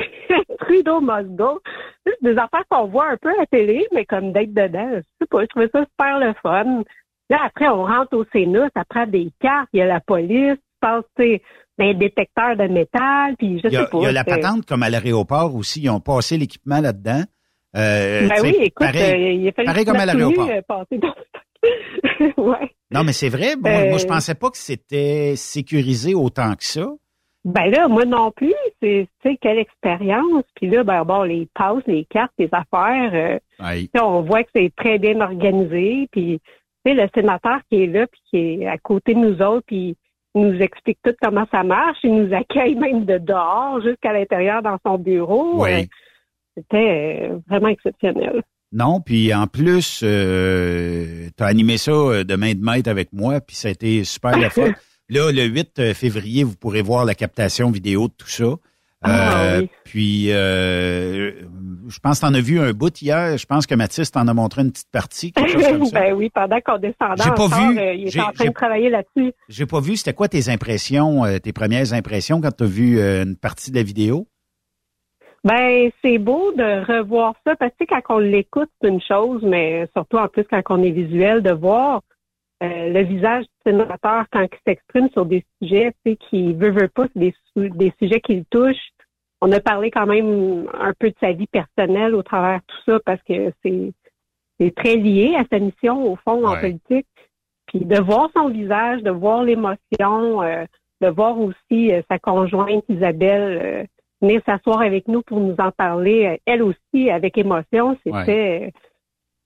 Trudeau must go. C'est des affaires qu'on voit un peu à la télé, mais comme d'être dedans, je sais pas, je trouvais ça super le fun. Là, après, on rentre au Sénat, ça prend des cartes, il y a la police, tu sais, un détecteur de métal, puis je Il y, a, sais pas. il y a la patente comme à l'aéroport aussi. Ils ont passé l'équipement là-dedans. Euh, Ben oui, écoute, pareil, euh, il a fallu pareil comme à l'aéroport. euh, ouais. Non, mais c'est vrai. Euh, Moi, je pensais pas que c'était sécurisé autant que ça. Ben là, moi non plus, c'est, tu sais, quelle expérience. Puis là, ben bon, les passes, les cartes, les affaires, euh, on voit que c'est très bien organisé. Puis, tu sais, le sénateur qui est là, puis qui est à côté de nous autres, puis nous explique tout comment ça marche. Il nous accueille même de dehors jusqu'à l'intérieur dans son bureau. Oui. Euh, c'était euh, vraiment exceptionnel. Non, puis en plus, euh, tu as animé ça de main de maître avec moi, puis ça a été super la fois. Là, le 8 février, vous pourrez voir la captation vidéo de tout ça. Ah, Euh, oui. Puis, euh, je pense que t'en as vu un bout hier. Je pense que Mathis t'en a montré une petite partie, quelque chose comme ça. ben oui, pendant qu'on descendait J'ai pas encore, vu. euh, il était en train de travailler là-dessus. J'ai pas vu. C'était quoi tes impressions, tes premières impressions quand tu as vu une partie de la vidéo? Ben, c'est beau de revoir ça parce que tu quand on l'écoute, c'est une chose, mais surtout en plus quand on est visuel, de voir euh, le visage du sénateur quand il s'exprime sur des sujets, tu sais, qui veut, veut pas, c'est des, su- des sujets qui le touchent. On a parlé quand même un peu de sa vie personnelle au travers de tout ça parce que c'est c'est très lié à sa mission au fond en Ouais. politique. Puis de voir son visage, de voir l'émotion, euh, de voir aussi euh, sa conjointe Isabelle euh, venir s'asseoir avec nous pour nous en parler, euh, elle aussi avec émotion, c'était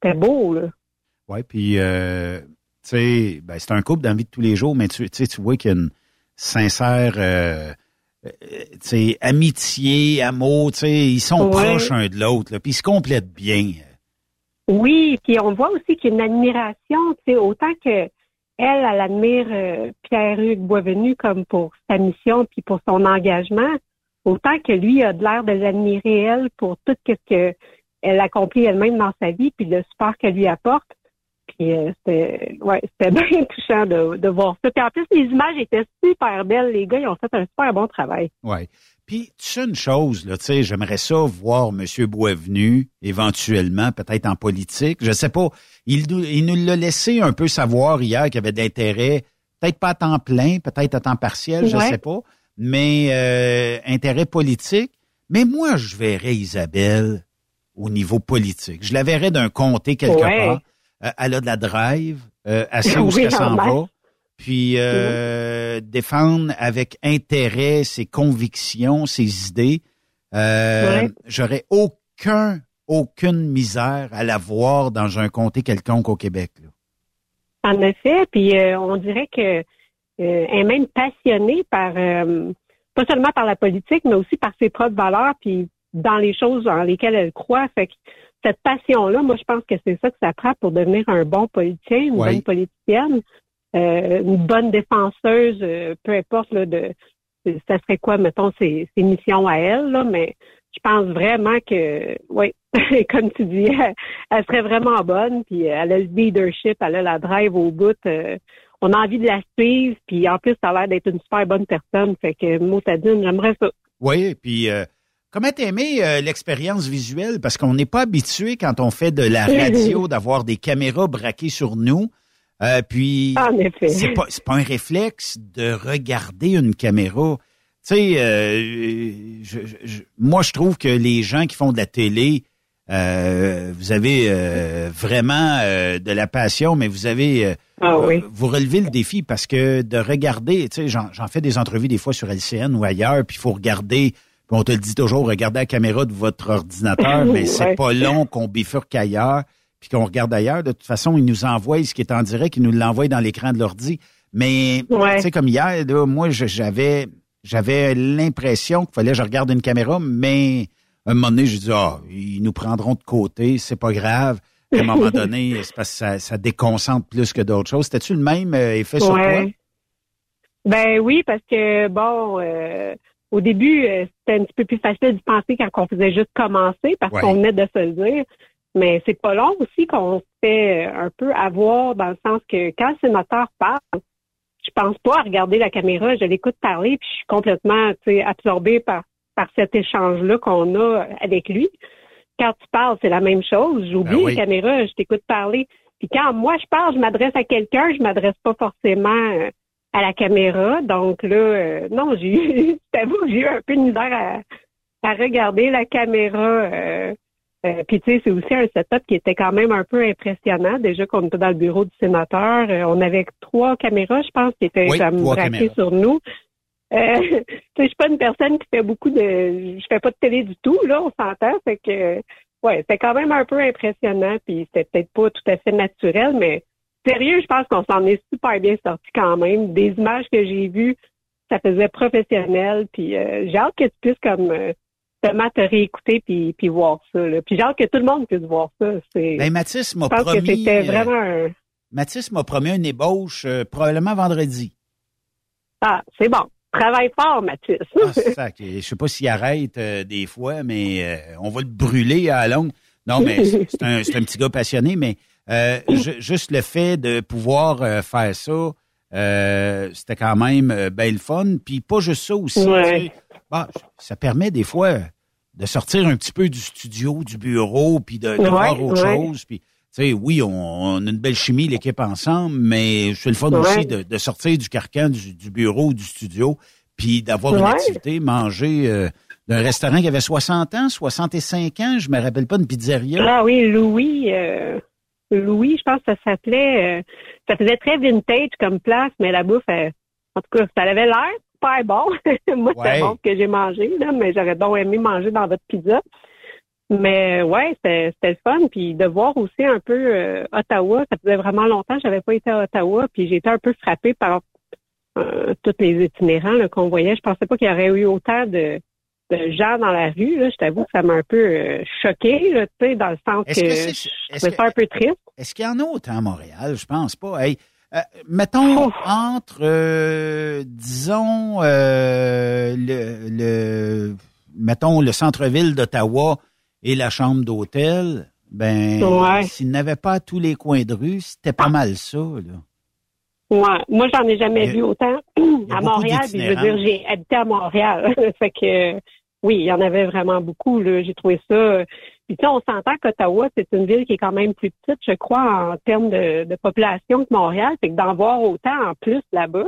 c'était beau là. Oui, puis, euh, sais, ben, c'est un couple dans la vie de tous les jours, mais tu, tu vois qu'il y a une sincère, euh, euh, amitié, amour, tu sais, ils sont proches un de l'autre, puis ils se complètent bien. Oui, puis on voit aussi qu'il y a une admiration, tu sais, autant que elle, elle admire euh, Pierre-Hugues Boisvenu comme pour sa mission puis pour son engagement, autant que lui a de l'air de l'admirer elle pour tout ce que elle accomplit elle-même dans sa vie puis le support qu'elle lui apporte. Puis euh, c'était ouais, c'était bien touchant de, de voir ça. Puis en plus les images étaient super belles, les gars ils ont fait un super bon travail. Ouais. Puis, tu sais une chose, là, tu sais, j'aimerais ça voir M. Boisvenu, éventuellement, peut-être en politique. Je sais pas. Il, nous- il nous l'a laissé un peu savoir hier qu'il y avait d'intérêt, peut-être pas à temps plein, peut-être à temps partiel, je Ouais. sais pas, mais euh, intérêt politique. Mais moi, je verrais Isabelle au niveau politique. Je la verrais d'un comté quelque Ouais. part. Euh, elle a de la drive, euh, elle sait où Oui, qu'elle s'en va. Puis euh, défendre avec intérêt ses convictions, ses idées. J'aurais aucun, aucune misère à la voir dans un comté quelconque au Québec. là. En effet, puis euh, on dirait que euh, elle est même passionnée par euh, pas seulement par la politique, mais aussi par ses propres valeurs, puis dans les choses dans lesquelles elle croit. Fait que cette passion-là, moi, je pense que c'est ça que ça prend pour devenir un bon politicien, une bonne politicienne, euh, une bonne défenseuse, euh, peu importe là, de ça serait quoi, mettons, ses, ses missions à elle, là, mais je pense vraiment que, oui, comme tu dis, elle, elle serait vraiment bonne, puis elle a le leadership, elle a la drive au bout. euh, on a envie de la suivre, puis en plus, ça a l'air d'être une super bonne personne. Fait que, mot à dire, j'aimerais ça. Oui, puis euh, comment t'as aimé euh, l'expérience visuelle? Parce qu'on n'est pas habitué quand on fait de la radio d'avoir des caméras braquées sur nous. Euh, puis c'est pas c'est pas un réflexe de regarder une caméra. Tu sais, euh, je- je- je- moi je trouve que les gens qui font de la télé, euh, vous avez euh, vraiment euh, de la passion, mais vous avez euh, Ah oui. vous relevez le défi parce que de regarder, tu sais, j'en j'en fais des entrevues des fois sur LCN ou ailleurs, puis il faut regarder, on te le dit toujours, regardez la caméra de votre ordinateur, mais c'est Ouais. pas long qu'on bifurque ailleurs, puis qu'on regarde ailleurs. De toute façon, ils nous envoient ce qui est en direct, ils nous l'envoient dans l'écran de l'ordi. Mais Ouais. tu sais, comme hier, là, moi, j'avais j'avais l'impression qu'il fallait que je regarde une caméra, mais à un moment donné, j'ai dit, ah, ils nous prendront de côté, c'est pas grave. À un moment donné, c'est parce que ça, ça déconcentre plus que d'autres choses. C'était-tu le même euh, effet sur toi? Ben oui, parce que bon, euh, au début, euh, c'était un petit peu plus facile de penser quand on faisait juste commencer, parce Ouais. qu'on venait de se le dire. Mais c'est pas long aussi qu'on se fait euh, un peu avoir dans le sens que quand le sénateur parle, je pense pas à regarder la caméra, je l'écoute parler, puis je suis complètement tu sais, absorbée par, par cet échange-là qu'on a avec lui. Quand tu parles, c'est la même chose. J'oublie Ben oui. la caméra, je t'écoute parler. Puis quand moi je parle, je m'adresse à quelqu'un, je m'adresse pas forcément euh, à la caméra. Donc là, euh, non, j'ai eu, t'avoue que j'ai eu un peu de misère à, à regarder la caméra. Euh, euh, puis tu sais, c'est aussi un setup qui était quand même un peu impressionnant. Déjà qu'on était dans le bureau du sénateur, euh, on avait trois caméras, je pense, qui étaient Oui, comme trois braquées sur nous. Euh, tu sais, je suis pas une personne qui fait beaucoup de, je fais pas de télé du tout là, on s'entend, fait que ouais, c'était quand même un peu impressionnant, puis c'était peut-être pas tout à fait naturel, mais sérieux, je pense qu'on s'en est super bien sorti quand même. Des images que j'ai vues, ça faisait professionnel, puis euh, j'ai hâte que tu puisses comme euh, justement te réécouter puis, puis voir ça. Là. Puis j'ai hâte que tout le monde puisse voir ça. C'est, Ben, Mathis m'a je pense promis. que c'était euh, vraiment un... Mathis m'a promis une ébauche euh, probablement vendredi. Ah, c'est bon. Travaille fort, Mathis. Ah, sac. Je sais pas s'il arrête des fois, mais on va le brûler à la longue. Non, mais c'est c'est un, c'est un petit gars passionné, mais euh, ju- juste le fait de pouvoir euh, faire ça, euh, c'était quand même euh, ben le fun. Puis pas juste ça aussi. Ouais. tu sais. Bon, ça permet des fois de sortir un petit peu du studio, du bureau, puis de, de Ouais, voir autre ouais. chose. Puis, tu sais, oui, on, on a une belle chimie, l'équipe ensemble, mais c'est le fun aussi de, de sortir du carcan du, du bureau ou du studio, puis d'avoir une activité, manger d'un restaurant qui avait 60 ans, 65 ans, je me rappelle pas, une pizzeria. Ah oui, Louis. euh, Louis, je pense que ça s'appelait. euh, ça faisait très vintage comme place, mais la bouffe, euh, en tout cas, ça avait l'air super bon. Moi, Ouais. c'est bon que j'ai mangé, là, mais j'aurais donc aimé manger dans votre pizza. Mais euh, ouais, c'était le fun. Puis de voir aussi un peu euh, Ottawa, ça faisait vraiment longtemps que j'avais pas été à Ottawa, puis j'ai été un peu frappée par tous les itinérants qu'on voyait. Je pensais pas qu'il y aurait eu autant de, de gens dans la rue. Là. Je t'avoue que ça m'a un peu euh, choqué, là, tu sais, dans le sens que, que je trouvais ça un peu triste. Est-ce qu'il y en a autant à Montréal? Je pense pas. Hey, euh, mettons entre, euh, disons, euh, le, le, mettons le centre-ville d'Ottawa et la chambre d'hôtel. Ben, Ouais. s'il n'avait pas tous les coins de rue, c'était pas mal ça. Là. Ouais. Moi, j'en ai jamais a- vu autant à Montréal. Puis je veux dire, j'ai habité à Montréal. fait que oui, il y en avait vraiment beaucoup. Là. J'ai trouvé ça. euh, Puis tu sais, on s'entend qu'Ottawa, c'est une ville qui est quand même plus petite, je crois, en termes de, de population que Montréal. Fait que d'en voir autant en plus là-bas,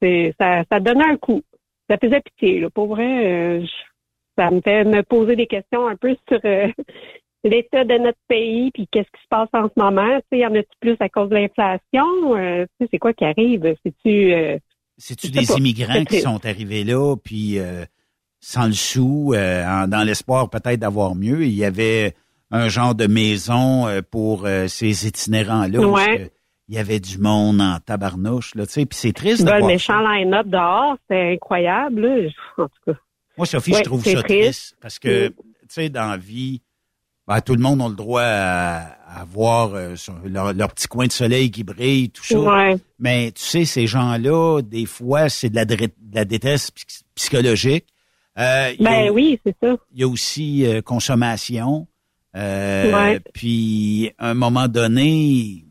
c'est ça, ça donnait un coup. Ça faisait pitié, là. Pour vrai, euh, ça me fait me poser des questions un peu sur euh, l'état de notre pays, puis qu'est-ce qui se passe en ce moment. Tu sais, y en a-tu plus à cause de l'inflation? Euh, tu sais, c'est quoi qui arrive? C'est-tu... C'est-tu des pas. immigrants qui sont arrivés là, puis euh, sans le sou, euh, dans l'espoir peut-être d'avoir mieux? Il y avait un genre de maison euh, pour euh, ces itinérants-là. où Ouais. Il y avait du monde en tabarnouche, là, tu sais, puis c'est triste de le méchant line-up dehors, c'est incroyable. Là. En tout cas. Moi, Sophie, Ouais, je trouve ça triste. triste parce que, tu sais, dans la vie, ben, tout le monde a le droit à, à avoir euh, leur, leur petit coin de soleil qui brille, tout ça. Ouais. Mais tu sais, ces gens-là, des fois, c'est de la, de la détresse psy- psychologique. Euh, a- Ben oui, c'est ça. Il y a aussi euh, consommation. Euh, Ouais. Puis, à un moment donné,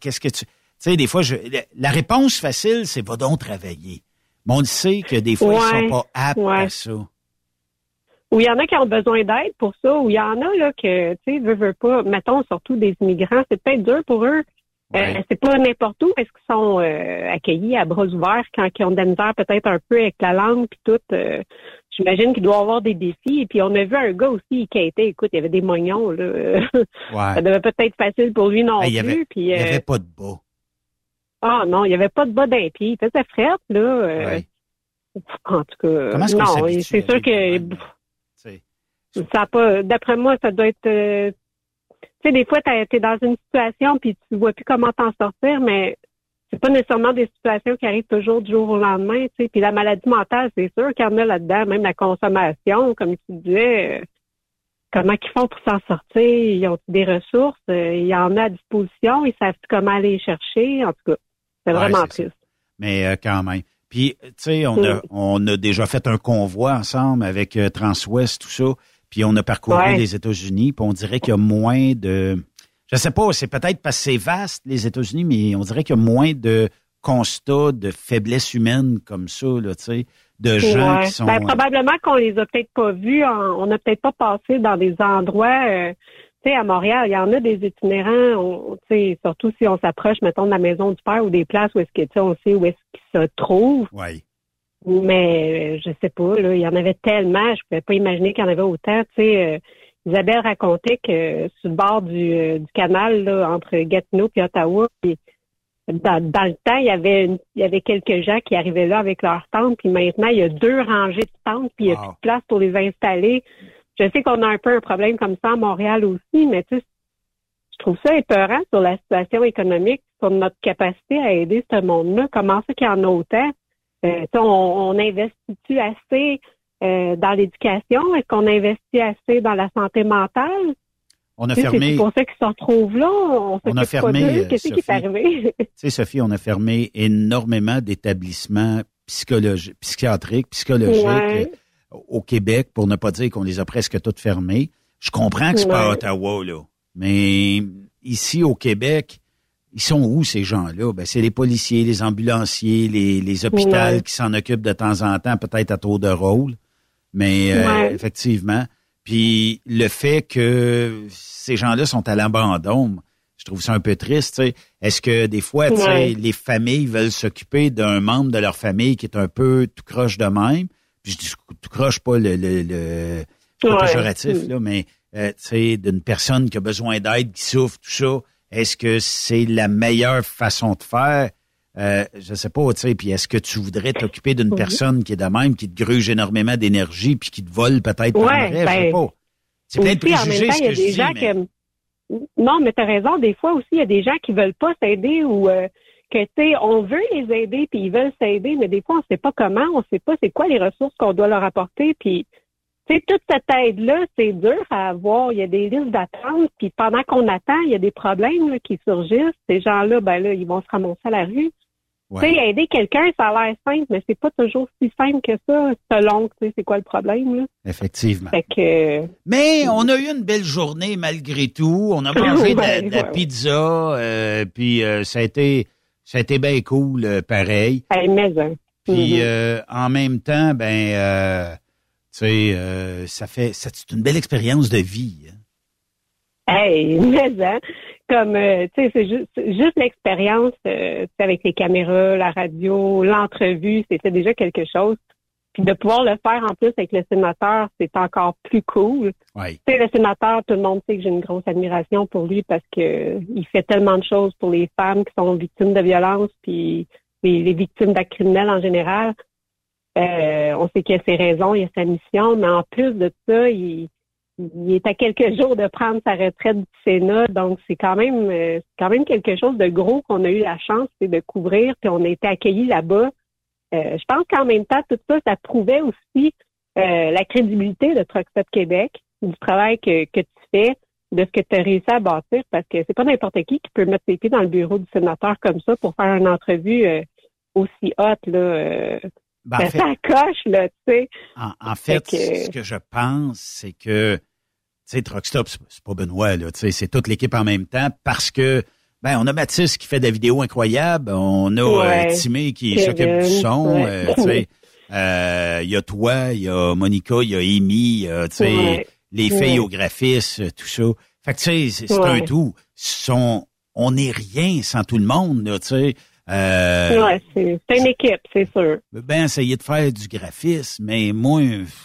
qu'est-ce que tu... Tu sais, des fois, je, la, réponse facile, c'est va donc travailler. Mais on le sait que des fois, ils Ouais. sont pas aptes Ouais. à ça. Ou il y en a qui ont besoin d'aide pour ça, ou il y en a là que, tu sais, veut, veut pas, mettons surtout des immigrants, c'est peut-être dur pour eux. Euh, c'est pas n'importe où est-ce qu'ils sont euh, accueillis à bras ouverts quand ils ont de la misère peut-être un peu avec la langue puis tout. euh, J'imagine qu'il doit avoir des défis. Et puis on a vu un gars aussi qui a été, écoute, il y avait des moignons là. Ça devait pas être facile pour lui non Hey, plus. il y euh, avait pas de bas. Ah non, il n'y avait pas de bas d'un pied. Il faisait frette, là. euh, En tout cas, Comment non, c'est sûr que ça a pas. D'après moi, ça doit être. Tu sais, des fois, tu es dans une situation puis tu vois plus comment t'en sortir, mais c'est pas nécessairement des situations qui arrivent toujours du jour au lendemain. Tu sais, puis la maladie mentale, c'est sûr qu'il y en a là-dedans, même la consommation, comme tu disais. euh, comment ils font pour s'en sortir Ils ont des ressources euh, Il y en a à disposition. Ils savent comment aller les chercher. En tout cas, c'est Ouais, vraiment ça. triste. Mais euh, quand même. Puis, tu sais, on a, Mm. on a déjà fait un convoi ensemble avec Transwest, tout ça. Puis on a parcouru Ouais. les États-Unis. Puis on dirait qu'il y a moins de... Je sais pas, c'est peut-être parce que c'est vaste, les États-Unis, mais on dirait qu'il y a moins de constats de faiblesse humaine comme ça, là, tu sais, de gens Ouais. qui sont... Ben, probablement qu'on les a peut-être pas vus. en- on n'a peut-être pas passé dans des endroits. euh, tu sais, à Montréal, il y en a des itinérants. Tu sais, surtout si on s'approche, mettons, de la maison du père ou des places où est-ce que tu sais, on sait où est-ce qu'ils se trouvent. Oui. Mais euh, je sais pas. Là, il y en avait tellement. Je pouvais pas imaginer qu'il y en avait autant. Tu sais, euh, Isabelle racontait que sur le bord du, euh, du canal là, entre Gatineau et Ottawa, puis dans, dans le temps, il y avait une- il y avait quelques gens qui arrivaient là avec leurs tentes, puis maintenant, il y a deux rangées de tentes, puis il n'y a Wow. plus de place pour les installer. Je sais qu'on a un peu un problème comme ça à Montréal aussi, mais tu sais, je trouve ça épeurant sur la situation économique, sur notre capacité à aider ce monde-là. Comment ça qu'il y en a autant? Euh, on, on investit-tu assez euh, dans l'éducation? Est-ce qu'on investit assez dans la santé mentale? On a Tu sais, fermé. C'est pour ça qu'ils se retrouvent là. On, On a fermé, euh, Qu'est-ce qui est arrivé? Tu sais, Sophie, on a fermé énormément d'établissements psychologiques, psychiatriques, psychologiques Ouais. au Québec, pour ne pas dire qu'on les a presque toutes fermées. Je comprends que c'est pas à Ouais. Ottawa, là. Mais ici, au Québec, ils sont où, ces gens-là? Ben, c'est les policiers, les ambulanciers, les, les hôpitaux Ouais. qui s'en occupent de temps en temps, peut-être à tour de rôle. Mais euh, effectivement. Puis le fait que ces gens-là sont à l'abandon, je trouve ça un peu triste. Est-ce que des fois, Ouais. les familles veulent s'occuper d'un membre de leur famille qui est un peu tout croche de même? Puis je dis tout croche pas le, le, le pas péjoratif, Mm. là, mais euh, tu sais, d'une personne qui a besoin d'aide, qui souffre, tout ça. Est-ce que c'est la meilleure façon de faire? Euh, je sais pas, tu sais, puis est-ce que tu voudrais t'occuper d'une Oui. personne qui est de même, qui te gruge énormément d'énergie, puis qui te vole peut-être par Ouais, le rêve, je sais ben, pas. C'est préjugés, temps, ce il y a que je des dis, mais- Non, mais tu as raison. Des fois aussi, il y a des gens qui veulent pas s'aider ou euh, que, tu sais, on veut les aider puis ils veulent s'aider, mais des fois, on sait pas comment, on sait pas c'est quoi les ressources qu'on doit leur apporter. Puis, sais, toute cette aide-là, c'est dur à avoir. Il y a des listes d'attente. Puis pendant qu'on attend, il y a des problèmes là, qui surgissent. Ces gens-là, ben là, ils vont se ramasser à la rue. Tu sais, aider quelqu'un, ça a l'air simple, mais c'est pas toujours si simple que ça, selon, tu sais, c'est quoi le problème, là? Effectivement. Fait que... Mais on a eu une belle journée malgré tout. On a mangé de la, de pizza, euh, puis euh, ça a été ça a été bien cool, euh, pareil. Hey, mais, hein. Puis Mhm. euh, en même temps, ben, euh, sais, euh, ça fait c'est une belle expérience de vie. hein. Hey, mais hein, comme euh, tu sais, c'est juste, juste l'expérience euh, avec les caméras, la radio, l'entrevue, c'était déjà quelque chose. Puis de pouvoir le faire en plus avec le sénateur, c'est encore plus cool. Tu sais, le sénateur, tout le monde sait que j'ai une grosse admiration pour lui parce que il fait tellement de choses pour les femmes qui sont victimes de violences, puis les, les victimes d'actes criminels en général. Euh, on sait qu'il a ses raisons, il a sa mission, mais en plus de ça, il, il est à quelques jours de prendre sa retraite du Sénat, donc c'est quand même euh, quand même quelque chose de gros qu'on a eu la chance de couvrir, puis on a été accueillis là-bas. Euh, je pense qu'en même temps, tout ça, ça prouvait aussi euh, la crédibilité de Truck Québec, du travail que, que tu fais, de ce que tu as réussi à bâtir, parce que c'est pas n'importe qui qui peut mettre ses pieds dans le bureau du sénateur comme ça pour faire une entrevue euh, aussi haute, là. Euh, Ben, en ça fait- s'accroche, là, tu sais. En, en fait, Fait que- ce que je pense, c'est que, tu sais, Truck Stop, c'est pas Benoît, là, tu sais, c'est toute l'équipe en même temps parce que, ben, on a Mathis qui fait des vidéos incroyables, on a euh, Ouais. Timé qui s'occupe du son, ouais. euh, tu sais, euh, il y a toi, il y a Monica, il y a Amy, il y a, tu sais, Ouais. les filles au graphisme, tout ça. Fait que, tu sais, c'est un tout. Son, on n'est rien sans tout le monde, là, tu sais. Euh, ouais, c'est une équipe, c'est sûr. ben essayer de faire du graphisme, mais moi,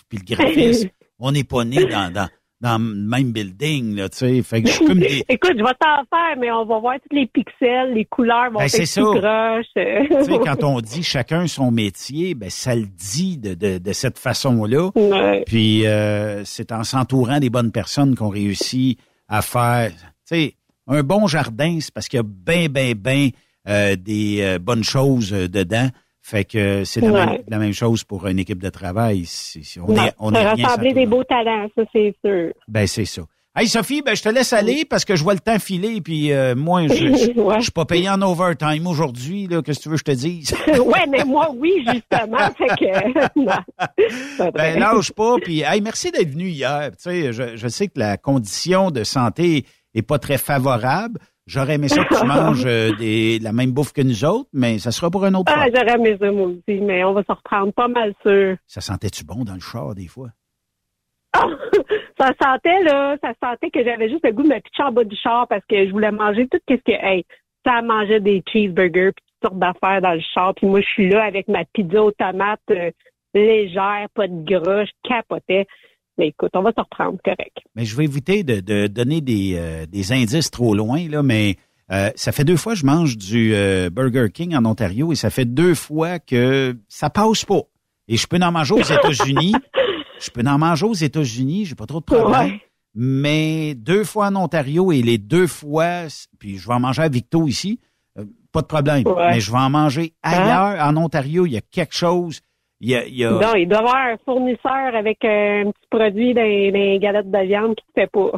puis le graphisme, on n'est pas né dans, dans, dans le même building, là, tu sais. Fait que je peux me dé- Écoute, je vais t'en faire, mais on va voir tous les pixels, les couleurs vont Ben, être ça. tu sais, quand on dit chacun son métier, ben ça le dit de, de, de cette façon-là. Ouais. Puis euh, c'est en s'entourant des bonnes personnes qu'on réussit à faire. Tu sais, un bon jardin, c'est parce qu'il y a ben, ben, ben euh, des euh, bonnes choses euh, dedans. Fait que c'est la, Ouais. même, la même chose pour une équipe de travail. On Non, est, on est rien tout des beaux talents, ça c'est sûr. Ben c'est ça. Hey Sophie, ben je te laisse aller parce que je vois le temps filer puis euh, moi je, je, Ouais. je suis pas payé en overtime aujourd'hui là, qu'est-ce que tu veux que je te dise? Ouais, mais moi, oui, justement. fait que, non. Ben lâche pas puis hey, merci d'être venu hier. Tu sais, je, je sais que la condition de santé est pas très favorable. J'aurais aimé ça que tu manges euh, des, la même bouffe que nous autres, mais ça sera pour un autre Ah, j'aurais aimé ça, moi aussi, mais on va se reprendre pas mal sûr. Ça sentait-tu bon dans le char des fois? ça sentait, là, ça sentait que j'avais juste le goût de me pitcher en bas du char parce que je voulais manger tout ce que, hey, ça mangeait des cheeseburgers puis toutes sortes d'affaires dans le char. Puis moi, je suis là avec ma pizza aux tomates euh, légère, pas de gras, je capotais. Mais écoute, on va se reprendre, correct. Mais je vais éviter de, de donner des, euh, des indices trop loin, là, mais euh, ça fait deux fois que je mange du euh, Burger King en Ontario et ça fait deux fois que ça passe pas. Et je peux en manger aux États-Unis. je peux en manger aux États-Unis, j'ai pas trop de problème. Ouais. Mais deux fois en Ontario et les deux fois, puis je vais en manger à Victo ici, pas de problème. Ouais. Mais je vais en manger ailleurs. En Ontario, il y a quelque chose. Il y a, il y a- Non, il doit y avoir un fournisseur avec euh, un petit produit dans, dans les galettes de viande qui ne fait pas.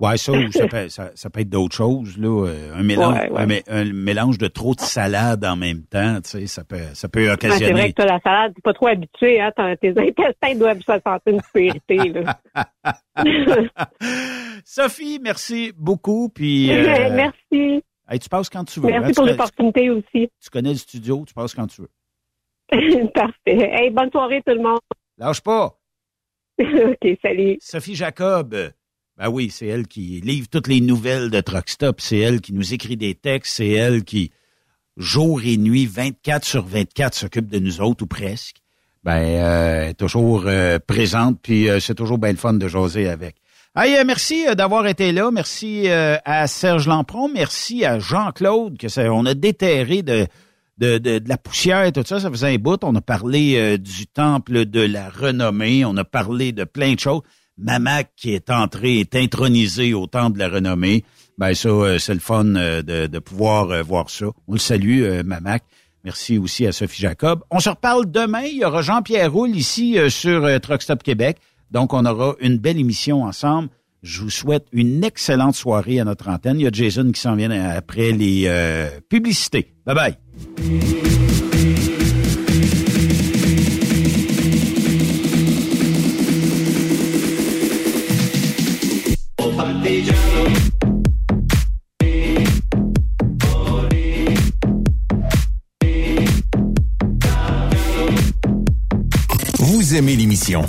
Ouais, ça, ça, peut, ça, ça peut être d'autres choses, là. euh, Un mélange, Ouais, ouais. Un, mé- un mélange de trop de salade en même temps, tu sais, ça peut, ça peut Ouais, c'est vrai occasionner. que toi, la salade, t'es pas trop habitué, hein? Tes intestins doivent se sentir une là. Sophie, merci beaucoup. Puis, euh, Merci. hey, tu passes quand tu veux. Merci hein, pour tu, l'opportunité aussi. tu connais le studio, tu passes quand tu veux. Parfait. Hey, bonne soirée tout le monde. Lâche pas. OK, salut. Sophie Jacob. Ben oui, c'est elle qui livre toutes les nouvelles de Truck Stop. C'est elle qui nous écrit des textes. C'est elle qui, jour et nuit, 24 sur 24, s'occupe de nous autres ou presque. Ben, euh, elle est toujours euh, présente, puis euh, c'est toujours bien le fun de jaser avec. Hey, euh, merci euh, d'avoir été là. Merci euh, à Serge Lampron. Merci à Jean-Claude, que ça, on a déterré de, de, de, la poussière et tout ça. Ça faisait un bout. On a parlé euh, du temple de la renommée. On a parlé de plein de choses. Mamac qui est entré, est intronisé au temple de la renommée. Ben ça, euh, c'est le fun euh, de, de pouvoir voir ça. On le salue, Mamac. Merci aussi à Sophie Jacob. On se reparle demain. Il y aura Jean-Pierre Roule ici sur Truck Stop Québec. Donc, on aura une belle émission ensemble. Je vous souhaite une excellente soirée à notre antenne. Il y a Jason qui s'en vient après les euh, publicités. Bye bye. Vous aimez l'émission?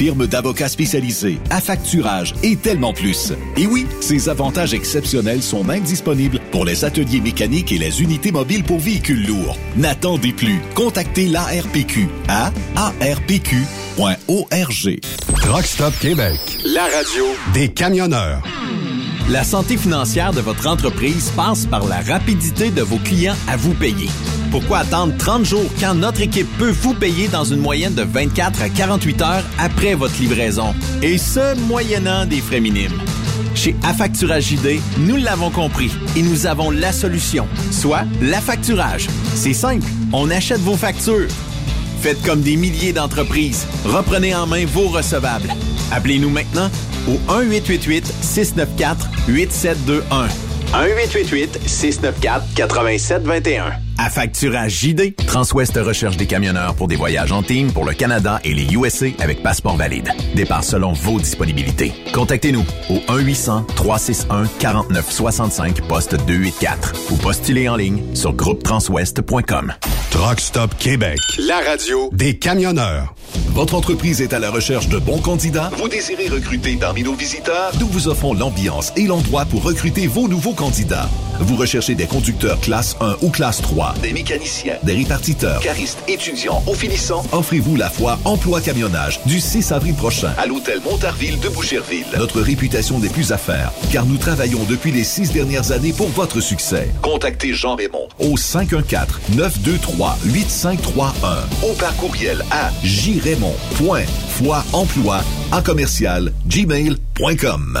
firme d'avocats spécialisés, affacturage et tellement plus. Et oui, ces avantages exceptionnels sont même disponibles pour les ateliers mécaniques et les unités mobiles pour véhicules lourds. N'attendez plus. Contactez l'ARPQ à arpq.org. Truck Stop Québec. La radio Des camionneurs. La santé financière de votre entreprise passe par la rapidité de vos clients à vous payer. Pourquoi attendre 30 jours quand notre équipe peut vous payer dans une moyenne de 24 à 48 heures après votre livraison? Et ce, moyennant des frais minimes. Chez Affacturage ID, nous l'avons compris et nous avons la solution, soit l'affacturage. C'est simple, on achète vos factures. Faites comme des milliers d'entreprises. Reprenez en main vos recevables. Appelez-nous maintenant au 1-888-694-8721. 1-888-694-8721. À facturage JD. Transwest recherche des camionneurs pour des voyages en team pour le Canada et les USA avec passeport valide. Départ selon vos disponibilités. Contactez-nous au 1-800-361-4965 poste 284 ou postulez en ligne sur groupetranswest.com. Truck Stop Québec, la radio des camionneurs. Votre entreprise est à la recherche de bons candidats? Vous désirez recruter parmi nos visiteurs? Nous vous offrons l'ambiance et l'endroit pour recruter vos nouveaux candidats. Vous recherchez des conducteurs classe 1 ou classe 3, des mécaniciens, des répartiteurs, caristes, étudiants ou finissants? Offrez-vous la foire Emploi Camionnage du 6 avril prochain à l'hôtel Montarville de Boucherville. Notre réputation n'est plus à faire, car nous travaillons depuis les six dernières années pour votre succès. Contactez Jean Raymond au 514-923-8531 ou par courriel à jraymond.foiemploi à commercial gmail.com.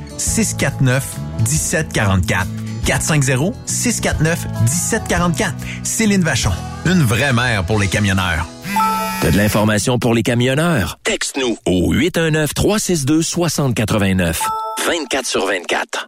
649 1744. 450 649 1744. Céline Vachon. Une vraie mère pour les camionneurs. T'as de l'information pour les camionneurs? Texte-nous au 819-362-6089. 24 sur 24.